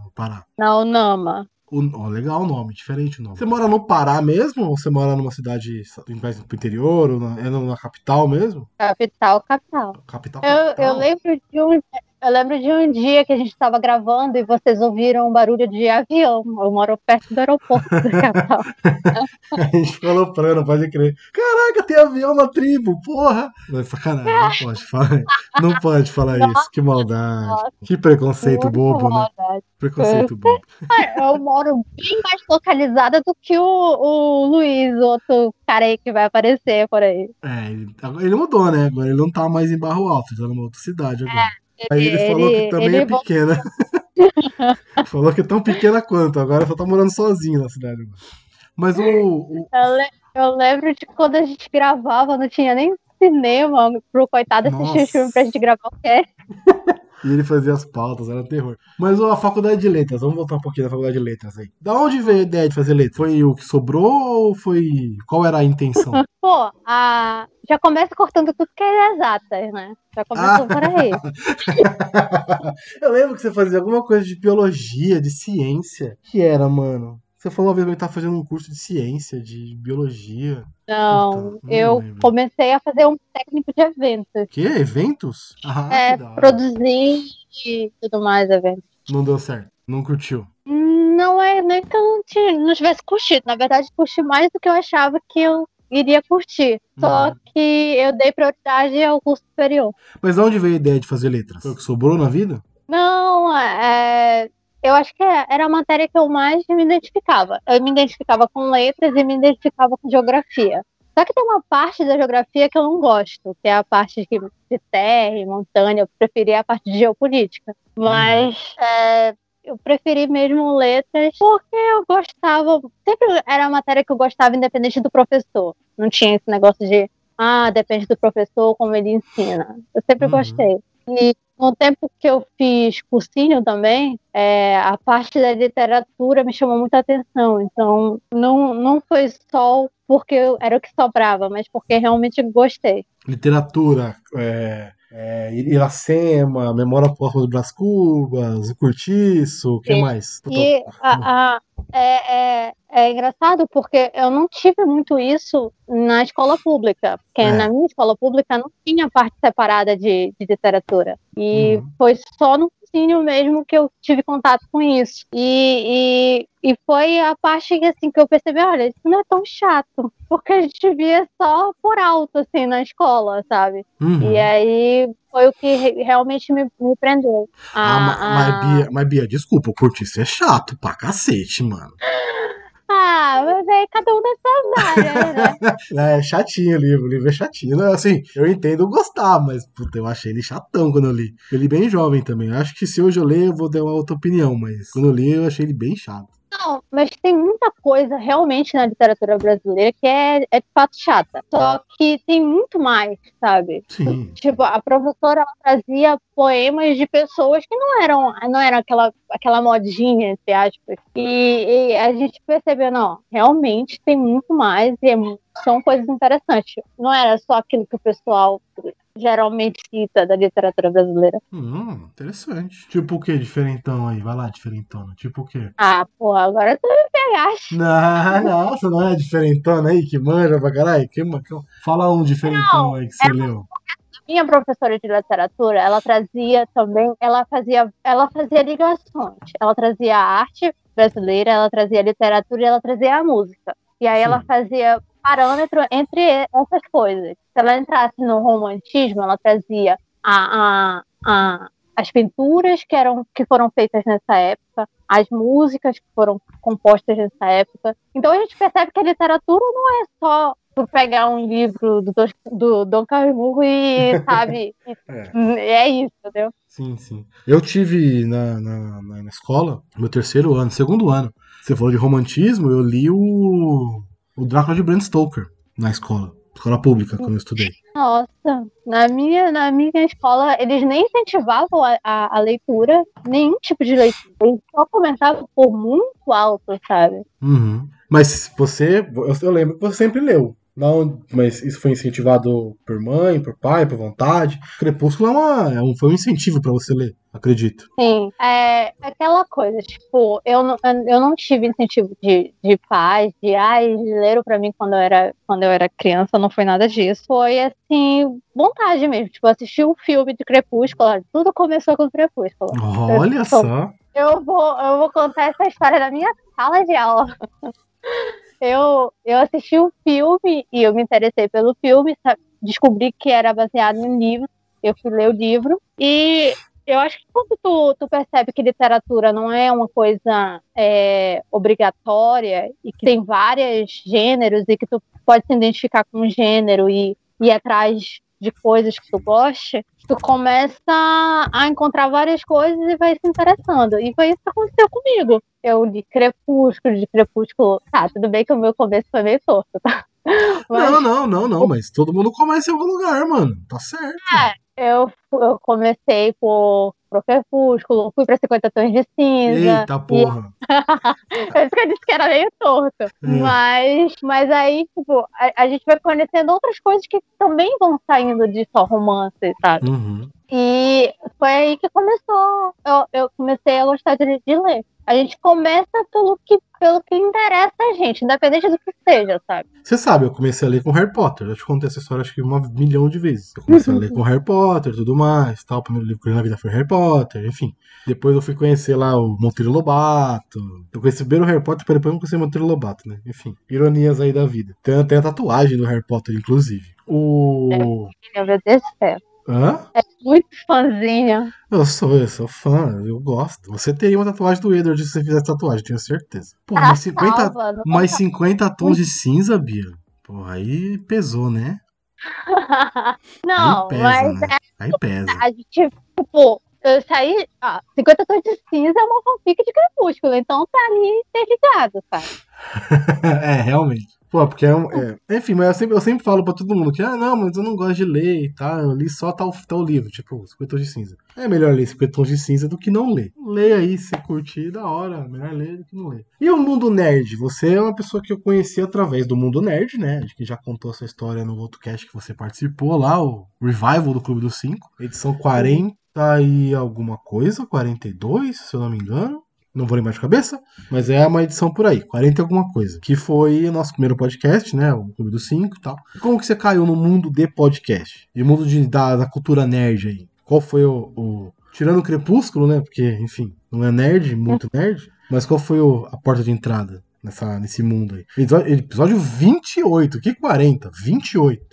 no Pará? Na Unama. O, ó, legal o nome, diferente o nome. Você mora no Pará mesmo? Ou você mora numa cidade mais pro interior? Ou na, é na capital mesmo? Capital, capital. Capital, Eu, capital? eu lembro de um, eu lembro de um dia que a gente estava gravando e vocês ouviram um barulho de avião. Eu moro perto do aeroporto da capital. A gente ficou aloprando, pode crer. Caraca, tem avião na tribo, porra! Não, é sacanagem, não pode falar, não pode falar isso. Que maldade. Nossa. Que preconceito bobo, né? maldade. Preconceito bobo. Eu moro bem mais localizada do que o, o Luiz, outro cara aí que vai aparecer por aí. É, ele, ele mudou, né? Agora ele não tá mais em Barro Alto, ele tá numa outra cidade agora. Aí ele, falou que também ele é pequena. falou que é tão pequena quanto, agora só tá morando sozinho na cidade. Mas o. o- Eu, le- eu lembro de quando a gente gravava, não tinha nem cinema pro coitado assistir o filme pra gente gravar o quê? e ele fazia as pautas, era terror. Mas ó, a faculdade de letras, vamos voltar um pouquinho da faculdade de letras aí. Da onde veio a ideia de fazer letras? Foi o que sobrou ou foi. Qual era a intenção? Pô, a... já começa cortando tudo que é exatas, né? Já começou Ah. por aí. Eu lembro que você fazia alguma coisa de biologia, de ciência. que era, mano? Você falou uma vez que tá fazendo um curso de ciência, de biologia. Não, não eu lembro. comecei a fazer um técnico de eventos. Que? Eventos? Ah, é, produzir e tudo mais, eventos. Não deu certo. Não curtiu. Não é nem que eu não, tinha, não tivesse curtido. Na verdade, curti mais do que eu achava que eu iria curtir. Só Uhum. que eu dei prioridade ao curso superior. Mas de onde veio a ideia de fazer letras? Foi o que sobrou na vida? Não, é, eu acho que era a matéria que eu mais me identificava. Eu me identificava com letras e me identificava com geografia. Só que tem uma parte da geografia que eu não gosto, que é a parte de, de terra e montanha. Eu preferia a parte de geopolítica. Mas é, eu preferi mesmo letras porque eu gostava. Sempre era a matéria que eu gostava, independente do professor. Não tinha esse negócio de, ah, depende do professor, como ele ensina. Eu sempre Uhum. gostei. E no tempo que eu fiz cursinho também, é, a parte da literatura me chamou muita atenção. Então, não, não foi só porque eu- era o que sobrava, mas porque realmente gostei. Literatura, é, é, Iracema, Memória Póstuma Brás Cubas, o Curtiço, o que Sim. mais? E a, a- é, é, é engraçado porque eu não tive muito isso na escola pública, porque É. na minha escola pública não tinha parte separada de, de literatura. E Uhum. foi só no ensino mesmo que eu tive contato com isso. E, e, e foi a parte que, assim, que eu percebi, olha, isso não é tão chato, porque a gente via só por alto, assim, na escola, sabe? Uhum. E aí foi o que re- realmente me, me prendeu. Ah, A- mas, a- Bia, mas Bia, desculpa, o Curtiço é chato pra cacete, mano. Ah, mas aí cada um suas áreas, né? É chatinho o livro, o livro é chatinho. Assim, eu entendo gostar, mas puta, eu achei ele chatão quando eu li. Eu li bem jovem também. Eu Acho que se hoje eu ler, eu vou dar uma outra opinião, mas quando eu li, eu achei ele bem chato. Não, mas tem muita coisa realmente na literatura brasileira que é, é de fato chata. Só que tem muito mais, sabe? Sim. Tipo, a professora trazia poemas de pessoas que não eram, não eram aquela, aquela modinha, entre aspas. E, e a gente percebeu, não, realmente tem muito mais e é são coisas interessantes. Não era só aquilo que o pessoal geralmente cita da literatura brasileira. Hum, interessante. Tipo o que, diferentão aí? Vai lá, diferentona. Tipo o quê? Ah, porra, agora tu me pegaste. Não, nossa, não é diferentona aí que manja pra caralho? Que, que- fala um diferentão aí que você leu. minha professora de literatura, ela trazia também, ela fazia, ela fazia ligações. Ela trazia a arte brasileira, ela trazia a literatura e ela trazia a música. E aí ela Sim. fazia parâmetro entre essas coisas. Se ela entrasse no romantismo, ela trazia a, a, a, as pinturas que, eram, que foram feitas nessa época, as músicas que foram compostas nessa época. Então a gente percebe que a literatura não é só tu pegar um livro do, do Dom Casmurro e, sabe, É. é isso, entendeu? Sim, sim. Eu tive na, na, na- na escola, meu terceiro ano, segundo ano. Você falou de romantismo, eu li o, o Drácula de Bram Stoker na escola. Escola pública, quando eu estudei. Nossa, na minha, na minha escola, eles nem incentivavam a, a, a leitura, nenhum tipo de leitura. Eles só comentavam por muito alto, sabe? Uhum. Mas você, eu, eu lembro que você sempre leu. Não, mas isso foi incentivado por mãe, por pai, por vontade. Crepúsculo é, uma, é um, foi um incentivo pra você ler, acredito. Sim, é aquela coisa, tipo, eu não, eu não tive incentivo de, de pais, de ai, leram pra mim quando eu, era, quando eu era criança, não foi nada disso. Foi assim, vontade mesmo, tipo, assistir o filme de Crepúsculo, tudo começou com Crepúsculo. Olha Eu- só. Eu vou, eu vou contar essa história na minha sala de aula. Eu, eu assisti o filme e eu me interessei pelo filme, sa- descobri que era baseado em um livro, eu fui ler o livro. E eu acho que quando tu, tu percebe que literatura não é uma coisa é, obrigatória e que tem vários gêneros e que tu pode se identificar com um gênero e ir atrás de coisas que tu goste, tu começa a encontrar várias coisas e vai se interessando. E foi isso que aconteceu comigo. Eu li Crepúsculo, de Crepúsculo. Tá, tudo bem que o meu começo foi meio torto, tá? Mas Não, não, não, não, mas todo mundo começa em algum lugar, mano. Tá certo. Eu, eu comecei por, por Crepúsculo, fui pra 50 Tons de Cinza. Eita porra. Por isso que eu disse que era meio torto. É. Mas, mas aí, tipo, a, a gente vai conhecendo outras coisas que também vão saindo de só romance, sabe? Uhum. E foi aí que começou. Eu, eu comecei a gostar de, de ler. A gente começa pelo que, pelo que interessa a gente, independente do que seja, sabe? Você sabe, eu comecei a ler com Harry Potter. Já te contei essa história acho que uma milhão de vezes. Eu comecei a ler com Harry Potter e tudo mais. Tal. O primeiro livro que eu li na vida foi Harry Potter, enfim. Depois eu fui conhecer lá o Monteiro Lobato. Eu conheci primeiro o Harry Potter, depois eu conheci o Monteiro Lobato, né? Enfim, ironias aí da vida. Tem, tem a tatuagem do Harry Potter, inclusive. O. Meu Deus do céu. Hã? Muito fãzinha. Eu sou, eu sou fã, eu gosto. Você teria uma tatuagem do Edward se você fizesse tatuagem, tenho certeza. Pô, mais 50, salva, mais 50 tons de cinza, Bia. Pô, aí pesou, né? Não, aí pesa, mas né? Aí pesa. a gente, tipo, eu saí. Ah, 50 tons de cinza é uma fanfic de crepúsculo, então tá ali interligado, sabe? é, realmente. Pô, porque é um. é- Enfim, mas eu sempre, eu sempre falo pra todo mundo que, ah, não, mas eu não gosto de ler e tal. Eu li só tal, tal livro, tipo, 50 tons de cinza. É melhor ler 50 tons de cinza do que não ler. Lê aí, se curtir, da hora. Melhor ler do que não ler. E o mundo nerd? Você é uma pessoa que eu conheci através do mundo nerd, né? Acho que já contou essa história no outro cast que você participou lá, o Revival do Clube dos Cinco. Edição 40 e alguma coisa, 42, se eu não me engano. Não vou lembrar de cabeça, mas é uma edição por aí, 40 e alguma coisa. Que foi o nosso primeiro podcast, né? O Clube dos Cinco e tal. Como que você caiu no mundo de podcast? E o mundo de, da, da cultura nerd aí? Qual foi o, o- Tirando o Crepúsculo, né? Porque, enfim, não é nerd, muito nerd. Mas qual foi o- a porta de entrada nessa, nesse mundo aí? Episódio, episódio 28, que 40? 28.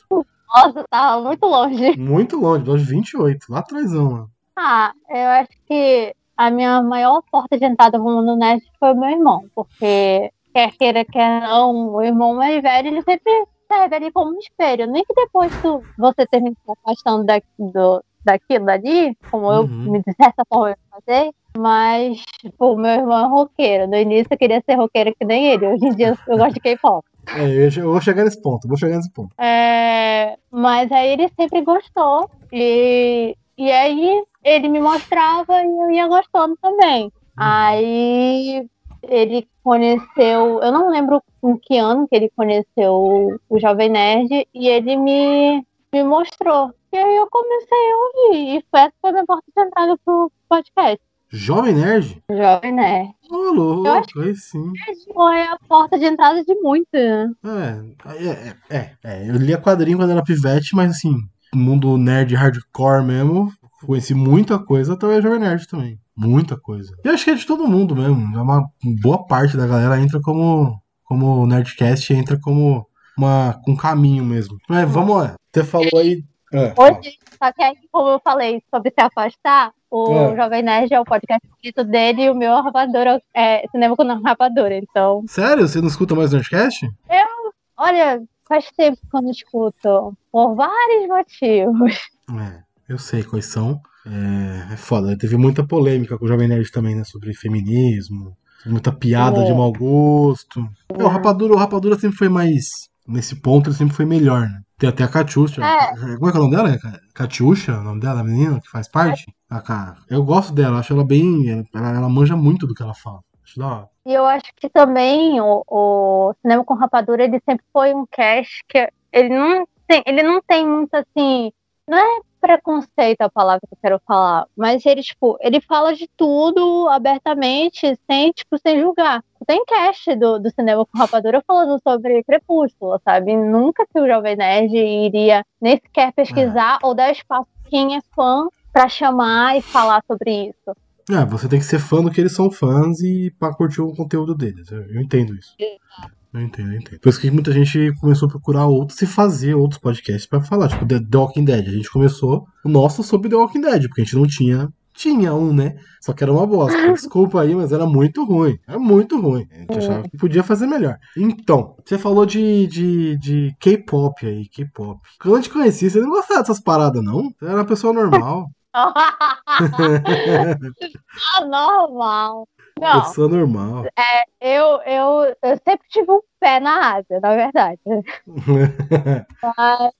Nossa, tava muito longe. Muito longe, episódio 28, lá atrás, lá. Ah, eu acho que a minha maior porta de entrada pro mundo nerd foi meu irmão, porque quer queira, quer não, o irmão mais velho, ele sempre serve ali como um espelho. Nem que depois tu, você termine se afastando da, do, daquilo ali, como eu, Uhum. me- de certa forma, eu fazer, mas, tipo, o meu irmão é roqueiro. No início eu queria ser roqueira que nem ele, hoje em dia eu gosto de K-pop. É, eu, eu vou chegar nesse ponto, vou chegar nesse ponto. É, mas aí ele sempre gostou. E, e aí ele me mostrava e eu ia gostando também. Aí ele conheceu, eu não lembro em que ano que ele conheceu o, Jovem Nerd e ele me, me mostrou. E aí eu comecei a ouvir. E foi essa foi a minha porta de entrada pro podcast. Jovem Nerd? Jovem Nerd. Ô, louco, Eu acho aí sim. Foi a porta de entrada de muito, né? É, é, é, é, eu lia quadrinho quando era pivete, mas assim, mundo nerd hardcore mesmo, conheci muita coisa através do Jovem Nerd também. Muita coisa. E acho que é de todo mundo mesmo. É uma boa parte da galera entra como. Como Nerdcast entra como uma, com caminho mesmo. Mas vamos lá. Você falou aí. É. Hoje, só que aí, como eu falei sobre se afastar, o É. Jovem Nerd é o podcast favorito dele e o meu rapadura é cinema com rapadura. Então, Sério? Você não escuta mais Nerdcast? olha, faz tempo que eu não escuto, por vários motivos. É, eu sei quais são. É, é foda. Teve muita polêmica com o Jovem Nerd também, né? Sobre feminismo, muita piada É. de mau gosto. É, o Rapadura, o Rapadura sempre foi mais. Nesse ponto, ele sempre foi melhor, né? Tem até a Catiuxa. É. Como é que é o nome dela? Ca- Catiuxa, o nome dela, a menina que faz parte? A Ca- Eu gosto dela, acho ela bem. Ela, ela manja muito do que ela fala. E eu acho que também o, o Cinema com Rapadura, ele sempre foi um cast que ele não tem, ele não tem muito assim, não é preconceito a palavra que eu quero falar, mas ele, tipo, ele fala de tudo abertamente, sem, tipo, sem julgar. Tem cast do, do Cinema com Rapadura falando sobre Crepúsculo, sabe? Nunca que o Jovem Nerd iria nem sequer pesquisar ou dar espaço quem é fã pra chamar e falar sobre isso. É, você tem que ser fã do que eles são fãs e pra curtir o conteúdo deles. Eu, entendo isso. Eu entendo, eu entendo. Por isso que muita gente começou a procurar outros e fazer outros podcasts pra falar, tipo The, The Walking Dead. A gente começou o nosso sobre The Walking Dead, porque a gente não tinha. Tinha um, né? Só que era uma bosta. Desculpa aí, mas era muito ruim. Era muito ruim. A gente achava que podia fazer melhor. Então, você falou de, de, de K-pop aí, K-pop. Quando eu te conheci, você não gostava dessas paradas, não? Você era uma pessoa normal. Ah, normal. Não, Pessoa normal. eu, eu, eu sempre tive um pé na Ásia, na verdade. Mas,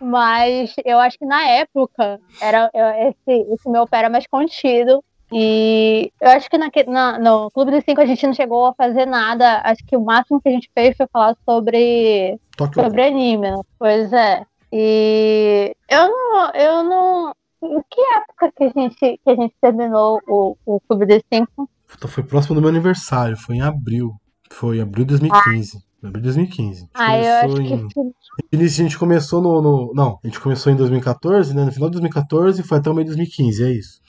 mas eu acho que na época era eu- esse, esse meu pé era mais contido. E eu acho que naque- na- no Clube dos Cinco a gente não chegou a fazer nada. Acho que o máximo que a gente fez foi falar sobre Tóquio. sobre anime, né? Pois é. E eu não, eu não. Em que época que a gente, que a gente terminou o, o Clube dos Cinco? Puta, Foi próximo do meu aniversário, foi em abril. Foi abril de 2015. Abril de 2015. A gente Ah, eu começou acho que em- foi- Início, a gente começou no, no- Não, a gente começou em 2014, né? No final de 2014 e foi até o meio de 2015, é isso.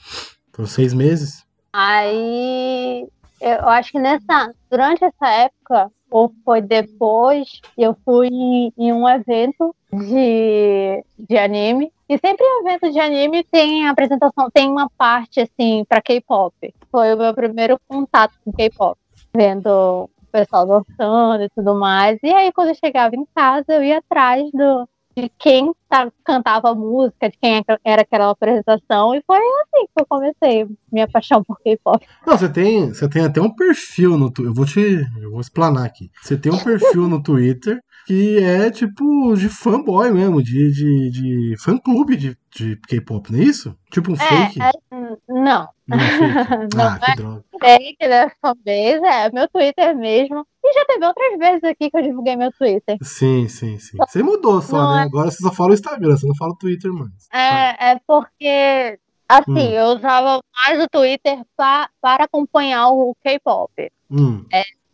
Foram seis meses. Aí eu acho que nessa, durante essa época, ou foi depois, eu fui em, em um evento de, de anime. E sempre em evento de anime tem apresentação, tem uma parte assim para K-pop. Foi o meu primeiro contato com K-pop, vendo o pessoal dançando e tudo mais. E aí quando eu chegava em casa, eu ia atrás do de quem tá- cantava a música, de quem era aquela apresentação, e foi assim que eu comecei minha paixão por K-pop. Não, você tem, você tem até um perfil no Twitter. Eu vou te. Eu vou explanar aqui. Você tem um perfil no Twitter que é tipo de fanboy mesmo, de, de, de fã clube de, de K-pop, não é isso? Tipo um fake? É, é, hum, não, Não é fake. Não ah, que droga. fake, né? Fanbase, é meu Twitter mesmo. E já teve outras vezes aqui que eu divulguei meu Twitter. Sim, sim, sim. Você mudou só, Não né? é- Agora você só fala o Instagram, você não fala o Twitter mais. É, é porque, assim, Hum. eu usava mais o Twitter pa- para acompanhar o K-pop. Hum.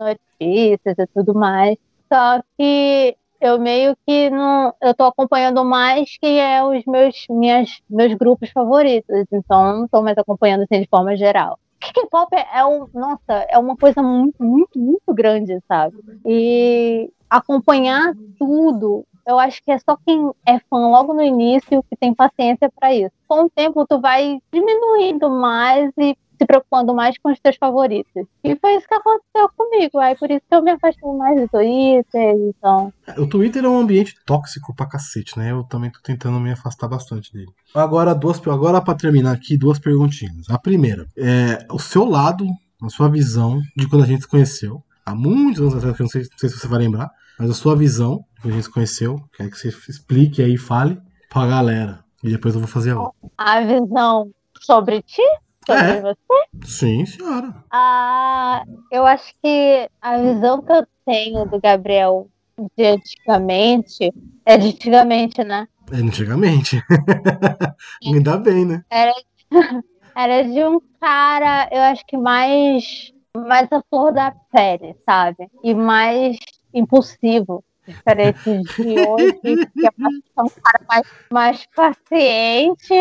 notícias e tudo mais. Só que eu meio que não. Eu tô acompanhando mais que é os meus, minhas, meus grupos favoritos. Então não tô mais acompanhando assim de forma geral. K-pop é, é um. Nossa, é uma coisa muito, muito, muito grande, sabe? E acompanhar tudo. Eu acho que é só quem é fã logo no início que tem paciência para isso. Com o tempo, tu vai diminuindo mais e se preocupando mais com os teus favoritos. E foi isso que aconteceu comigo. Aí por isso que eu me afastei mais do Twitter, então. O Twitter é um ambiente tóxico pra cacete, né? Eu também tô tentando me afastar bastante dele. Agora, duas, agora pra terminar aqui, duas perguntinhas. A primeira, é o seu lado, a sua visão de quando a gente se conheceu. Há muitos anos atrás, que eu não sei, não sei se você vai lembrar, mas a sua visão de quando a gente se conheceu. Quero que você explique aí, fale pra galera. E depois eu vou fazer a outra. A visão sobre ti? Sobre É. você? Sim, senhora. Ah, eu acho que a visão que eu tenho do Gabriel de antigamente é de antigamente, né? É antigamente. Ainda bem, né? Era de um cara, eu acho que mais, mais a flor da pele, sabe? E mais impulsivo. Diferente de hoje, que é um cara mais, mais paciente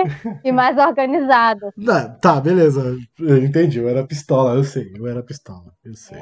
e mais organizado. Tá, tá, beleza. Eu entendi. Eu era pistola, eu sei. Eu era pistola. Eu sei.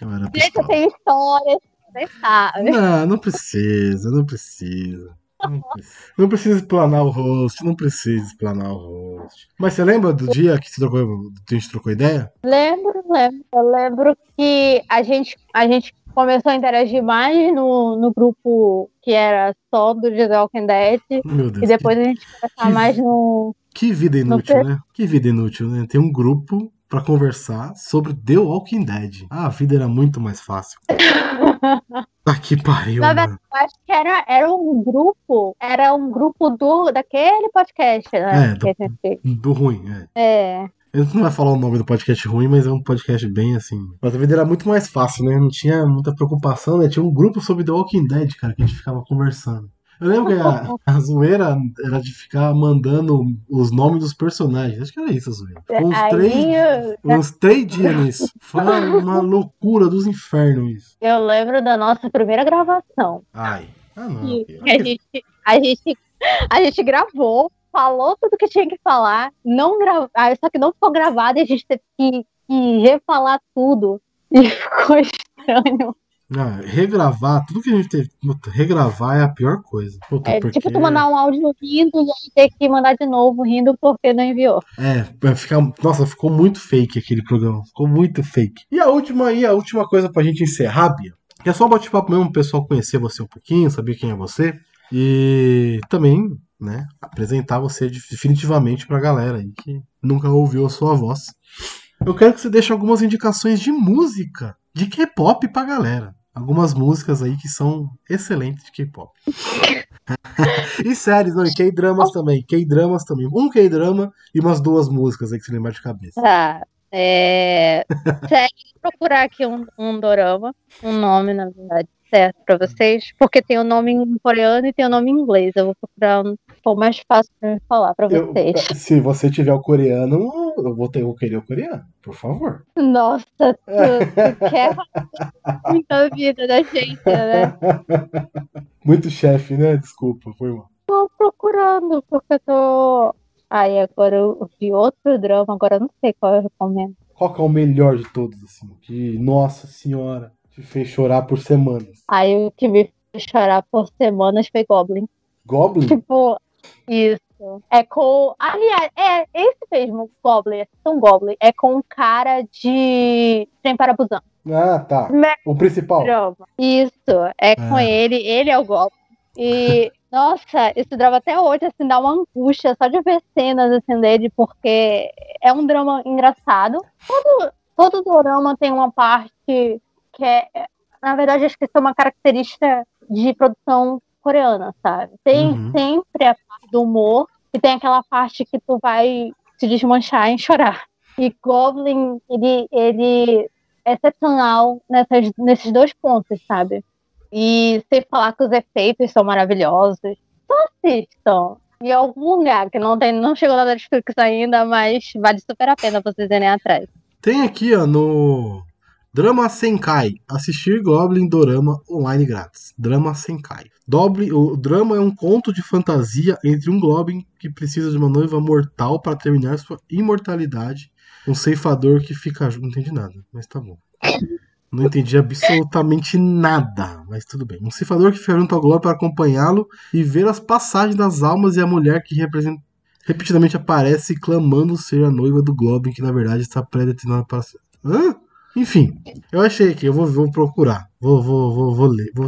Eu era Gente, eu pistola. tenho histórias, você sabe. Não, não precisa, não precisa. Não precisa. Não precisa explanar o host, não precisa explanar o host. Mas você lembra do dia que você trocou, que a gente trocou ideia? Lembro, lembro. Eu lembro que a gente, a gente começou a interagir mais no, no grupo que era só do The Walking Dead. Meu Deus. E depois a gente conversar que- mais no. Que, vida inútil, per- né? Que vida inútil, né? Tem um grupo pra conversar sobre The Walking Dead. Ah, a vida era muito mais fácil. Tá que pariu, Na verdade, eu acho que era, era um grupo. Era um grupo do, daquele podcast, né? É, do- Do ruim, é. é. A gente não vai falar o nome do podcast ruim, mas é um podcast bem assim. Mas a vida era muito mais fácil, né? Não tinha muita preocupação, né? Tinha um grupo sobre The Walking Dead, cara, que a gente ficava conversando. Eu lembro que a, a zoeira era de ficar mandando os nomes dos personagens. Acho que era isso a zoeira. Ficou Uns Aí três, eu, uns três dias nisso. Foi uma loucura dos infernos isso. eu lembro da nossa primeira gravação. Ai. Ah, não. que a gente, a gente, a gente gravou, falou tudo que tinha que falar, não gra... ah, só que não ficou gravado e a gente teve que, que refalar tudo. E ficou estranho. Não, regravar, tudo que a gente teve. Regravar é a pior coisa. Puta, É porque... tipo tu mandar um áudio rindo e aí ter que mandar de novo rindo porque não enviou. É, vai ficar. Nossa, ficou muito fake aquele programa. Ficou muito fake. E a última aí, a última coisa pra gente encerrar, Bia. É só um bate-papo mesmo, o pessoal conhecer você um pouquinho, saber quem é você. E também, né, apresentar você definitivamente pra galera aí que nunca ouviu a sua voz. Eu quero que você deixe algumas indicações de música, de K-pop pra galera. Algumas músicas aí que são excelentes de K-pop. e séries, não, e K-dramas também. K-dramas também. Um K-drama e umas duas músicas aí que você lembrar de cabeça. Tá. É... Segue procurar aqui um, um dorama, um nome, na verdade, certo pra vocês, porque tem o nome em coreano e tem o nome em inglês. Eu vou procurar um for mais fácil pra me falar pra Eu- vocês. se você tiver o coreano, eu vou, ter, eu querer o coreano, por favor. Nossa, tu, tu quer muita vida da gente, né? Muito chefe, né? Desculpa, foi mal. Tô procurando, porque eu tô. Aí agora eu vi outro drama, agora eu não sei qual eu recomendo. Qual que é o melhor de todos, assim? Que, nossa senhora, te fez chorar por semanas. Aí o que me fez chorar por semanas foi Goblin. Goblin? Tipo, isso. É com. Aliás, é esse mesmo, Goblin, é um Goblin. É com um cara de Trem para Busan. Ah, tá. Me- O principal. Isso, é com Ah. ele, ele é o Goblin. E, nossa, esse drama até hoje, assim, dá uma angústia só de ver cenas, assim, dele, porque é um drama engraçado. Todo, todo drama tem uma parte que é, na verdade, acho que isso é uma característica de produção coreana, sabe? Tem Uhum. sempre a do humor e tem aquela parte que tu vai se desmanchar em chorar. E Goblin, ele, ele é excepcional nessas, nesses dois pontos, sabe? E sem falar que os efeitos são maravilhosos. Só assistam em algum lugar que não, tem, não chegou na Netflix ainda, mas vale super a pena vocês irem atrás. Tem aqui, ó, no Drama Senkai, assistir Goblin Dorama online grátis. Drama Senkai. Doble, o drama é um conto de fantasia entre um Goblin que precisa de uma noiva mortal para terminar sua imortalidade, um ceifador que fica. Não entendi nada, mas tá bom. Não entendi absolutamente nada, mas tudo bem. Um ceifador que fica junto ao Goblin para acompanhá-lo e ver as passagens das almas e a mulher que representa repetidamente aparece clamando ser a noiva do Goblin, que na verdade está predeterminada para. Hã? Enfim, eu achei aqui, eu vou, vou procurar. Vou, vou, vou, vou ler. Vou...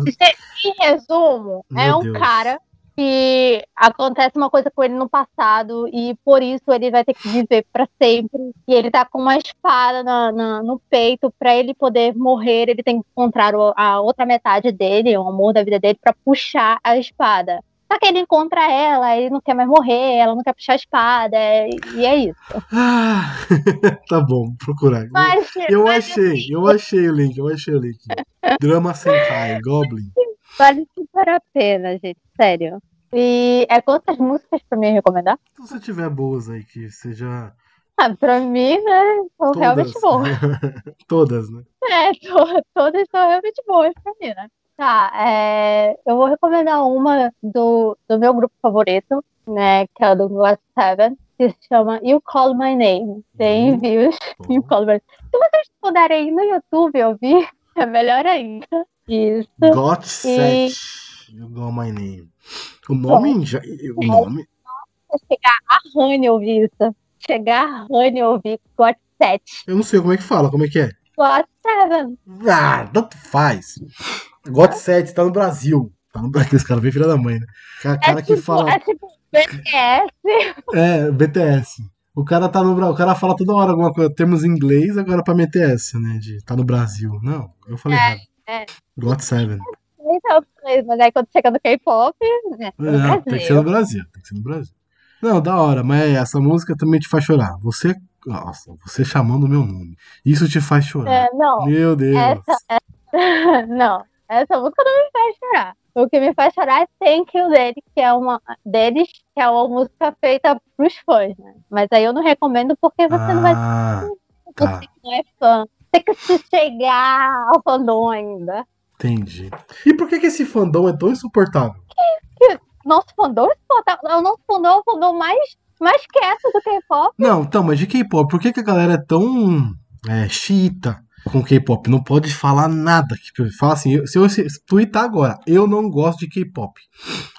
Em resumo, é Meu um Deus. cara que acontece uma coisa com ele no passado e por isso ele vai ter que viver pra sempre. E ele tá com uma espada na- na- no peito pra ele poder morrer. Ele tem que encontrar a outra metade dele, o amor da vida dele, pra puxar a espada. Só que ele encontra ela, ele não quer mais morrer, ela não quer puxar a espada, e é isso. Ah, tá bom, procurar. Mas, eu mas, achei, assim, eu achei o link, eu achei o link. Drama Senkai, Goblin. vale super a pena, gente, sério. E é quantas músicas pra mim recomendar? Se você tiver boas aí, que seja Ah, pra mim, né? São todas. realmente boas. todas, né? É, to- todas são realmente boas pra mim, né? Tá, é, eu vou recomendar uma do, do meu grupo favorito, né? Que é do Glass Seven, que se chama You Call My Name. Tem Uhum. views. You Bom. Call My Se vocês puderem ir no YouTube ouvir, é melhor ainda. Isso. Got Set. You got my name. O nome já. O nome. Chegar a Honey ouvir isso. Chegar a Honey ouvir Got Set. Eu não sei como é que fala, como é que é? Got Seven. Ah, tanto faz. Got Set tá no Brasil. Tá no Brasil. Esse cara bem filha da mãe, né? Cara, cara é, que tipo, fala. é tipo BTS. É, BTS. O cara tá no o cara fala toda hora alguma coisa, termos em inglês, agora pra meter essa, né? De tá no Brasil. Não, eu falei errado. é. Got Seven. Então, mas aí quando chega no K-pop, né? no Não, tem que ser no Brasil. Tem que ser no Brasil. Não, da hora, mas essa música também te faz chorar. Você, nossa, você chamando o meu nome. Isso te faz chorar. É, não, Meu Deus. essa, não, essa música não me faz chorar. O que me faz chorar é Thank You dele, que é uma deles, que é uma música feita pros fãs, né? Mas aí eu não recomendo porque você não vai ah, tá. você que não é fã. Tem que se chegar ao fandom ainda. Entendi. E por que, que esse fandom é tão insuportável? Nosso fandom, é o nosso fandom é o fandom mais, mais quieto do K-pop. Não, então, mas de K-pop, por que, que a galera é tão é, xiita com K-pop? Não pode falar nada. Fala assim, se eu se, tweetar agora, eu não gosto de K-pop.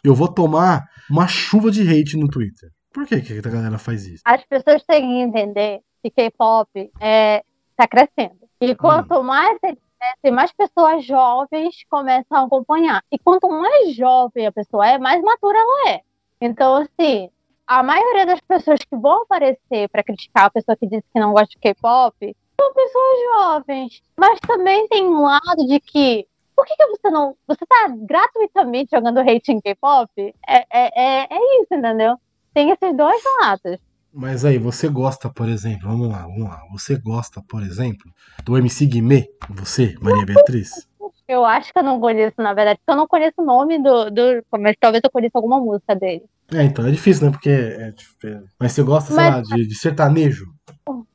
Eu vou tomar uma chuva de hate no Twitter. Por que, que a galera faz isso? as pessoas têm que entender que K-pop é, tá crescendo. E quanto mais ele cresce, mais pessoas jovens começam a acompanhar. E quanto mais jovem a pessoa é, mais madura ela é. Então, assim, a maioria das pessoas que vão aparecer para criticar a pessoa que disse que não gosta de K-pop são pessoas jovens. Mas também tem um lado de que por que, que você não. Você tá gratuitamente jogando hate em K-pop? É, é, é, é isso, entendeu? Tem esses dois lados. Mas aí, você gosta, por exemplo, vamos lá, vamos lá. Você gosta, por exemplo, do MC Guimê? Você, Maria Beatriz? Eu acho que eu não conheço, na verdade, porque eu não conheço o nome do, do. Mas talvez eu conheça alguma música dele. É, então é difícil, né? Porque é, tipo, Mas você gosta, sei Mas- lá, de, de sertanejo?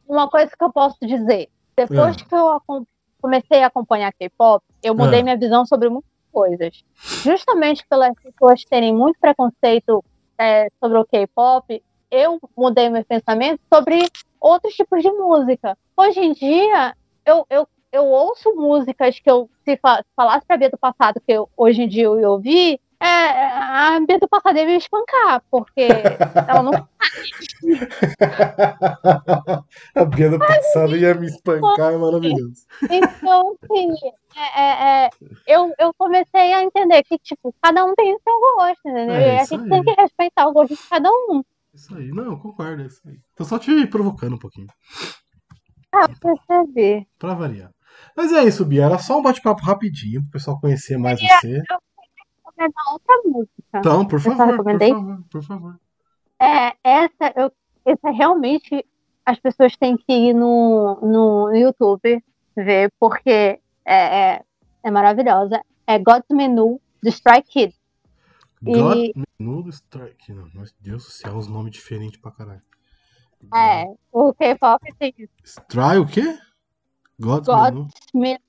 Uma coisa que eu posso dizer, depois Ah. que eu comecei a acompanhar K-pop, eu mudei Ah. minha visão sobre muitas coisas. Justamente pelas pessoas terem muito preconceito é, sobre o K-pop, eu mudei meu pensamento sobre outros tipos de música. Hoje em dia, eu, eu, eu ouço músicas que eu, se fa- falasse pra Bia do passado, que eu, hoje em dia eu ia ouvir, é, a Bia do passado ia me espancar, porque ela não a Bia do passado ia me espancar, é maravilhoso. Então, assim, é, é, é, eu, eu comecei a entender que, tipo, cada um tem o seu gosto, entendeu? É, e a gente aí. tem que respeitar o gosto de cada um. Isso aí, não, eu concordo, é isso aí. Tô só te provocando um pouquinho, Ah, perceber. pra variar. Mas é isso, Bia, era só um bate-papo rapidinho, pro pessoal conhecer mais você. Recomendar outra música. Então, por Eu favor, por recomendei? favor, por favor. É, essa, eu, essa realmente as pessoas têm que ir no, no YouTube ver, porque é, é, é maravilhosa. É God's Menu, do Strike Kids. God E- Menu do Strike. Não, meu Deus do céu, os nomes diferentes pra caralho. É, o K-pop tem isso. Stry o quê? God's God- Menu. Menu.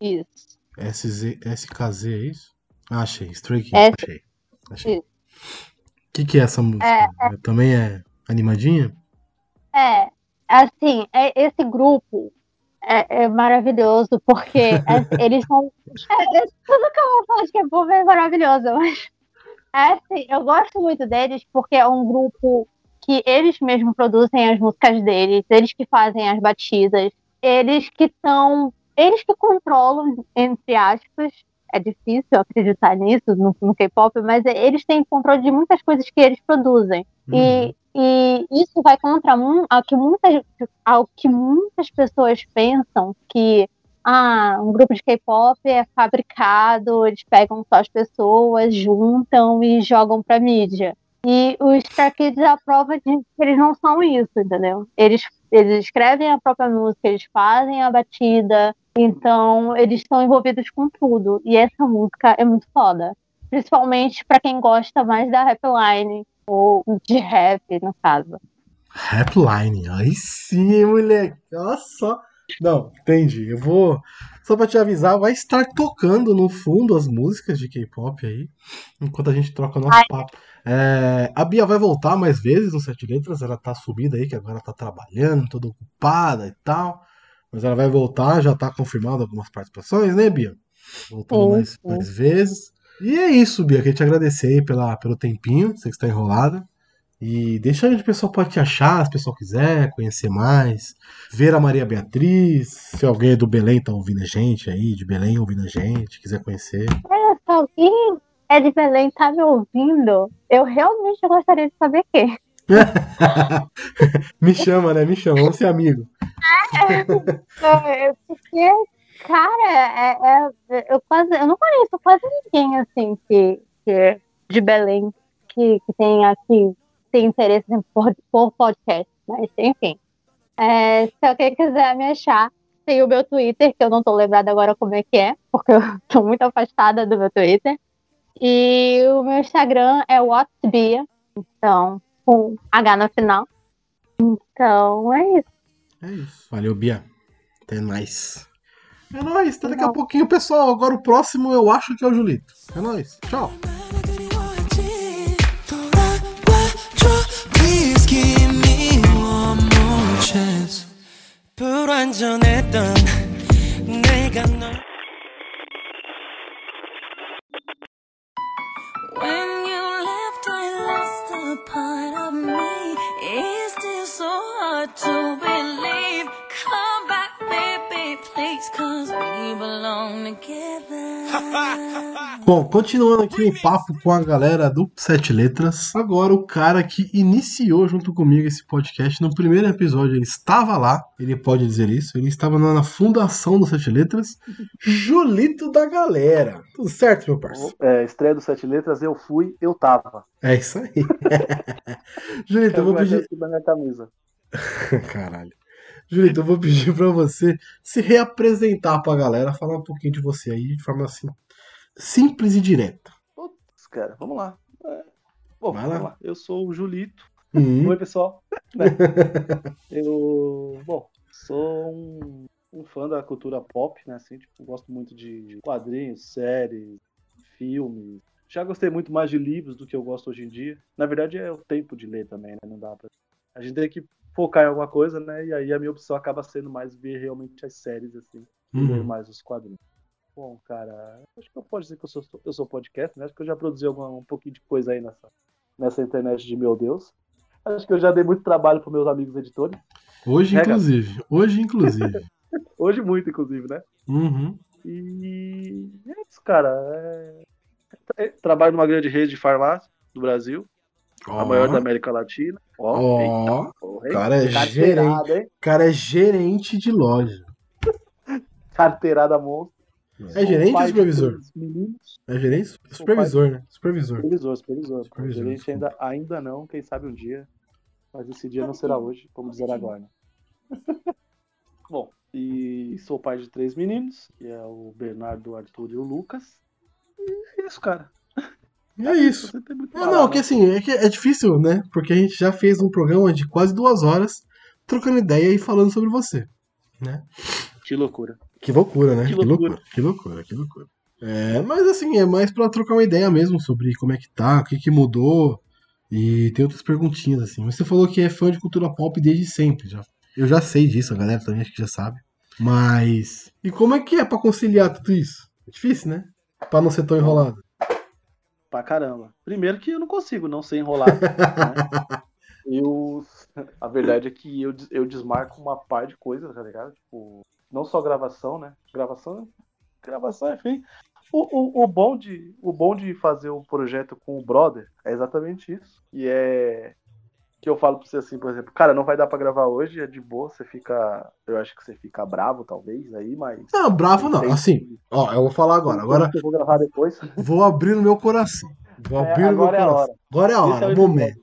Isso. SZ, SKZ, é isso? Ah, achei. Stray Kids, S- achei. Achei. O que, que é essa música? É, Também é animadinha? É, assim, é- esse grupo é, é maravilhoso, porque é- eles são. é- é tudo que eu vou falar de K-pop é maravilhoso, mas é assim, eu gosto muito deles porque é um grupo que eles mesmos produzem as músicas deles, eles que fazem as batidas, eles que estão. Eles que controlam, entre aspas. É difícil acreditar nisso no, no K-pop, mas é- eles têm controle de muitas coisas que eles produzem. Uhum. E, e isso vai contra ao que muitas, ao que muitas pessoas pensam que ah, um grupo de K-pop é fabricado, eles pegam só as pessoas, juntam e jogam pra mídia. E os Star Kids é a prova de que eles não são isso, entendeu? Eles, eles escrevem a própria música, eles fazem a batida, então eles estão envolvidos com tudo. E essa música é muito foda. Principalmente pra quem gosta mais da rapline, ou de rap, no caso. Rapline, aí sim, moleque. Olha só. Não, entendi. Eu vou. Só pra te avisar, vai estar tocando no fundo as músicas de K-pop aí, enquanto a gente troca nosso papo. É, a Bia vai voltar mais vezes no Sete Letras, ela tá subida aí, que agora tá trabalhando, toda ocupada e tal. Mas ela vai voltar, já tá confirmado algumas participações, né, Bia? Voltando Sim, mais, mais vezes. E é isso, Bia, queria te agradecer aí pela, pelo tempinho, sei que está enrolada. E deixa onde o pessoal pode te achar, se o pessoal quiser conhecer mais. Ver a Maria Beatriz, se alguém é do Belém tá ouvindo a gente aí, de Belém ouvindo a gente, quiser conhecer. Se alguém é de Belém tá me ouvindo, eu realmente gostaria de saber quem. Me chama, né? Me chama, vamos ser amigo. É, Porque, cara, é, é- eu quase. Eu não conheço quase ninguém assim que, que é de Belém que, que tem aqui tem interesse em por, por podcast. Mas enfim. É, se alguém quiser me achar, tem o meu Twitter, que eu não tô lembrada agora como é que é, porque eu tô muito afastada do meu Twitter. E o meu Instagram é WhatsBia, então, com H no final. Então é isso. É isso. Valeu, Bia. Até mais. É nóis. Até daqui a pouquinho, pessoal. Agora o próximo eu acho que é o Julito. É nóis. Tchau. Please give me one more chance 불완전했던 내가 널 Bom, continuando aqui o papo com a galera do Sete Letras. Agora, o cara que iniciou junto comigo esse podcast no primeiro episódio, ele estava lá, ele pode dizer isso, ele estava na na fundação do Sete Letras. Julito da galera. Tudo certo, meu parceiro? É, estreia do Sete Letras, eu fui, eu tava. É isso aí. Julito, eu vou vou pedir. na minha camisa. Caralho. Julito, eu vou pedir pra você se reapresentar pra galera, falar um pouquinho de você aí, de forma assim, simples e direta. Putz, cara, vamos lá. É, Bom, Vai lá. vamos lá. Eu sou o Julito. Hum. Oi, pessoal. Né? Eu, bom, sou um, um fã da cultura pop, né? Assim, tipo, gosto muito de, de quadrinhos, séries, filmes. Já gostei muito mais de livros do que eu gosto hoje em dia. Na verdade, é o tempo de ler também, né? Não dá pra. A gente tem que focar em alguma coisa, né? E aí a minha opção acaba sendo mais ver realmente as séries, assim, Uhum. mais os quadrinhos. Bom, cara, acho que eu posso dizer que eu sou, eu sou podcast, né? Acho que eu já produzi alguma, um pouquinho de coisa aí nessa, nessa internet de meu Deus. Acho que eu já dei muito trabalho para meus amigos editores. Hoje, inclusive. Hoje, inclusive. Hoje muito, inclusive, né? Uhum. E é isso, cara. É... é- Trabalho numa grande rede de farmácia do Brasil, a Ó, maior da América Latina. Ó, porra, hein? cara é? O cara é gerente de loja. Carteirada monstro. É gerente ou supervisor? É gerente? Supervisor, né? Supervisor. Supervisor, supervisor. Supervisor, Gerente ainda, ainda não, quem sabe um dia. Mas esse dia não será hoje, vamos dizer agora. né? Bom, e sou pai de três meninos, que é o Bernardo, o Arthur e o Lucas. E é isso, cara. E é isso. Muito Não, não, que assim, é, que é difícil, né? Porque a gente já fez um programa de quase duas horas trocando ideia e falando sobre você. Né? Que loucura. Que loucura, né? Que Que loucura. loucura, que loucura, que loucura. É, mas assim, é mais pra trocar uma ideia mesmo sobre como é que tá, o que que mudou. E tem outras perguntinhas, assim. Você falou que é fã de cultura pop desde sempre. Já, eu já sei disso, a galera também acho que já sabe. Mas. E como é que é pra conciliar tudo isso? É difícil, né? Pra não ser tão enrolado. Pra caramba. Primeiro que eu não consigo não ser enrolado. né? Eu. A verdade é que eu, eu desmarco uma par de coisas, tá ligado? Tipo, não só gravação, né? Gravação. Gravação, enfim. O, o, o, bom de, o bom de fazer o projeto com o brother é exatamente isso. E é. Que eu falo pra você assim, por exemplo, cara, não vai dar pra gravar hoje, é de boa, você fica. Eu acho que você fica bravo, talvez, aí, mas. Não, bravo não. Assim, ó, eu vou falar agora. Agora Eu vou gravar depois. vou abrir no meu coração. Vou É, abrir no meu agora é coração. hora. Agora é a Esse hora, é é o momento.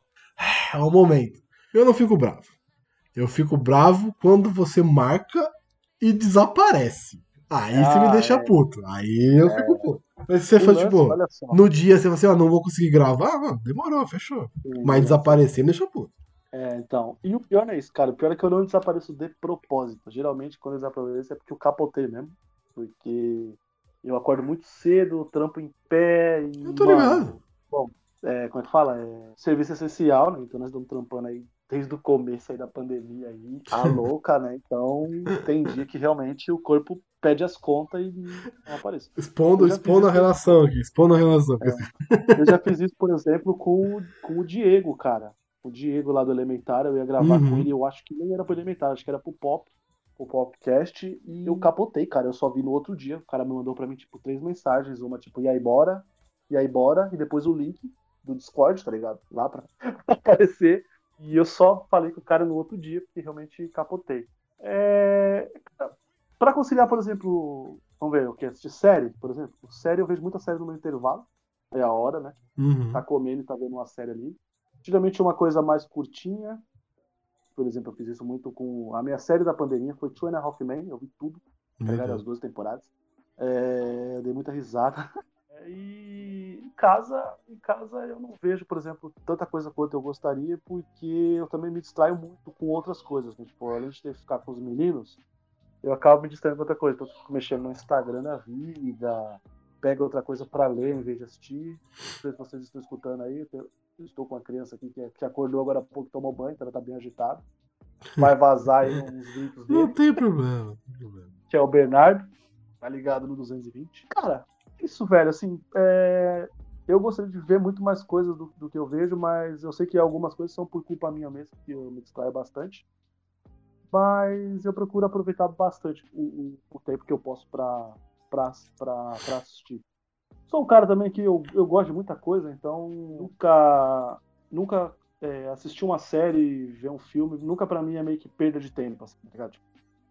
É o momento. Eu não fico bravo. Eu fico bravo quando você marca e desaparece. Aí você me Ah, deixa é. puto. Aí eu fico puto. Mas você lance, tipo, no dia você fala assim, ó, não vou conseguir gravar, mano, demorou, fechou. Mas desaparecer me deixa puto. É, então. E o pior não é isso, cara. O pior é que eu não desapareço de propósito. Geralmente, quando eu desapareço é porque eu capotei mesmo. Porque eu acordo muito cedo, trampo em pé e. Eu tô mano, ligado. Bom, é, como é que fala? É serviço essencial, né? Então nós estamos trampando aí desde o começo aí da pandemia aí. A louca, né? Então tem dia que realmente o corpo pede as contas e não aparece. Expondo, expondo a relação aqui, expondo a relação. Eu já fiz isso, por exemplo, com, o- com o Diego, cara. O Diego lá do Elementar, eu ia gravar Uhum. com ele, eu acho que nem era pro Elementar, acho que era pro Pop, pro Popcast, e eu capotei, cara. Eu só vi no outro dia. O cara me mandou pra mim, tipo, três mensagens. Uma, tipo, e aí, bora? E aí, bora? E depois o link do Discord, tá ligado? Lá pra aparecer. E eu só falei com o cara no outro dia, porque realmente capotei. É... Pra conciliar, por exemplo, vamos ver, o que? Assistir série, por exemplo. Série, eu vejo muita série no meu intervalo. É a hora, né? Uhum. Tá comendo e tá vendo uma série ali. Geralmente uma coisa mais curtinha. Por exemplo, eu fiz isso muito com. A minha série da pandemia foi Two and a Half Men, eu vi tudo, pegaram as duas temporadas. É, eu dei muita risada. É, E casa, em casa eu não vejo, por exemplo, tanta coisa quanto eu gostaria, porque eu também me distraio muito com outras coisas. Né? Tipo, além de ter que ficar com os meninos, eu acabo me distraindo com outra coisa. Então eu fico mexendo no Instagram da vida, pego outra coisa pra ler em vez de assistir. Não sei se vocês estão escutando aí, eu estou com uma criança aqui que, que acordou agora há pouco e tomou banho, então ela tá bem agitada. Vai vazar aí uns Não dele tem problema, não tem problema. que é o Bernardo, tá ligado no 220. Cara, isso, velho, assim, é, eu gostaria de ver muito mais coisas do, do que eu vejo, mas eu sei que algumas coisas são por culpa minha mesmo, que eu me distraio bastante. Mas eu procuro aproveitar bastante o, o- o tempo que eu posso pra assistir. Sou um cara também que eu, eu gosto de muita coisa, então nunca, nunca é, assistir uma série, ver um filme, nunca pra mim é meio que perda de tempo, assim, tá ligado? Tipo,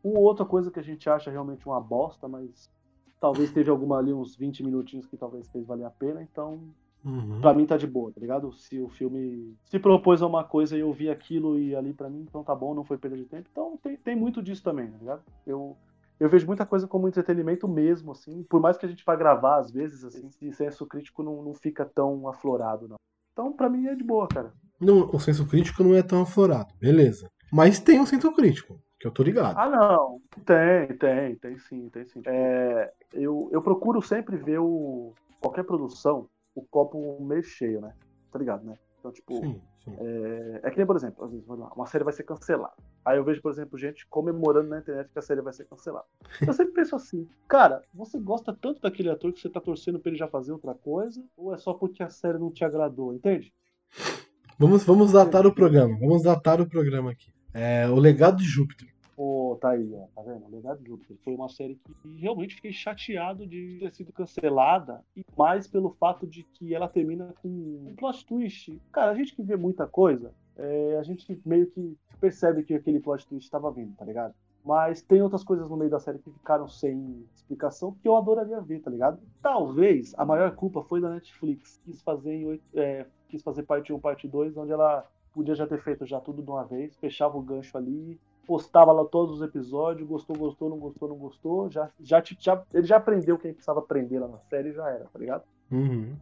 uma ou outra coisa que a gente acha realmente uma bosta, mas talvez teve alguma ali, uns 20 minutinhos que talvez fez valer a pena, então Uhum. pra mim tá de boa, tá ligado? Se o filme se propôs a uma coisa e eu vi aquilo e ali pra mim, então tá bom, não foi perda de tempo. Então tem, tem muito disso também, tá ligado? Eu, eu vejo muita coisa como entretenimento mesmo, assim, por mais que a gente vá gravar às vezes, assim, esse senso crítico não, não fica tão aflorado, não. Então, pra mim, é de boa, cara. Não, o senso crítico não é tão aflorado, beleza. Mas tem um senso crítico, que eu tô ligado. Ah, não. Tem, tem, tem sim, tem sim. É, eu, eu procuro sempre ver o, qualquer produção, o copo meio cheio, né? Tá ligado, né? Então, tipo, Sim, sim. é, é que nem, por exemplo, às vezes, vamos lá, uma série vai ser cancelada. Aí eu vejo, por exemplo, gente comemorando na internet que a série vai ser cancelada. Eu sempre penso assim, cara, você gosta tanto daquele ator que você tá torcendo pra ele já fazer outra coisa? Ou é só porque a série não te agradou, entende? Vamos, vamos datar o programa. Vamos datar o programa aqui. É, o Legado de Júpiter. Pô, tá aí, ó, tá vendo? O Legado de Júpiter foi uma série que realmente fiquei chateado de ter sido cancelada, e mais pelo fato de que ela termina com um plot twist. Cara, a gente que vê muita coisa, é, a gente meio que percebe que aquele plot twist estava vindo, tá ligado? Mas tem outras coisas no meio da série que ficaram sem explicação que eu adoraria ver, tá ligado? Talvez a maior culpa foi da Netflix. Quis fazer, em é, quis fazer parte 1, parte 2, onde ela podia já ter feito já tudo de uma vez, fechava o gancho ali, postava lá todos os episódios, gostou, gostou, não gostou, não gostou, já, já, já- ele já aprendeu quem precisava aprender lá na série e já era, tá ligado? Uhum.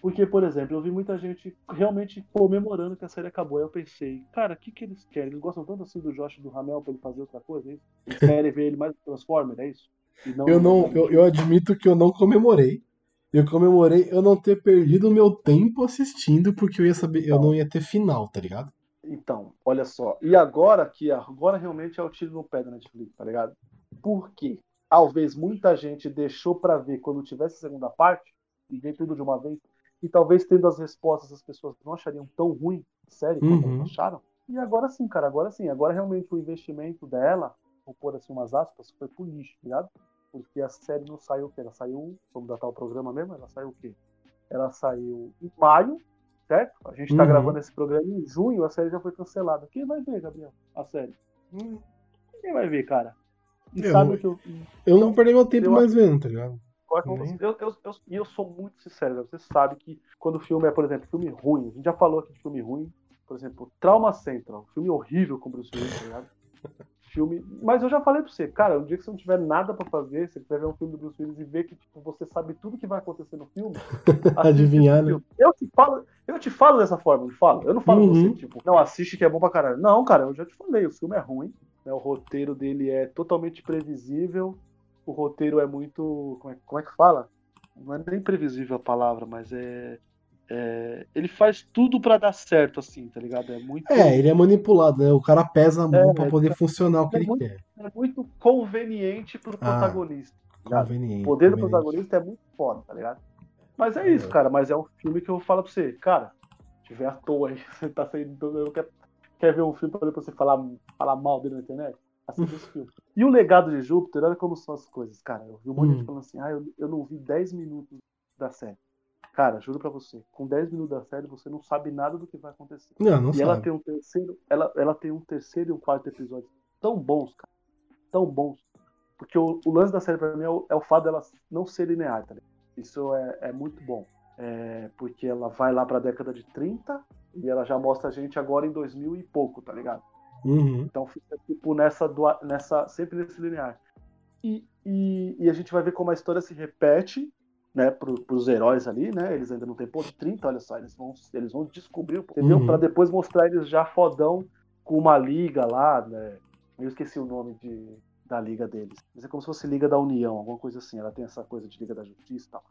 Porque, por exemplo, eu vi muita gente realmente comemorando que a série acabou. Aí eu pensei, cara, o que, que eles querem? Eles gostam tanto assim do Josh e do Ramel pra ele fazer outra coisa, é isso? Eles querem ver ele mais Transformer, é isso? E Eu não, eu, eu admito que eu não comemorei. Eu comemorei eu não ter perdido o meu tempo assistindo, porque eu ia saber, eu não ia ter final, tá ligado? Então, olha só. E agora que agora realmente é o tiro no pé da Netflix, tá ligado? Porque talvez muita gente deixou pra ver quando tivesse a segunda parte e ver tudo de uma vez. E talvez tendo as respostas as pessoas não achariam tão ruim a série como Uhum. acharam. E agora sim, cara, agora sim. Agora realmente o investimento dela, vou pôr assim umas aspas, foi pro lixo, tá ligado? Porque a série não saiu o quê? Ela saiu, vamos datar o programa mesmo? Ela saiu o quê? Ela saiu em maio, certo? A gente tá Uhum. gravando esse programa em junho, a série já foi cancelada. Quem vai ver, Gabriel? A série? Quem vai ver, cara? E Eu- sabe o que eu. Eu não perder meu tempo Eu- mais vendo, tá ligado? eu, eu, eu, eu, e eu sou muito sincero, você sabe que quando o filme é, por exemplo, filme ruim, a gente já falou aqui de filme ruim, por exemplo, Trauma Central, filme horrível com Bruce Willis, tá ligado? Filme. Mas eu já falei pra você, cara, um dia que você não tiver nada pra fazer, você quiser ver um filme do Bruce Willis e ver que tipo, você sabe tudo que vai acontecer no filme, Adivinhar, né? filme. Eu te falo, eu te falo dessa forma, eu não falo. Eu não falo pra Uhum. você, tipo, não, assiste que é bom pra caralho. Não, cara, eu já te falei, o filme é ruim, né? O roteiro dele é totalmente previsível. O roteiro é muito. Como é, como é que fala? Não é nem previsível a palavra, mas é. É, ele faz tudo pra dar certo, assim, tá ligado? É muito. É, ele é manipulado, né? O cara pesa a mão É, pra poder funcionar o que é ele muito- quer. é muito conveniente pro Ah, protagonista. tá? Conveniente. O poder do conveniente. protagonista é muito foda, tá ligado? Mas é isso, cara. Mas é um filme que eu falo pra você, cara, se tiver à toa aí, você tá saindo. Eu quer, quer ver um filme pra você falar, falar mal dele na internet? Assista esse filme. E o legado de Júpiter, olha como são as coisas, cara. Eu vi um monte de Hum. gente falando assim, ah, eu, eu não vi 10 minutos da série. Cara, juro pra você, com 10 minutos da série você não sabe nada do que vai acontecer. Não, não e ela sabe. tem um terceiro, ela, ela tem um terceiro e um quarto episódio tão bons, cara. Tão bons. Porque o, o lance da série pra mim é o, é o fato dela não ser linear, tá ligado? Isso é, é muito bom. É, porque ela vai lá pra década de 30 e ela já mostra a gente agora em 2000 e pouco, tá ligado? Uhum. Então fica tipo nessa, nessa sempre nesse linear. E, e, e a gente vai ver como a história se repete, né, pro, pros heróis ali, né? Eles ainda não têm ponto 30, olha só, eles vão, eles vão descobrir, entendeu? Uhum. Pra depois mostrar eles já fodão com uma liga lá, né? Eu esqueci o nome de, da liga deles. Mas é como se fosse Liga da União, alguma coisa assim. Ela tem essa coisa de Liga da Justiça e tal.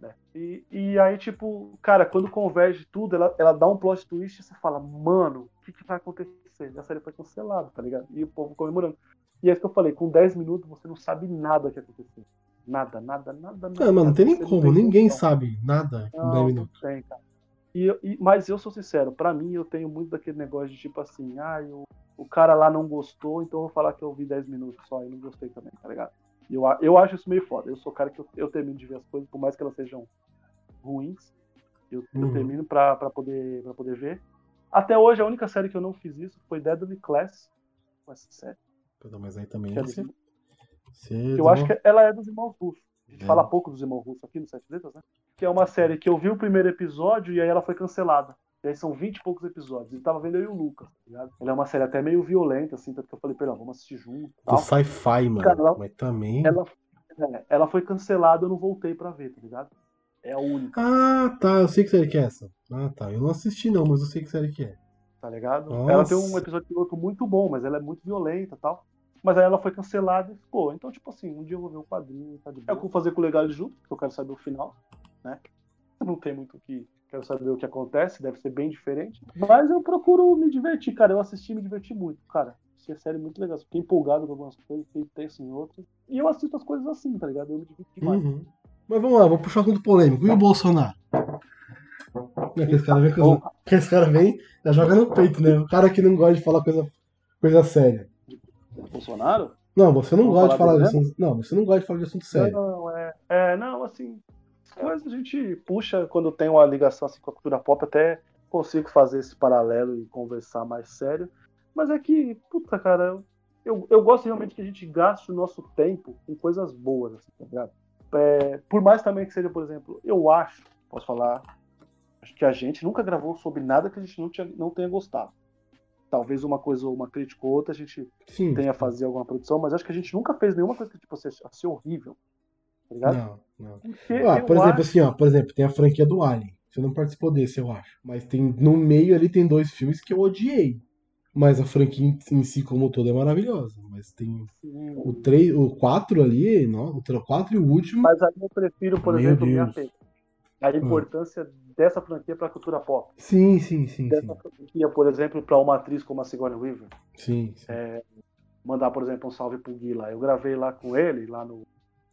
Né? E, e aí, tipo, cara, quando converge tudo, ela, ela dá um plot twist e você fala, mano, o que, que vai acontecer? E a série foi cancelada, tá ligado? E o povo comemorando. E é isso que eu falei, com 10 minutos você não sabe nada que aconteceu. Nada, nada, nada, nada. Ah, mano, não tem nem como, ninguém noção. sabe nada com Não, 10 não minutos. tem, cara. E, eu- e- mas eu sou sincero, pra mim eu tenho muito daquele negócio de tipo assim, ah, eu, o cara lá não gostou, então eu vou falar que eu vi 10 minutos só e não gostei também, tá ligado? Eu, eu acho isso meio foda. Eu sou o cara que eu, eu termino de ver as coisas, por mais que elas sejam ruins, eu, eu Uhum. termino pra, pra, poder, pra poder ver. Até hoje a única série que eu não fiz isso foi Deadly Class, com essa série. Perdão, Mas aí também é você. Que eu acho uma- que ela é dos irmãos russos. A gente É. fala pouco dos irmãos russos aqui no Sete Letras, né? Que é uma série que eu vi o primeiro episódio e aí ela foi cancelada. E aí são 20 e poucos episódios. E tava vendo eu e o Lucas, tá ligado? Ela é uma série até meio violenta, assim, tanto que eu falei ele, ó, vamos assistir junto. e Do Tal. sci-fi, mano. Cara, ela- Mas também. Ela, é, ela foi cancelada, eu não voltei pra ver, tá ligado? É a única, Ah, tá. Eu sei que série que é essa. Ah, tá. Eu não assisti não, mas eu sei que série que é. tá ligado? Nossa. Ela tem um episódio piloto muito bom, mas ela é muito violenta e tal. Mas aí ela foi cancelada e ficou. Então, tipo assim, um dia eu vou ver o quadrinho, tá de boa. É o que eu vou fazer com o Legal junto, porque eu quero saber o final, né? Não tem muito o que. Quero saber o que acontece, deve ser bem diferente. Mas eu procuro me divertir, cara. Eu assisti e me diverti muito, cara. Achei a série muito legal. Fiquei empolgado com algumas coisas, fiquei tenso em outras. E eu assisto as coisas assim, tá ligado? Eu me divirto demais. Uhum. Mas vamos lá, vou puxar um assunto polêmico. E o Bolsonaro? É que esse cara vem, com- que esse cara vem já joga no peito, né? O cara que não gosta de falar coisa, coisa séria. Bolsonaro? Não, você não Vamos gosta de falar de assunto. Não, você não gosta de falar de assunto sério. Não, não, é, é, não, assim, as coisas a gente puxa quando tem uma ligação assim com a cultura pop, até consigo fazer esse paralelo e conversar mais sério. Mas é que, puta, cara, eu, eu gosto realmente que a gente gaste o nosso tempo com coisas boas, assim, tá ligado? É, por mais também que seja, por exemplo, eu acho, posso falar, acho que a gente nunca gravou sobre nada que a gente não, tinha, não tenha gostado. Talvez uma coisa ou uma crítica ou outra a gente Sim. tenha fazer alguma produção, mas acho que a gente nunca fez nenhuma coisa que tipo, assim, horrível. Tá ligado? Não, não. Ah, por exemplo, acho- assim, ó, por exemplo, tem a franquia do Alien. Você não participou desse, eu acho. Mas tem no meio ali tem dois filmes que eu odiei. Mas a franquia em- si como todo é maravilhosa. Mas tem Sim, o 3, o 4 ali, não, o 4 e o último. Mas aí eu prefiro, por Meu exemplo, Deus. apegar. A importância dessa franquia para a cultura pop. Sim, sim, sim, Dessa sim. franquia, por exemplo, para uma atriz como a Sigourney Weaver. Sim, sim. Mandar, por exemplo, um salve pro Gui lá. Eu gravei lá com ele, lá no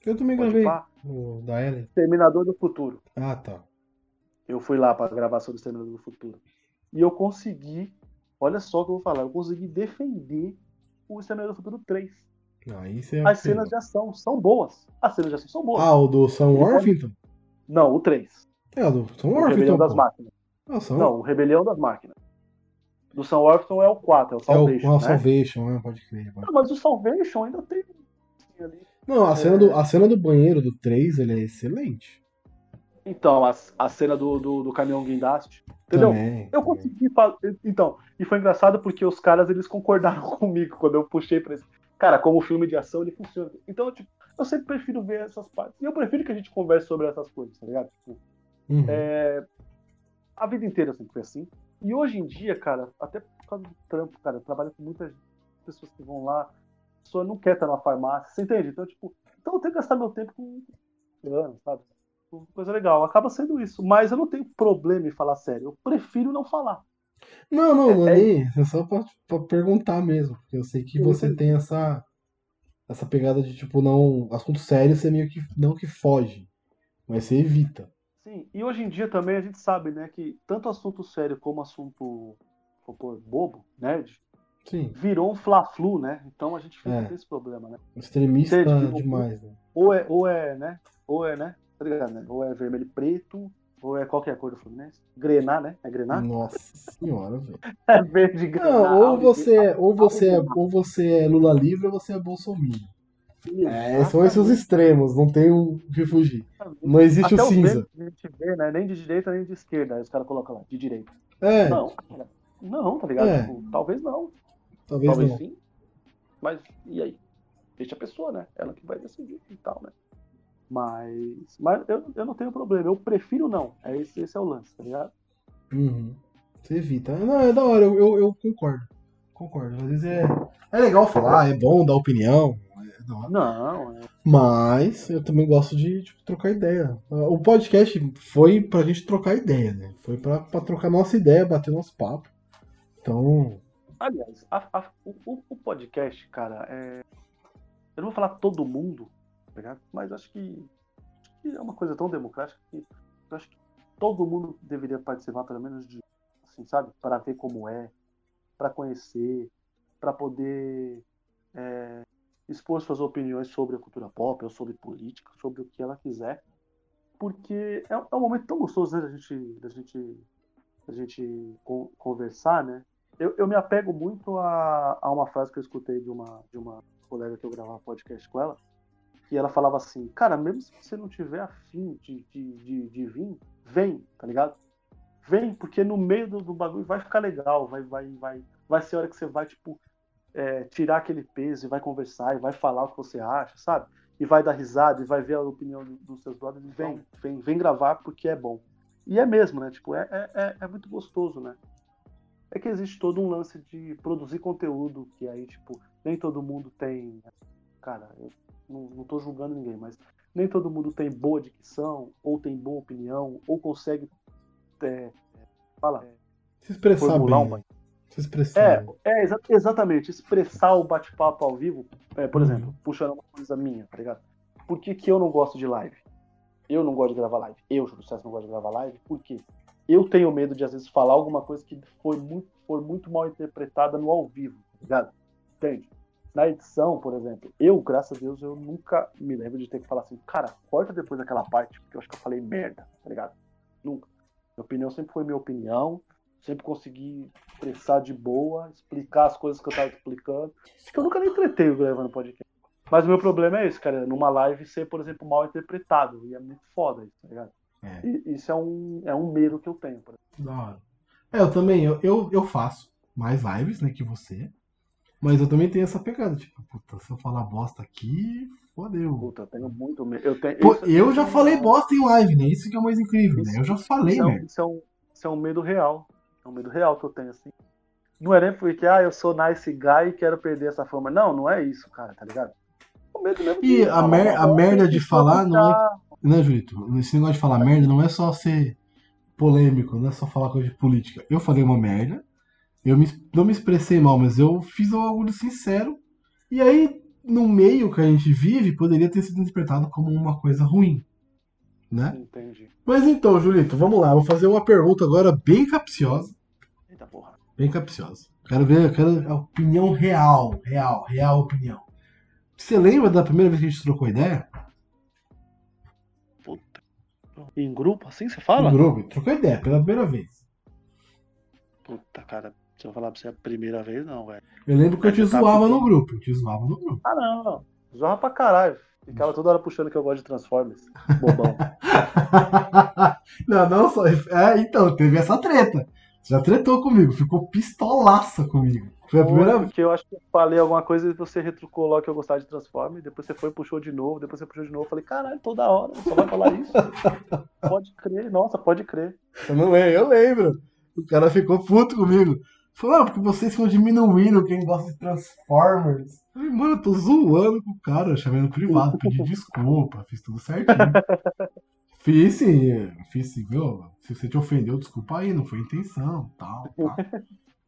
Eu também gravei o da Ellen. Terminador do Futuro. Ah, tá. Eu fui lá para gravar sobre o Terminador do Futuro. E eu consegui, olha só o que eu vou falar, eu consegui defender o Exterminador do Futuro 3. Aí você As cenas de ação são boas. As cenas de ação são boas. Ah, o do Sam Worthington? Não, o 3. É, o do Sam O Rebelião Worthington. das pô. Máquinas. Ah, o Sam- Não, o Rebelião das Máquinas. Do Sam Worthington é o 4, é o é o, Salvation, ah, o né? Salvation, né? Pode crer. pode Ah, Mas o Salvation ainda tem ali. Não, a É. cena, do, a cena do banheiro do 3, ele é excelente. Então, a, a cena do, do, do caminhão guindaste. Entendeu? Também. Eu consegui fazer. Então, e foi engraçado porque os caras eles concordaram comigo quando eu puxei pra esse. Cara, como filme de ação ele funciona. Então, tipo, eu sempre prefiro ver essas partes. E eu prefiro que a gente converse sobre essas coisas, tá ligado? Tipo, Uhum. é, A vida inteira sempre foi assim. E hoje em dia, cara, até por causa do trampo, cara, eu trabalho com muitas pessoas que vão lá, a pessoa não quer estar numa farmácia, você entende? Então, tipo, então eu tenho que gastar meu tempo com plano, sabe? Coisa legal. Acaba sendo isso. Mas eu não tenho problema em falar sério. Eu prefiro não falar. Não, não, não é- é. É só pra, pra perguntar mesmo. Porque eu sei que você tem essa. Essa pegada de, tipo, não. Assunto sério, você meio que. Não que foge. Mas você evita. Sim, e hoje em dia também a gente sabe, né, que tanto assunto sério como assunto bobo, nerd, Sim. virou um fla-flu, né? Então a gente fica É. com esse problema, né? Extremista Entendi. demais, né? Ou é, ou é, né? Ou é, né? Tá ligado, né? Ou é vermelho e preto, ou é qual que é a cor do Fluminense? Grená, né? É Grená? Nossa senhora, velho. É verde e. Não, ou você, é- ou, você é, ou você é Lula livre ou você é Bolsonaro. É, são esses os Exatamente. extremos, não tem o que fugir. Não existe Até o cinza. vê, né? Nem de direita, nem de esquerda. Aí os caras colocam lá, de direita. É, Não, cara. Não, tá ligado? É. Tipo, talvez não. talvez Talvez não. sim. Mas e aí? Deixa a pessoa, né? Ela que vai decidir e tal, né? Mas, mas eu, eu não tenho problema. Eu prefiro não. É esse, esse é o lance, tá ligado? Uhum. Você evita. Não, é da hora, eu, eu, eu concordo. Concordo. Às vezes é, é legal falar, é bom dar opinião. É da hora. Não, é, Mas eu também gosto de tipo, trocar ideia. O podcast foi pra gente trocar ideia, né? Foi pra, pra trocar nossa ideia, bater nosso papo. Então, Aliás, a- a- o, o- podcast, cara, é. Eu não vou falar todo mundo, tá? Mas acho que, acho que é uma coisa tão democrática que eu acho que todo mundo deveria participar, pelo menos de, assim, sabe? Para ver como é, para conhecer, para poder é, expor suas opiniões sobre a cultura pop, ou sobre política, sobre o que ela quiser. Porque é, é um momento tão gostoso, né, da gente, da gente, da gente con- conversar, né? Eu, eu me apego muito a, a uma frase que eu escutei de uma, de uma colega que eu gravava podcast com ela, que ela falava assim, cara, mesmo se você não tiver afim de, de, de, de vir, vem, tá ligado? Vem, porque no meio do, do bagulho vai ficar legal, vai, vai, vai, vai ser a hora que você vai, tipo, é, tirar aquele peso e vai conversar e vai falar o que você acha, sabe? e vai dar risada e vai ver a opinião do- dos seus brothers, vem, vem, vem gravar porque é bom. E é mesmo, né? Tipo, é, é, é- é muito gostoso, né? É que existe todo um lance de produzir conteúdo, que aí, tipo, nem todo mundo tem. Cara, eu não, não tô julgando ninguém, mas nem todo mundo tem boa dicção, ou tem boa opinião, ou consegue. É, fala, Se expressar bem. uma? Se expressar é, bem. é exa- exatamente. Expressar o bate-papo ao vivo, é, por Uhum. exemplo, puxando uma coisa minha, tá ligado? Por que, que eu não gosto de live? Eu não gosto de gravar live. Eu, Júlio César, não gosto de gravar live. Por quê? Eu tenho medo de, às vezes, falar alguma coisa que foi muito, foi muito mal interpretada no ao vivo, tá ligado? Entende? Na edição, por exemplo, eu, graças a Deus, eu nunca me lembro de ter que falar assim, cara, corta depois daquela parte, porque eu acho que eu falei merda, tá ligado? Nunca. Minha opinião sempre foi minha opinião, sempre consegui expressar de boa, explicar as coisas que eu tava explicando. Acho que eu nunca nem tretei gravando podcast. Mas o meu problema é esse, cara, numa live ser, por exemplo, mal interpretado. E é muito foda isso, tá ligado? É. E isso é um, é um medo que eu tenho, por exemplo. Da hora. É, eu também, eu, eu, eu faço mais lives, né, que você. Mas eu também tenho essa pegada, tipo, puta, se eu falar bosta aqui, fodeu. Puta, eu tenho muito medo. Eu, tenho, Pô, isso- eu já isso falei é- bosta em live, né? Isso que é o mais incrível, né? Isso- Eu já falei, isso é, um, merda. isso, é um, isso é um medo real. É um medo real que eu tenho, assim. Não é nem porque, ah, eu sou nice guy e quero perder essa fama. Não, não é isso, cara, tá ligado? É um medo mesmo E a mer- a merda de falar não é- Né, Julito? Esse negócio de falar merda não é só ser polêmico, não é só falar coisa de política. Eu falei uma merda, eu me- não me expressei mal, mas eu fiz algo sincero. E aí, no meio que a gente vive, poderia ter sido interpretado como uma coisa ruim. Né? Entendi. Mas então, Julito, vamos lá. Vou fazer uma pergunta agora bem capciosa. Eita porra. Bem capciosa. Quero ver, quero a opinião real, real, real opinião. Você lembra da primeira vez que a gente trocou ideia? Puta. Em grupo, assim você fala? No grupo, trocou ideia pela primeira vez. Puta, cara, se eu falar pra você a primeira vez, não, velho. Eu lembro que eu te tá zoava no grupo. Eu te zoava no grupo. Ah, não, não. Zorra pra caralho. Ficava toda hora puxando que eu gosto de Transformers. Bobão. não, não só. É, então, teve essa treta. Você já tretou comigo, ficou pistolaça comigo. Foi a primeira vez. Porque eu acho que eu falei alguma coisa e você retrucou logo que eu gostava de Transformers. Depois você foi e puxou de novo. Depois você puxou de novo. Eu falei, caralho, toda hora. Só vai falar isso. pode crer. Nossa, pode crer. Eu não lembro, eu lembro. O cara ficou puto comigo. Falou, ah, porque vocês estão diminuindo quem gosta de Transformers. Eu falei, mano, eu tô zoando com o cara, eu chamei no privado, pedi desculpa, fiz tudo certinho. fiz sim, fiz sim, viu? Se você te ofendeu, desculpa aí, não foi intenção, tal, tal.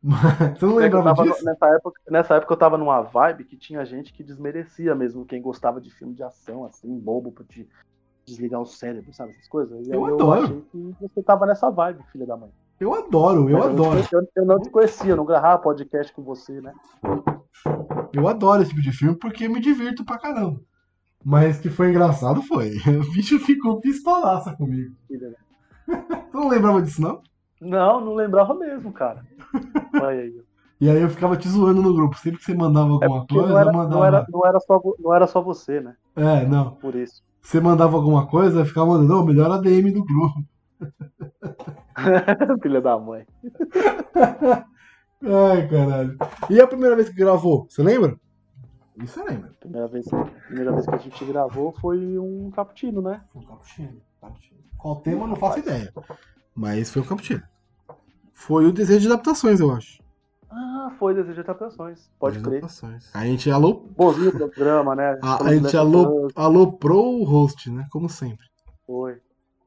Mas, você não É eu lembrava tava- disso? nessa, época, nessa época eu tava numa vibe que tinha gente que desmerecia mesmo quem gostava de filme de ação, assim, bobo, pra te desligar o cérebro, sabe? Essas coisas. Eu eu adoro. que você tava nessa vibe, filha da mãe. Eu adoro, eu Mas adoro. Eu, eu, eu não te conhecia, eu não gravava podcast com você, né? Eu adoro esse tipo de filme porque me divirto pra caramba. Mas que foi engraçado foi. O bicho ficou pistolaça comigo. Você não lembrava disso, não? Não, não lembrava mesmo, cara. Olha aí. E aí eu ficava te zoando no grupo. Sempre que você mandava É alguma porque coisa, não era, eu mandava. não, era, não, era só, não era só você, né? É, não. Por isso. Você mandava alguma coisa, eu ficava mandando, não, melhor a DM do grupo. filha da mãe. Ai, caralho. E a primeira vez que gravou, você lembra? Isso você lembra. Primeira vez, primeira vez que a gente gravou foi um cappuccino, né? Foi um cappuccino. cappuccino. Qual tema, eu não faço ideia. Mas foi um cappuccino. Foi o desejo de adaptações, eu acho. Ah, foi Desejo de Adaptações. Pode crer. adaptações. A gente alô, Bonzinho o programa, né? a, a gente alô, aloprou o host, né? Como sempre. Foi. A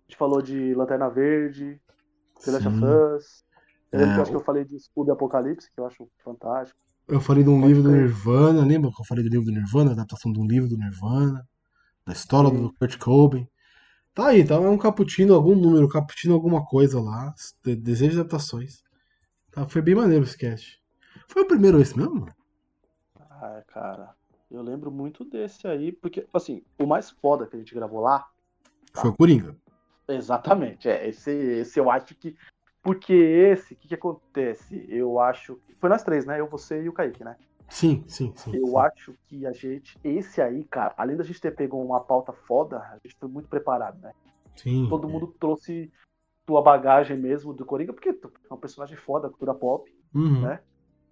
gente falou de Lanterna Verde, Sim. Us. Eu lembro É, que eu acho que eu falei de e Apocalipse, que eu acho fantástico. Eu falei de um Pode livro do. Nirvana, lembra que eu falei do livro do Nirvana, adaptação de um livro do Nirvana, da história Sim. do Kurt Cobain. Tá aí, tá é um cappuccino, algum número, cappuccino alguma coisa lá, de- desejo de adaptações. Tá, foi bem maneiro esse cast. Foi o primeiro esse mesmo? Ah, cara, eu lembro muito desse aí, porque, assim, o mais foda que a gente gravou lá, Foi o Coringa. exatamente, é, esse, esse eu acho que, porque esse, o que que acontece? Eu acho, que- foi nós três, né, eu, você e o Kaique, né? Sim, sim, sim. Eu sim. acho que a gente, esse aí, cara, além da gente ter pego uma pauta foda, a gente foi muito preparado, né? Sim, Todo é. mundo trouxe tua bagagem mesmo do Coringa, porque tu é um personagem foda, cultura pop, Uhum. né?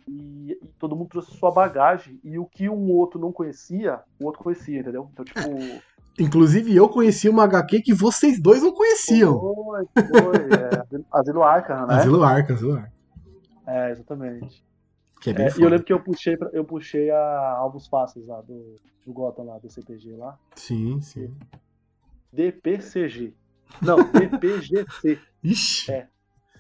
E, e todo mundo trouxe sua bagagem. E o que um outro não conhecia, o outro conhecia, entendeu? Então, tipo. Inclusive, eu conheci uma HQ que vocês dois não conheciam. Foi, foi. É, Asilo- Arkham, né? Asilo Arca, Asilo Arca. É, exatamente. Que é bem É, e eu lembro que eu puxei, pra- eu puxei a Alvos Fáceis lá do, do Gotham lá, do CPG lá. Sim, sim. DPCG. Não, DPGC. Ixi, É.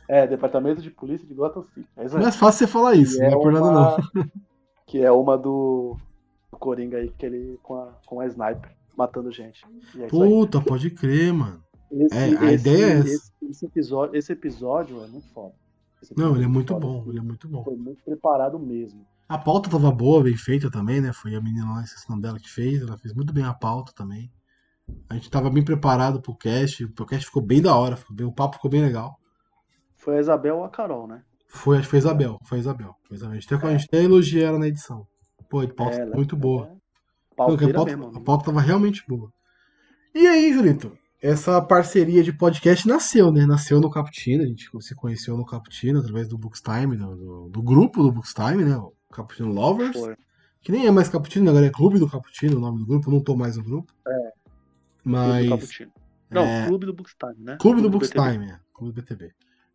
É, Departamento de Polícia de Gotham City. É não é fácil você falar isso, Que não é por nada não. Que é uma do, do Coringa aí, que ele com a, com a sniper, matando gente. É. Puta, pode crer, mano. Esse, é, a ideia é essa. Esse, esse episódio, esse episódio é muito foda. Esse Não, ele é muito foda. bom, ele é muito bom. Foi muito preparado mesmo. A pauta tava boa, bem feita também, né? Foi a menina lá, esqueci o dela, que fez. Ela fez muito bem a pauta também. A gente tava bem preparado pro cast. O cast ficou bem da hora, ficou bem- o papo ficou bem legal. Foi a Isabel ou a Carol, né? Foi, acho que foi a Isabel. Foi a Isabel. Foi a Isabel. A, gente até, a gente até elogiou ela na edição. Pô, a pauta É, muito boa. é Não, que a, pauta, mesmo. a pauta tava realmente boa. E aí, Julito? Essa parceria de podcast nasceu, né? Nasceu no Cappuccino, a gente se conheceu no Cappuccino através do Bookstime, do, do, do grupo do Bookstime, né? O Cappuccino Lovers. Que nem é mais Cappuccino, agora é Clube do Cappuccino, o nome do grupo, eu não tô mais no grupo. É. Clube Mas. do Cappuccino. Não, é, Clube do Bookstime, né? Clube do BTB. Bookstime, é. Clube do BTB.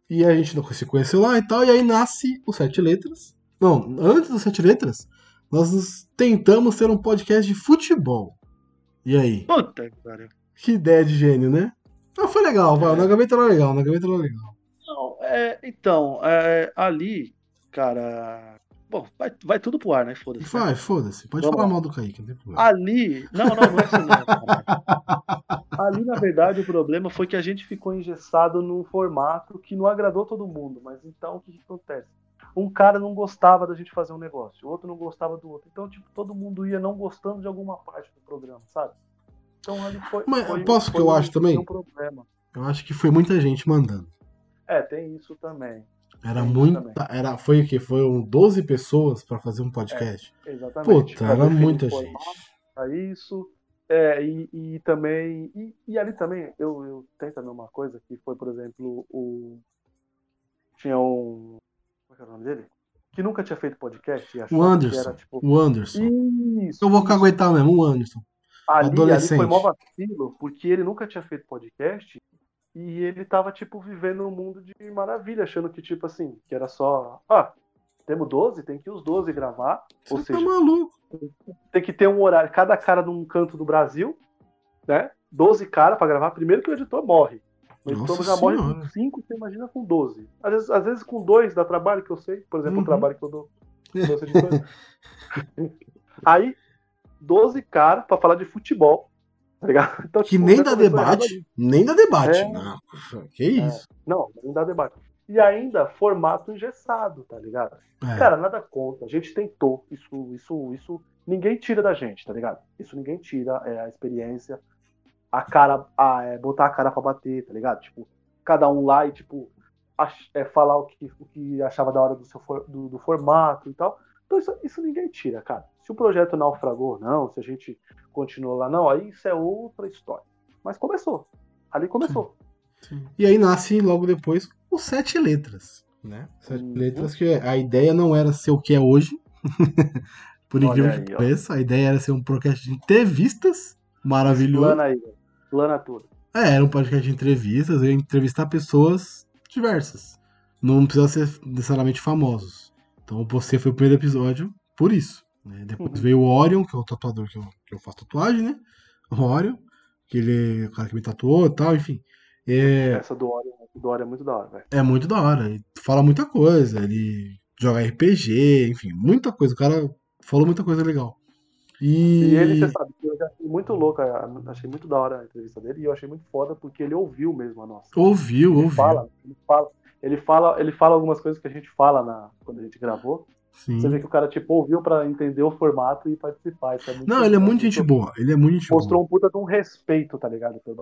E a gente se conheceu lá e tal, e aí nasce o Sete Letras. Não, antes do Sete Letras, nós tentamos ter um podcast de futebol. E aí? Puta que pariu. Que ideia de gênio, né? Ah, foi legal, vai. Na gaveta era legal, na gaveta era legal. Não, é, então, é, ali, cara. Bom, vai, vai tudo pro ar, né? Foda-se. né? Vai, foda-se. Pode Vamos falar lá. mal do Kaique, não tem problema. Ali. Não, não, não é isso não. cara. Ali, na verdade, o problema foi que a gente ficou engessado num formato que não agradou todo mundo. Mas então, o que, que acontece? Um cara não gostava da gente fazer um negócio, o outro não gostava do outro. Então, tipo, todo mundo ia não gostando de alguma parte do programa, sabe? Então, ali foi. Mas foi, posso que foi eu um- acho também? problema. Eu acho que foi muita gente mandando. É, tem isso também. Era Tem muita. também. Era, foi o quê? Foram 12 pessoas pra fazer um podcast? Exatamente. Puta, era muita gente. pra isso. É, e, e também. E, e ali também, eu, eu tenho também uma coisa que foi, por exemplo, o. Tinha um. Como é que era o nome dele? Que nunca tinha feito podcast e O que Anderson. era tipo. O Anderson. Isso. Eu vou caguetar mesmo, o Anderson. Ali, ali adolescente. foi mó vacilo, porque ele nunca tinha feito podcast e ele tava, tipo, vivendo um mundo de maravilha, achando que, tipo assim, que era só. Ah, temos 12, tem que os 12 gravar. Ou Você seja, tá maluco. tem que ter um horário, cada cara num canto do Brasil, né? 12 caras pra gravar. Primeiro que o editor morre. O editor Nossa já morre Senhora. com 5, você imagina com 12. Às vezes, às vezes com 2 dá trabalho, que eu sei. Por exemplo, Uhum. o trabalho que eu dou. Aí, 12 caras pra falar de futebol. Tá ligado? Então, Que tipo, nem dá debate. Nem dá debate. É. Não, que isso. Não, não dá debate. E ainda formato engessado, tá ligado? É. Cara, nada contra. A gente tentou. Isso, isso, isso. Ninguém tira da gente, tá ligado? Isso ninguém tira. É a experiência. A cara. A, é, botar a cara pra bater, tá ligado? Tipo, cada um lá e, tipo, ach- é, falar o que, o que achava da hora do, seu for- do, do formato e tal. Então isso, isso ninguém tira, cara. Se o projeto naufragou ou não, se a gente continuou lá, não, aí isso é outra história. Mas começou. Ali começou. E aí nasce logo depois o Sete Letras. Né? Sete Uhum. Letras, que a ideia não era ser o que é hoje. Por Olha incrível aí, que pareça, a ideia era ser um podcast de entrevistas maravilhoso. Plana aí, plana tudo. É, era um podcast de entrevistas, eu ia entrevistar pessoas diversas. Não precisa ser necessariamente famosos. Então você foi o primeiro episódio por isso. Né? Depois Uhum. veio o Orion, que é o tatuador que eu, que eu faço tatuagem, né? O Orion, que ele é o cara que me tatuou e tal, enfim. É, Essa do Orion, do Orion é muito da hora, velho. é muito da hora. Ele fala muita coisa, ele joga RPG, enfim, muita coisa. O cara falou muita coisa legal. E, E ele, você sabe, que eu já achei muito louco, achei muito da hora a entrevista dele e eu achei muito foda porque ele ouviu mesmo a nossa. ouviu, Ele ouviu. fala, ele fala, ele fala, ele fala algumas coisas que a gente fala na, quando a gente gravou. Sim. Você vê que o cara tipo ouviu pra entender o formato e participar. É Não, ele é muito gente boa. Ele é muito gente boa. Mostrou um puta de um respeito, tá ligado? Não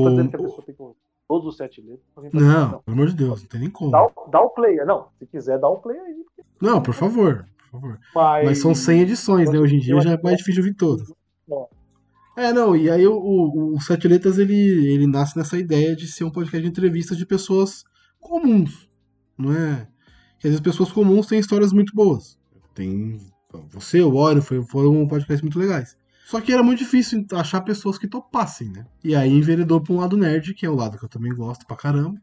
O- tô dizendo que a pessoa tem que todos os sete letras. Não, pelo amor de Deus, não tem nem como. Dá, o- dá o play, não. Se quiser, dá o play aí. Não, por favor, por favor. Mas, Mas são 100 edições, né? Hoje em dia já é mais difícil de ouvir todas. É, não, e aí o, o, o Sete Letras, ele, ele nasce nessa ideia de ser um podcast de entrevistas de pessoas comuns, não é? Que às vezes pessoas comuns têm histórias muito boas. Tem. Você, o Warren, foi- foram podcasts muito legais. Só que era muito difícil achar pessoas que topassem, né? E aí enveredou pra um lado nerd, que é o lado que eu também gosto pra caramba.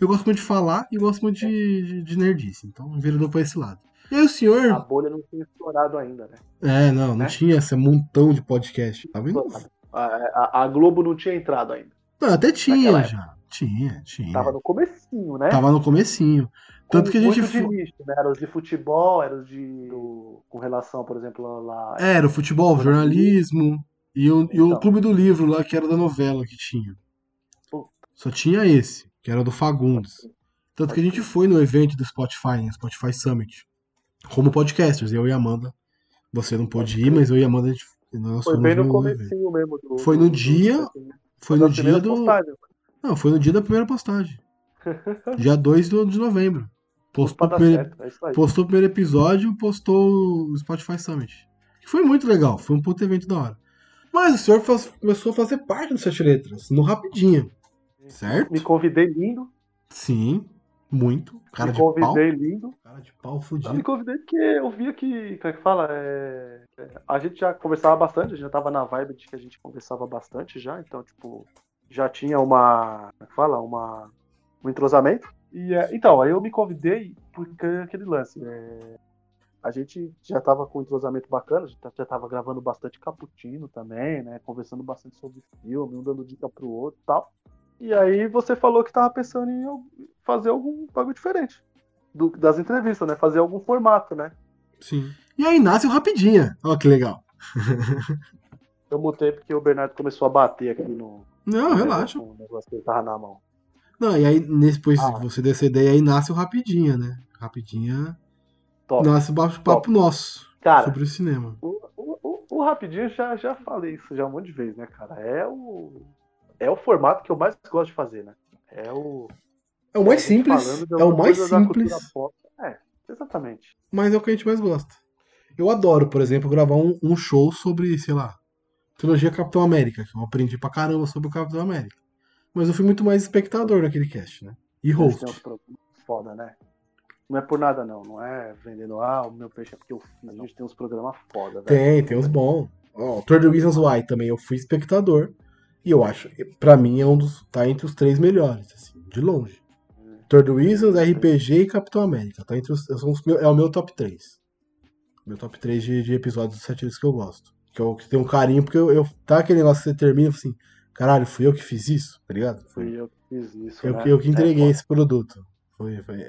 Eu gosto muito de falar e gosto muito de, de, de nerdice. Então enveredou pra esse lado. E aí o A senhor. bolha não tinha estourado ainda, né? É, não, não Né? tinha esse montão de podcast. Tava indo. A, a- a Globo não tinha entrado ainda. Não, até tinha já. Tinha, tinha. Tava no comecinho, né? Tava no comecinho. Tanto que a gente. de nicho, né? Era os de futebol, era os de. com relação, por exemplo, lá. Era o futebol, o jornalismo e o, e o Então. clube do livro lá, que era da novela que tinha. Puta. Só tinha esse, que era do Fagundes. Tanto que a gente foi no evento do Spotify, né, Spotify Summit, como podcasters, eu e Amanda. Você não pôde ir, mas eu e Amanda, a gente, nós Foi bem no comecinho mesmo. Do, Foi no do- dia- do- Foi das no dia do. postagens. Não, foi no dia da primeira postagem. Dia 2 do- de novembro. Postou Pra o dar primeiro, certo, é postou episódio, postou o Spotify Summit. Que foi muito legal, foi um puto evento da hora. Mas o senhor faz- começou a fazer parte do Sete Letras, no Rapidinho. Certo? Me convidei lindo. Sim, muito. Cara me de pau. convidei lindo. Cara de pau Não, me fudido. convidei porque eu via que, como é que fala? É, é, a gente já conversava bastante, a gente já tava na vibe de que a gente conversava bastante já, então, tipo, já tinha uma, como é que fala? Uma, um entrosamento. E, é, então, aí eu me convidei porque aquele lance, é, a gente já tava com um entrosamento bacana, a gente já tava gravando bastante cappuccino também, né? Conversando bastante sobre filme, um dando dica pro outro e tal. E aí você falou que tava pensando em fazer algum bagulho diferente do- das entrevistas, né? Fazer algum formato, né? Sim. E aí nasce o Rapidinha. Olha que legal. Eu mutei porque o Bernardo começou a bater aqui no. Não, relaxa. no negócio que ele tava na mão. Não, e aí depois Ah. que você descer daí, aí nasce o Rapidinha, né? Rapidinha Top. nasce o bate-papo nosso Cara, sobre o cinema. o, o, o, Rapidinho já, já falei isso já um monte de vezes, né, cara? É o. É o formato que eu mais gosto de fazer, né? É o. É o mais gente simples, é o mais simples. É, exatamente. mas é o que a gente mais gosta. Eu adoro, por exemplo, gravar um, um show sobre, sei lá, trilogia Capitão América, que eu aprendi pra caramba sobre o Capitão América. Mas eu fui muito mais espectador naquele cast, né? E host. tem uns programas foda, né? Não é por nada, não. Não é vendendo, ah, o meu peixe é porque eu fiz. A gente tem uns programas foda, velho. Tem, tem uns bons. Ó, 30 Reasons Why também eu fui espectador. E eu acho, pra mim é um dos. tá entre os três melhores, assim, de longe. 30 Reasons, RPG e Capitão América. Tá entre os, são os meu- é o meu top 3. Meu top 3 de, de episódios dos sete que eu gosto. Que eu que tenho um carinho, porque eu, eu- tá aquele negócio que você termina assim, caralho, fui eu que fiz isso, tá ligado? Foi Fui eu que fiz isso. eu, né? que- eu que entreguei É, esse produto. Foi, foi.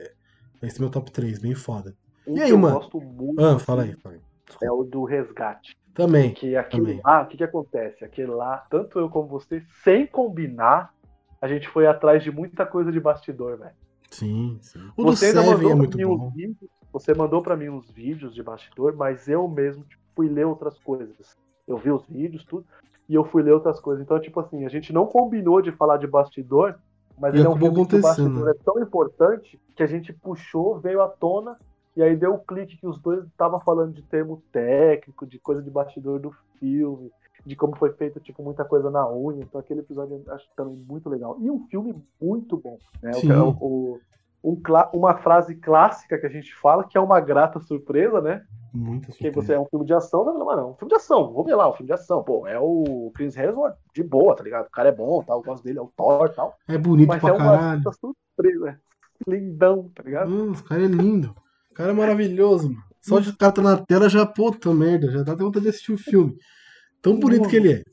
Esse é meu top 3, bem foda. Um E que aí, eu mano? gosto muito. Ah, fala aí, fala aí. É o do resgate. Também. Que aquilo também. lá, o que, que acontece? Aquele lá, tanto eu como você, sem combinar, a gente foi atrás de muita coisa de bastidor, velho. Sim, sim. O do Você ainda Seven mandou é muito mim bom. vídeos. Você mandou pra mim uns vídeos de bastidor, mas eu mesmo tipo, fui ler outras coisas. Eu vi os vídeos, tudo, e eu fui ler outras coisas. Então, tipo assim, a gente não combinou de falar de bastidor, mas E ele é um filme que o bastidor é tão importante que a gente puxou, veio à tona, e aí deu o clique que os dois estavam falando de termo técnico, de coisa de bastidor do filme, de como foi feito, tipo, muita coisa na unha. Então aquele episódio eu acho também muito legal. E um filme muito bom. Né? O, o- um uma frase clássica que a gente fala, que é uma grata surpresa, né? Muita Porque surpresa. você é um filme de ação, não, não, não, um filme de ação, vamos ver lá, um filme de ação. Pô, é o Chris Hemsworth de boa, tá ligado? O cara é bom, tal, eu gosto dele, é o Thor e tal. É bonito Mas pra é uma caralho. grata surpresa. é Lindão, tá ligado? Hum, esse cara é lindo. O cara é maravilhoso, mano. Só de o cara tá na tela já, puta merda, já dá até vontade de assistir o filme. Tão bonito que ele é.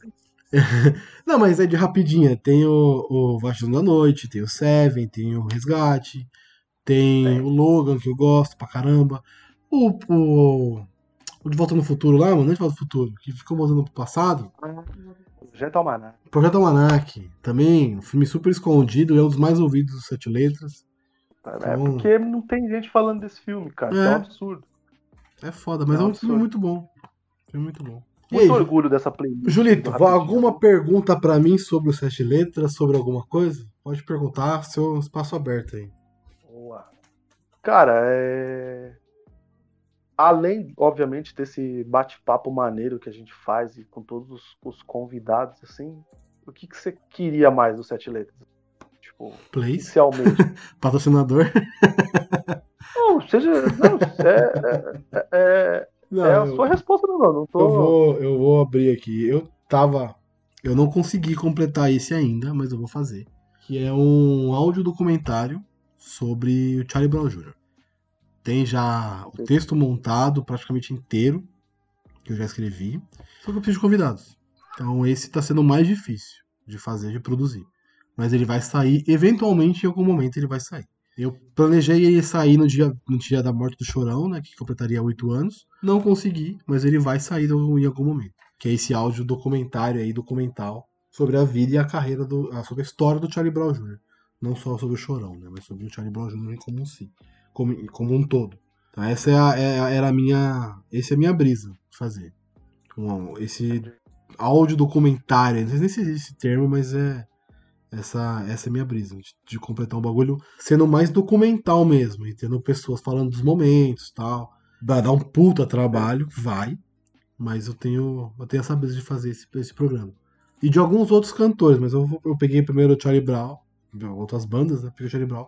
Não, mas é de rapidinha. Tem o, o da Noite, tem o Seven, tem o Resgate, tem Tem. o Logan, que eu gosto pra caramba. O, o, o De Volta no Futuro lá, mano, não é De Volta no Futuro, que ficou voltando pro passado. Gentleman, Projeto Almanac, também, um filme super escondido, é um dos mais ouvidos dos Sete Letras. É Então- porque não tem gente falando desse filme, cara. É É. um absurdo. É foda, mas é Não, um filme muito bom. Filme muito bom. Muito aí, orgulho dessa playlist. Julito, alguma pergunta pra mim sobre o Sete Letras, sobre alguma coisa? Pode perguntar, seu espaço aberto aí. Boa. Cara, é. Além, obviamente, desse bate-papo maneiro que a gente faz e com todos os, os convidados, assim, o que, que você queria mais do Sete Letras? Tipo, Place, almeja? patrocinador. Não, seja. Não, é, é, é, Não, é a eu- sua resposta, não, não tô. Eu vou, eu vou abrir aqui. Eu tava. Eu não consegui completar esse ainda, mas eu vou fazer. Que é um áudio documentário sobre o Charlie Brown Jr. Tem já o texto montado praticamente inteiro, que eu já escrevi. Só que eu preciso de convidados. Então esse tá sendo mais difícil de fazer, de produzir. Mas ele vai sair, eventualmente, em algum momento ele vai sair. Eu planejei ele sair no dia, no dia da morte do Chorão, né? Que completaria oito anos. Não consegui, mas ele vai sair em algum momento. Que é esse áudio documentário aí, documental, sobre a vida e a carreira do. sobre a história do Charlie Brown Jr. Não só sobre o Chorão, né? Mas sobre o Charlie Brown Jr. como um si. Como, como um todo. Então essa é a, é era a minha. Essa é a minha brisa de fazer. Esse áudio documentário, não sei nem se existe esse termo, mas é. Essa, essa é a minha brisa, de, de completar um bagulho sendo mais documental mesmo, e tendo pessoas falando dos momentos tal. Vai dar um puta trabalho, vai, mas eu tenho, eu tenho essa brisa de fazer esse, esse programa. E de alguns outros cantores, mas eu, eu peguei primeiro o Charlie Brown, outras bandas, né? Peguei o Charlie Brown,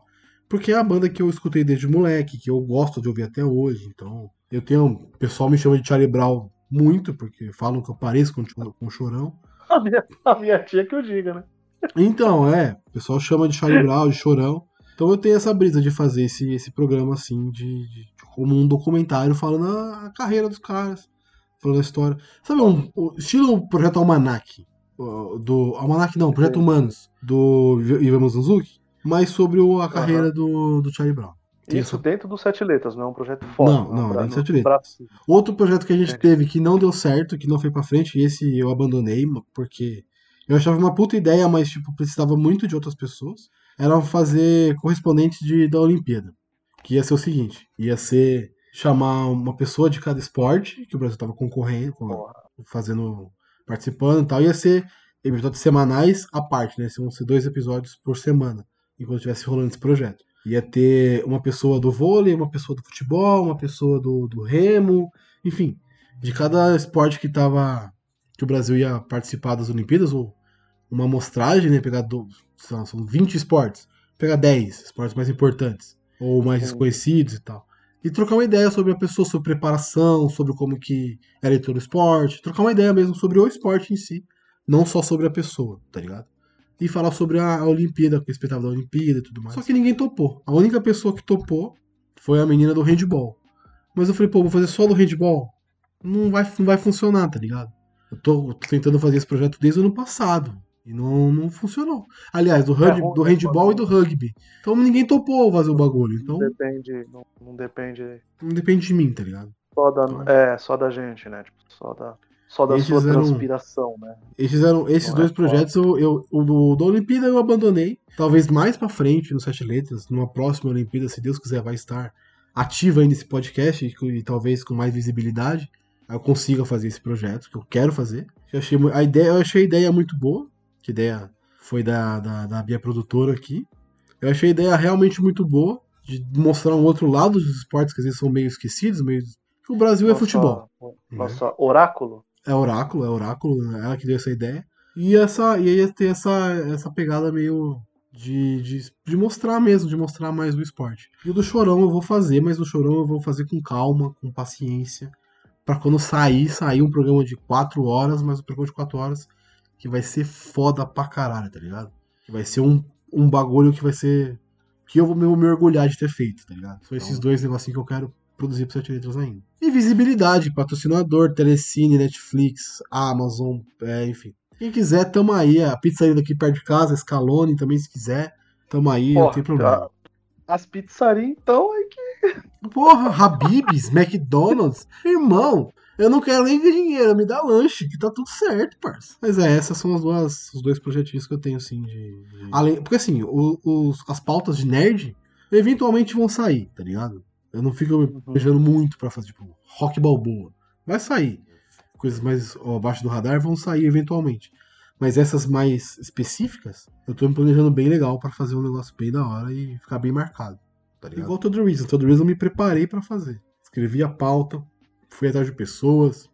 porque é a banda que eu escutei desde moleque, que eu gosto de ouvir até hoje, então eu tenho. O pessoal me chama de Charlie Brown muito, porque falam que eu pareço com, o- com o Chorão. A minha, a minha tia que eu diga, né? Então, é, o pessoal chama de Charlie Brown, de Chorão. Então eu tenho essa brisa de fazer esse, esse programa assim, de, de- como um documentário falando a, carreira dos caras, falando a história. Sabe, um, o estilo Projeto Almanac, do Almanac não, Projeto. Humanos, do Ivan Suzuki, mas sobre o- a carreira do, do Charlie Brown. Isso essa- dentro dos sete letras, não é um projeto fora. Não, é não, bra- dentro no sete letras. braço. Outro projeto que a gente Entendi. teve que não deu certo, que não foi pra frente, esse eu abandonei, porque eu achava uma puta ideia, mas tipo, precisava muito de outras pessoas. Era fazer correspondentes de, da Olimpíada. Que ia ser o seguinte: ia ser chamar uma pessoa de cada esporte, que o Brasil tava concorrendo, com- fazendo, participando e tal. Ia ser episódios semanais à parte, né? Iam ser dois episódios por semana, enquanto estivesse rolando esse projeto. Ia ter uma pessoa do vôlei, uma pessoa do futebol, uma pessoa do, do remo, enfim, de cada esporte que tava. que o Brasil ia participar das Olimpíadas, ou uma amostragem, né? Pegar do, são, são 20 esportes, pegar 10 esportes mais importantes, ou mais Sim. desconhecidos e tal. E trocar uma ideia sobre a pessoa, sobre preparação, sobre como que era todo o esporte, trocar uma ideia mesmo sobre o esporte em si, não só sobre a pessoa, tá ligado? E falar sobre a, a Olimpíada, o espetáculo da Olimpíada e tudo mais. Só que ninguém topou. A única pessoa que topou foi a menina do handball. Mas eu falei, pô, vou fazer só do handball? Não vai, não vai funcionar, tá ligado? Eu tô, tô tentando fazer esse projeto desde o ano passado. E não, não funcionou. Aliás, do, rugby, ruim, do né, handball quando- e do rugby. Então ninguém topou fazer o bagulho. Então Não depende, não, não depende não depende de mim, tá ligado? só da, é, só da gente, né? Tipo, só da, só da Eles sua fizeram- transpiração, né? Esses eram esses Não é dois foda. projetos, eu, eu- o do, da Olimpíada eu abandonei. Talvez mais pra frente, no Sete Letras, numa próxima Olimpíada, se Deus quiser, vai estar ativo ainda esse podcast e, e talvez com mais visibilidade. Eu consiga fazer esse projeto, que eu quero fazer. Eu achei, a ideia, eu achei a ideia muito boa, que ideia foi da, da, da minha produtora aqui. Eu achei a ideia realmente muito boa, de mostrar um outro lado dos esportes que às vezes são meio esquecidos, meio... O Brasil é Nossa- futebol. Nossa, oráculo. É Oráculo, é Oráculo, ela que deu essa ideia. E essa e aí ia ter essa, essa pegada meio de, de, de mostrar mesmo, de mostrar mais o esporte. E o do Chorão eu vou fazer, mas o Chorão eu vou fazer com calma, com paciência. Pra quando sair, sair um programa de 4 horas, mas um programa de 4 horas que vai ser foda pra caralho, tá ligado? Que vai ser um, um bagulho que vai ser. que eu vou me, me orgulhar de ter feito, tá ligado? São esses dois negocinhos que eu quero produzir pro Sete Letras ainda. E visibilidade, patrocinador, Telecine, Netflix, Amazon, é, enfim. Quem quiser, tamo aí. A pizzaria daqui perto de casa, Scalone também, se quiser. Tamo aí, não Porra, tem problema. As pizzarias, então, é que. Porra, Habibs, McDonald's. Irmão, eu não quero nem ver dinheiro, me dá lanche, que tá tudo certo, parça. Mas é, essas são as duas, os dois projetinhos que eu tenho, assim, de. de- Além, porque assim, os, as pautas de nerd eventualmente vão sair, tá ligado? Eu não fico me planejando muito pra fazer, tipo, rock balboa. Vai sair. Coisas mais ó, abaixo do radar vão sair eventualmente. Mas essas mais específicas, eu tô me planejando bem legal pra fazer um negócio bem da hora e ficar bem marcado. Tá ligado? Igual todo Reason. Todo Reason eu me preparei pra fazer. Escrevi a pauta, fui atrás de pessoas,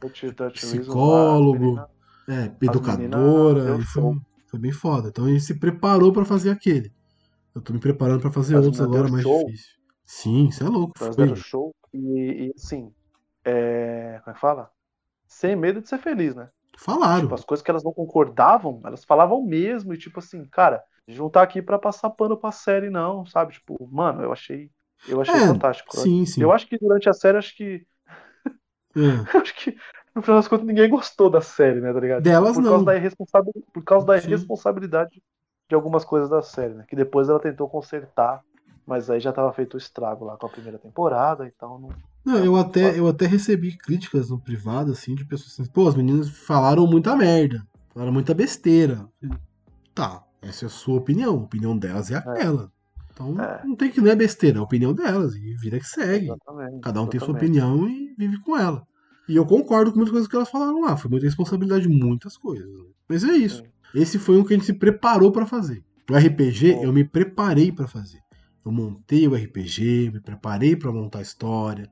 Touch Reason, psicólogo, é, educadora. foi, foi bem foda. Então a gente se preparou pra fazer aquele. Eu tô me preparando pra fazer As outros agora mais show. difícil. Sim, isso é louco. Nós Foi- deram show e, e assim, é, como é que fala? Sem medo de ser feliz, né? Falaram. Tipo, as coisas que elas não concordavam, elas falavam mesmo. E tipo assim, cara, a gente não tá aqui pra passar pano pra série, não, sabe? Tipo, mano, eu achei. Eu achei É, fantástico. sim, sim. Eu acho que durante a série, acho que. É. Eu acho que, no final das contas, ninguém gostou da série, né, tá ligado? Delas por não. Causa da irresponsabil... Por causa da Sim. irresponsabilidade de algumas coisas da série, né? Que depois ela tentou consertar, mas aí já tava feito o estrago lá com a primeira temporada, então não. Não, eu até, eu até recebi críticas no privado, assim, de pessoas assim, pô, as meninas falaram muita merda, falaram muita besteira. Tá, essa é a sua opinião, a opinião delas é aquela. Então É. não tem que não é besteira, é a opinião delas, e vida que segue. Exatamente. Cada um tem sua exatamente. opinião e vive com ela. E eu concordo com muitas coisas que elas falaram lá, foi muita responsabilidade de muitas coisas. né? Mas é isso. Sim. Esse foi um que a gente se preparou pra fazer. O RPG, Bom. eu me preparei pra fazer. Eu montei o RPG, me preparei pra montar a história,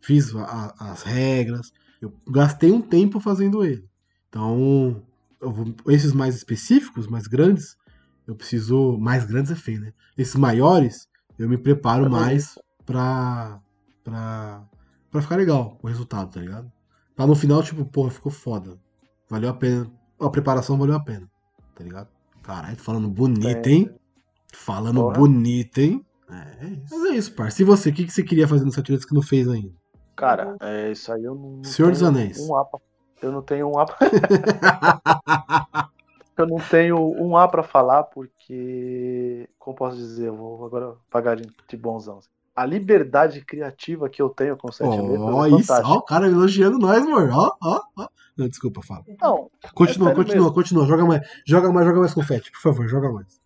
fiz a- as regras. Eu gastei um tempo fazendo ele. Então, vou- esses mais específicos, mais grandes, eu preciso. Mais grandes é feio, né? Esses maiores, eu me preparo É mais pra, pra, pra ficar legal o resultado, tá ligado? Pra no final, tipo, porra, ficou foda. Valeu a pena. A preparação valeu a pena, tá ligado? Caralho, tô falando bonito, É. hein? Falando Porra. bonito, hein? É, é isso. Mas é isso, parça. E você, o que, que você queria fazer no Sete que não fez ainda? Cara, é isso aí eu não. Senhor dos Anéis. Um A pra- Eu não tenho um A. pra- eu não tenho um A pra falar porque. Como posso dizer? Eu vou agora pagar de, bonzão. A liberdade criativa que eu tenho com sete letras Ó, é isso, ó, o cara elogiando nós, amor. Ó, ó, ó. Não, desculpa, fala. Não, Continua, É continua, mesmo. continua. Joga mais, joga mais, joga mais confete, por favor, joga mais.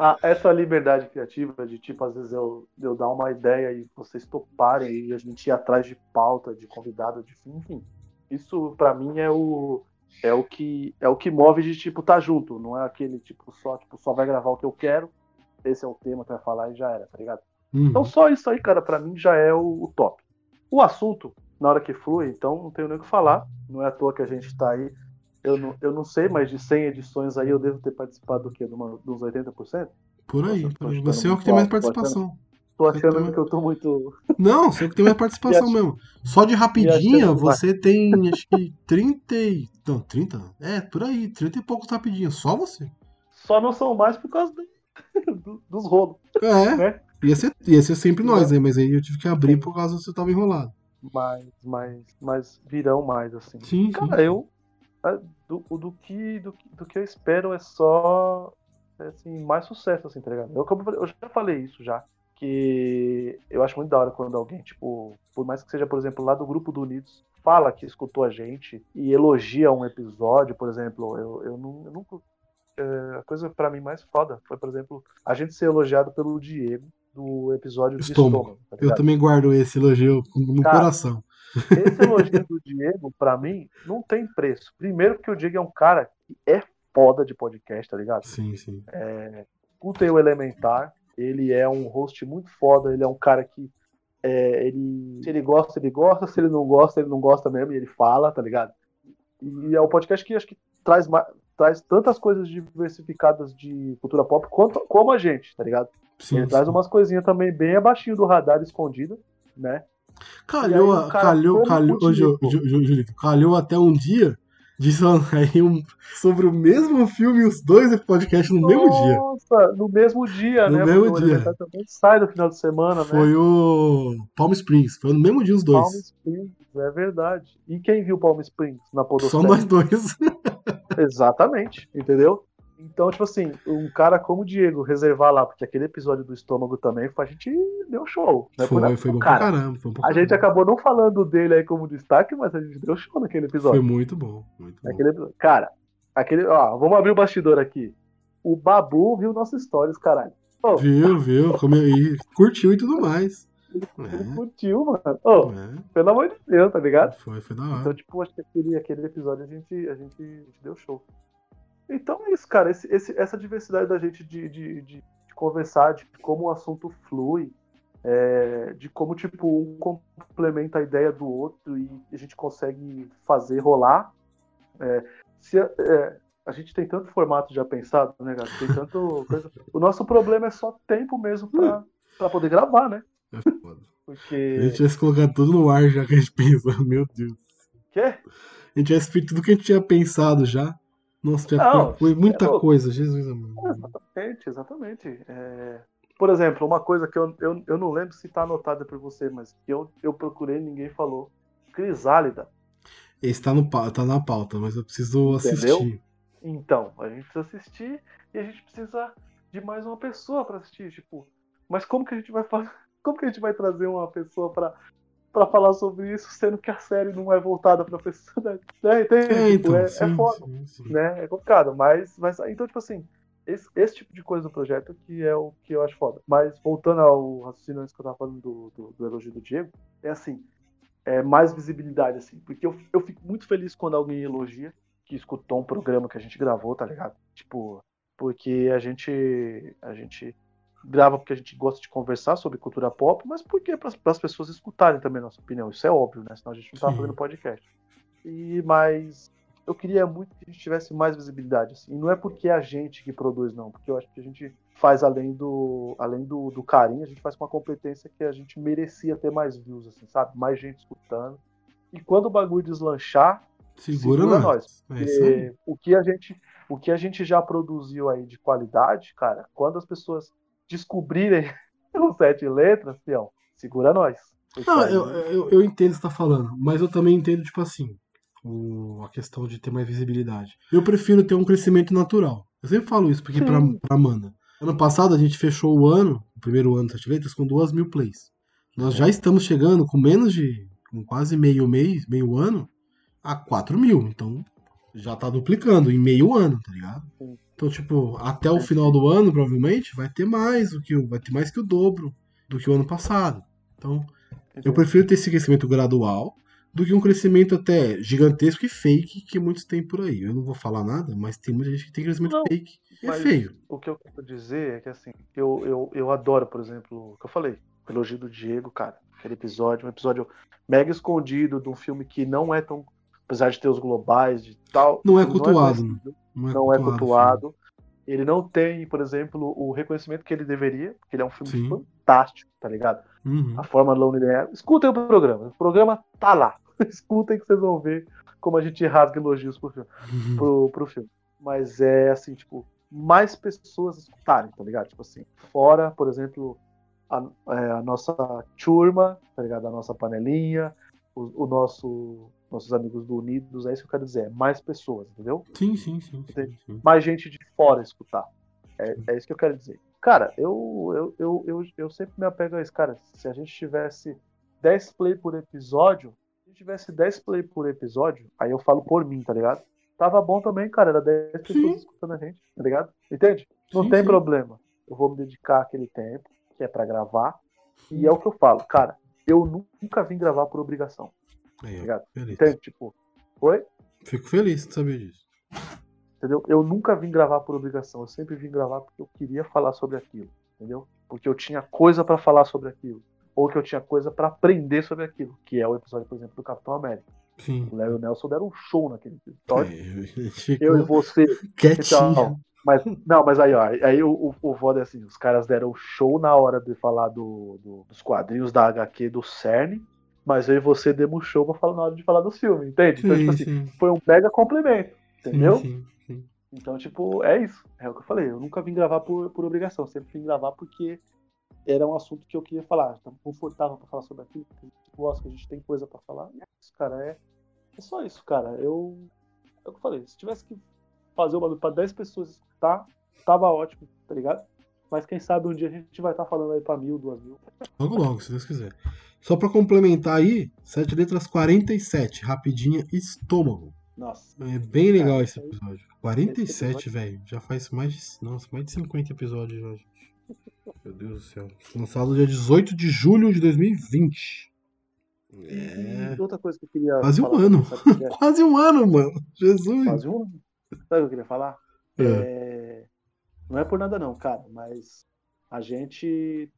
Mais vezes, mais vezes. a- essa liberdade criativa de tipo, às vezes eu, eu dar uma ideia e vocês toparem e a gente ir atrás de pauta, de convidado, de enfim. Isso pra mim é o é o que é o que move de tipo tá junto, não é aquele tipo só tipo só vai gravar o que eu quero. Esse é o tema que vai falar e já era, tá ligado? Uhum. Então só isso aí, cara, pra mim já é o, o top. O assunto, na hora que flui, então não tenho nem o que falar. Não é à toa que a gente tá aí. Eu não, eu não sei, mas de 100 edições aí eu devo ter participado do quê? De uma, dos 80%? Por aí, Nossa, por aí. achando Você é o que tem mais alto, tô participação. Tô achando que eu tô muito. Não, você é o que tem mais participação acho- mesmo. Só de rapidinha, achando que vai- você tem acho que 30 e. Não, 30? É, por aí, 30 e poucos rapidinho. Só você. Só não são mais por causa do- do- dos rolos, É. né? Ia ser, ia ser sempre nós, né? Mas aí eu tive que abrir por causa que você tava enrolado. Mas, mas, mas virão mais, assim. Sim, sim. Cara, eu. A- Do, o do, que, do, do que eu espero é só. é, Assim, mais sucesso, assim, tá ligado? Eu, eu já falei isso já. Que eu acho muito da hora quando alguém, tipo, por mais que seja, por exemplo, lá do grupo do Unidos, fala que escutou a gente e elogia um episódio, por exemplo, eu, eu, não, eu nunca. é, a coisa pra mim mais foda foi, por exemplo, a gente ser elogiado pelo Diego do episódio de Estômago. estômago. tá Eu também guardo esse elogio no Cara, coração. Esse elogio do Diego, pra mim, não tem preço. Primeiro porque o Diego é um cara que é foda de podcast, tá ligado? Sim, sim. Escutem o Elementar, ele é um host muito foda, ele é um cara que é, ele, se ele gosta, ele gosta, se ele não gosta, ele não gosta mesmo, e ele fala, tá ligado? E é um podcast que acho que traz, traz tantas coisas diversificadas de cultura pop quanto, como a gente, tá ligado? sim, ele traz sim. umas coisinhas também bem abaixinho do radar escondida, né? Calhou, aí calhou, calhou, ô, Ju- Diego. Ju- Ju- Julito, calhou até um dia de sair um, sobre o mesmo filme os dois podcasts no mesmo dia. Nossa, no mesmo dia, No né? mesmo o dia. Elementar também sai no final de semana, né? Foi o Palm Springs, foi no mesmo dia os dois. Palm Springs, é verdade. E quem viu Palm Springs na Só Podosfera? nós dois. Exatamente, entendeu? Então, tipo assim, um cara como o Diego reservar lá, porque aquele episódio do estômago também, a gente deu show. Né? Foi, foi bom pra cara. caramba. Foi, pra A gente acabou não falando dele aí como destaque, mas a gente deu show naquele foi episódio. muito bom. Muito bom. Cara, aquele. Ó, vamos abrir o bastidor aqui. O Babu viu nossas stories, caralho. Ô, Viu, viu? Comeu, e curtiu e tudo mais. ele É. curtiu, mano. Ô, É, pelo amor de Deus, tá ligado? foi, foi da Então, hora. tipo, acho que aquele, aquele episódio a gente, a, gente, a gente deu show. Então é isso, cara. Esse, esse- essa diversidade da gente de, de, de- de conversar, de como o assunto flui, é, de como, tipo, um complementa a ideia do outro e a gente consegue fazer rolar. É, se a- é, a gente tem tanto formato já pensado, né, cara? Tem tanto coisa. O nosso problema é só tempo mesmo pra, pra poder gravar, né? É foda. A Porque. gente tivesse colocado tudo no ar já que a gente pensou, meu Deus. Quê? A gente tivesse feito tudo que a gente tinha pensado já. Nossa, tinha Não, foi muita é louco. coisa, Jesus amado. Exatamente, exatamente. É, Por exemplo, uma coisa que eu, eu, eu não lembro se tá anotada por você, mas que eu, eu procurei e ninguém falou. Crisálida. Esse tá, no, pau- tá na pauta, mas eu preciso Entendeu? assistir. Então, a gente precisa assistir e a gente precisa de mais uma pessoa pra assistir. Tipo, mas como que a gente vai fazer? Como que a gente vai trazer uma pessoa pra, pra falar sobre isso, sendo que a série não é voltada pra pessoa? Né? Entende? É, Tipo, então, é, é sim, foda. sim, sim. né? É complicado, mas, mas então, tipo assim, esse, esse tipo de coisa do projeto que é o que eu acho foda. Mas voltando ao raciocínio antes que eu tava falando do, do, do elogio do Diego, é assim, é mais visibilidade, assim, porque eu, eu fico muito feliz quando alguém elogia que escutou um programa que a gente gravou, tá ligado? Tipo, porque a gente a gente grava porque a gente gosta de conversar sobre cultura pop, mas porque para as pessoas escutarem também a nossa opinião, isso é óbvio, né? Senão a gente não tava Sim. fazendo podcast. E mas eu queria muito que a gente tivesse mais visibilidade, assim. E não é porque é a gente que produz, não, porque eu acho que a gente faz além do além do, do carinho, a gente faz com uma competência que a gente merecia ter mais views, assim, sabe? Mais gente escutando. E quando o bagulho deslanchar, Segura, Segura nós. É aí. porque o que a gente o que a gente já produziu aí de qualidade, cara, quando as pessoas descobrirem os sete letras, fião, segura nós. Não, eu, eu, eu entendo o que você tá falando, mas eu também entendo, tipo assim, o- a questão de ter mais visibilidade. Eu prefiro ter um crescimento natural. Eu sempre falo isso porque pra, pra Amanda. Ano passado a gente fechou o ano, o primeiro ano das Sete letras, com duas mil plays. Nós já estamos chegando com menos de. com quase meio mês, meio ano, a 4 mil. Então já tá duplicando em meio ano, tá ligado? Sim. Então, tipo, até o final do ano, provavelmente, vai ter mais do que o. Vai ter mais que o dobro do que o ano passado. Então, eu prefiro ter esse crescimento gradual do que um crescimento até gigantesco e fake que muitos têm por aí. Eu não vou falar nada, mas tem muita gente que tem crescimento Não, fake e é feio. O que eu quero dizer é que assim, eu, eu, eu adoro, por exemplo, o que eu falei, o elogio do Diego, cara. Aquele episódio, um episódio mega escondido de um filme que não é tão. Apesar de ter os globais de tal. Não é cultuado, conhecido, Não é não é cultuado, cultuado. Ele não tem, por exemplo, o reconhecimento que ele deveria, porque ele é um filme Sim. fantástico, tá ligado? Uhum. A forma Lonely é. Escutem o programa. O programa tá lá. Escutem que vocês vão ver como a gente rasga elogios pro filme. Uhum. Pro, pro filme. Mas é assim, tipo, mais pessoas escutarem, tá ligado? Tipo assim, fora, por exemplo, a, é, a nossa turma, tá ligado? A nossa panelinha, o, o nosso. Nossos amigos do Unidos, é isso que eu quero dizer, mais pessoas, entendeu? Sim, sim, sim. sim, sim. mais gente de fora escutar. É, é isso que eu quero dizer. Cara, eu, eu, eu, eu, eu sempre me apego a isso. Cara, se a gente tivesse 10 play por episódio, se a gente tivesse 10 play por episódio, aí eu falo por mim, tá ligado? Tava bom também, cara. Era 10 pessoas Sim. escutando a gente, tá ligado? Entende? Não tem problema. Eu vou me dedicar aquele tempo, que é pra gravar. E é o que eu falo, cara. Eu nunca vim gravar por obrigação, Aí, feliz. entende? Tipo, oi? Fico feliz de saber disso. Entendeu? Eu nunca vim gravar por obrigação, eu sempre vim gravar porque eu queria falar sobre aquilo, entendeu? Porque eu tinha coisa pra falar sobre aquilo, ou que eu tinha coisa pra aprender sobre aquilo, que é o episódio, por exemplo, do Capitão América. Sim. O Léo e o Nelson deram um show naquele É, episódio. gente Eu e você, quietinho. então, mas não, mas aí, ó, aí o, o, o voto é assim, os caras deram show na hora de falar do, do- dos quadrinhos da HQ do CERN, mas eu e você show pra falar na hora de falar dos filmes, entende? Então, tipo Sim, assim, sim. foi um mega complemento, entendeu? Sim. Então, tipo, é isso. É o que eu falei. Eu nunca vim gravar por, por obrigação. Sempre vim gravar porque era um assunto que eu queria falar. Estava confortável pra falar sobre aquilo. Tipo, gosto que a gente tem coisa pra falar. E é isso, cara. É, é só isso, cara. Eu. É o que eu falei. Se tivesse que fazer o bagulho pra 10 pessoas escutar, tava ótimo, tá ligado? Mas quem sabe um dia a gente vai estar falando aí pra mil, duas mil. Logo, logo, se Deus quiser. Só pra complementar aí, sete letras 47, rapidinha, estômago. Nossa. É bem legal Cara, esse episódio. 47, velho. Já faz mais de, nossa, mais de 50 episódios já, gente. Meu Deus do céu. Lançado dia 18 de julho de 2020. É. E outra coisa que eu queria. Quase um falar ano. também, sabe o que é? Quase um ano, mano. Jesus. Quase um ano. Sabe o que eu queria falar? É. É, Não é por nada não, cara, mas a gente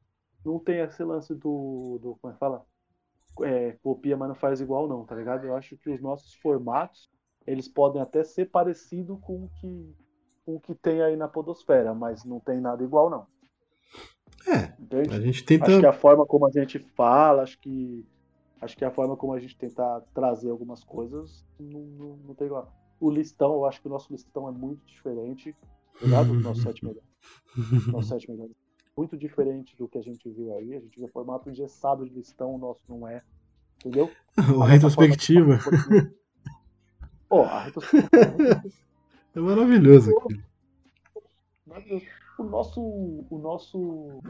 não tem esse lance do, do como é que fala? É, copia, mas não faz igual não, tá ligado? Eu acho que os nossos formatos, eles podem até ser parecidos com o que com o que tem aí na podosfera, mas não tem nada igual não. É, Entende? a gente tenta. Acho que a forma como a gente fala, acho que acho que a forma como a gente tentar trazer algumas coisas não, não, não tem igual. O listão, eu acho que o nosso listão é muito diferente, tá ligado? O nosso sete melhor. Nosso sete melhor. Muito diferente do que a gente viu aí. A gente vê formato engessado de listão, o nosso não é. Entendeu? o A retrospectiva de- Pô, a retrospectiva. é maravilhoso. O nosso, o nosso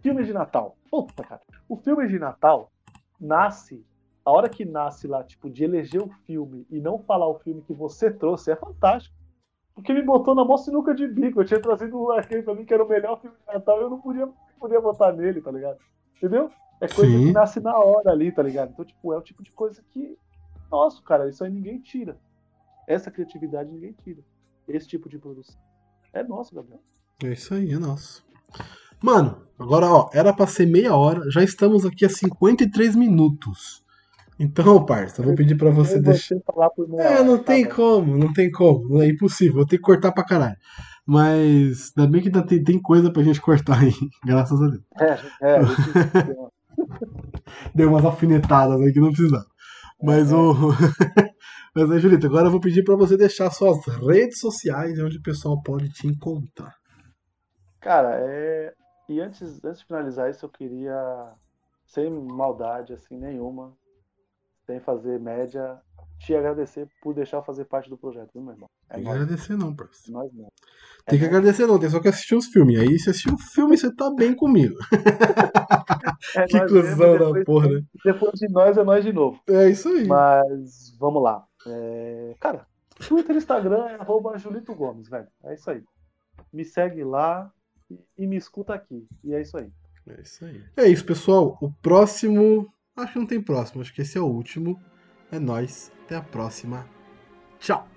filme de Natal. Puta, cara. O filme de Natal nasce. A hora que nasce lá, tipo, de eleger o filme e não falar o filme que você trouxe é fantástico. Porque me botou na mó sinuca de bico. Eu tinha trazido aquele pra mim que era o melhor filme de Natal e eu não podia, podia votar nele, tá ligado? Entendeu? É coisa Sim. que nasce na hora ali, tá ligado? Então, tipo, é o tipo de coisa que. Nossa, cara, isso aí ninguém tira. Essa criatividade ninguém tira. Esse tipo de produção. É nosso, Gabriel. É isso aí, é nosso. Mano, agora ó, era pra ser meia hora, já estamos aqui a 53 minutos. Então, parça, eu vou pedir pra você deixar. É, não tá tem como, não tem como, não é impossível, vou ter que cortar pra caralho. Mas ainda bem que ainda tem, tem coisa pra gente cortar aí, graças a Deus. É, é, Deu umas alfinetadas aí que não precisava. Mas É. o. Mas aí, Julito, agora eu vou pedir pra você deixar suas redes sociais onde o pessoal pode te encontrar. Cara, é. E antes, antes de finalizar isso, eu queria, sem maldade assim nenhuma, sem fazer média, te agradecer por deixar fazer parte do projeto, viu, meu irmão? É Tem que nóis, agradecer não, parça. nós mesmo. É Tem que nóis. agradecer não, tem só que assistir os filmes. Aí se assistir o filme, você tá bem comigo. É que nós cuzão da porra, né? Depois de nós, é nós de novo. É isso aí. Mas vamos lá. É, Cara, Twitter e Instagram é arroba Julito Gomes, velho. É isso aí. Me segue lá e me escuta aqui. E é isso aí. É isso aí. É isso, pessoal. O próximo. Acho que não tem próximo, acho que esse é o último. É nóis. Até a próxima. Tchau.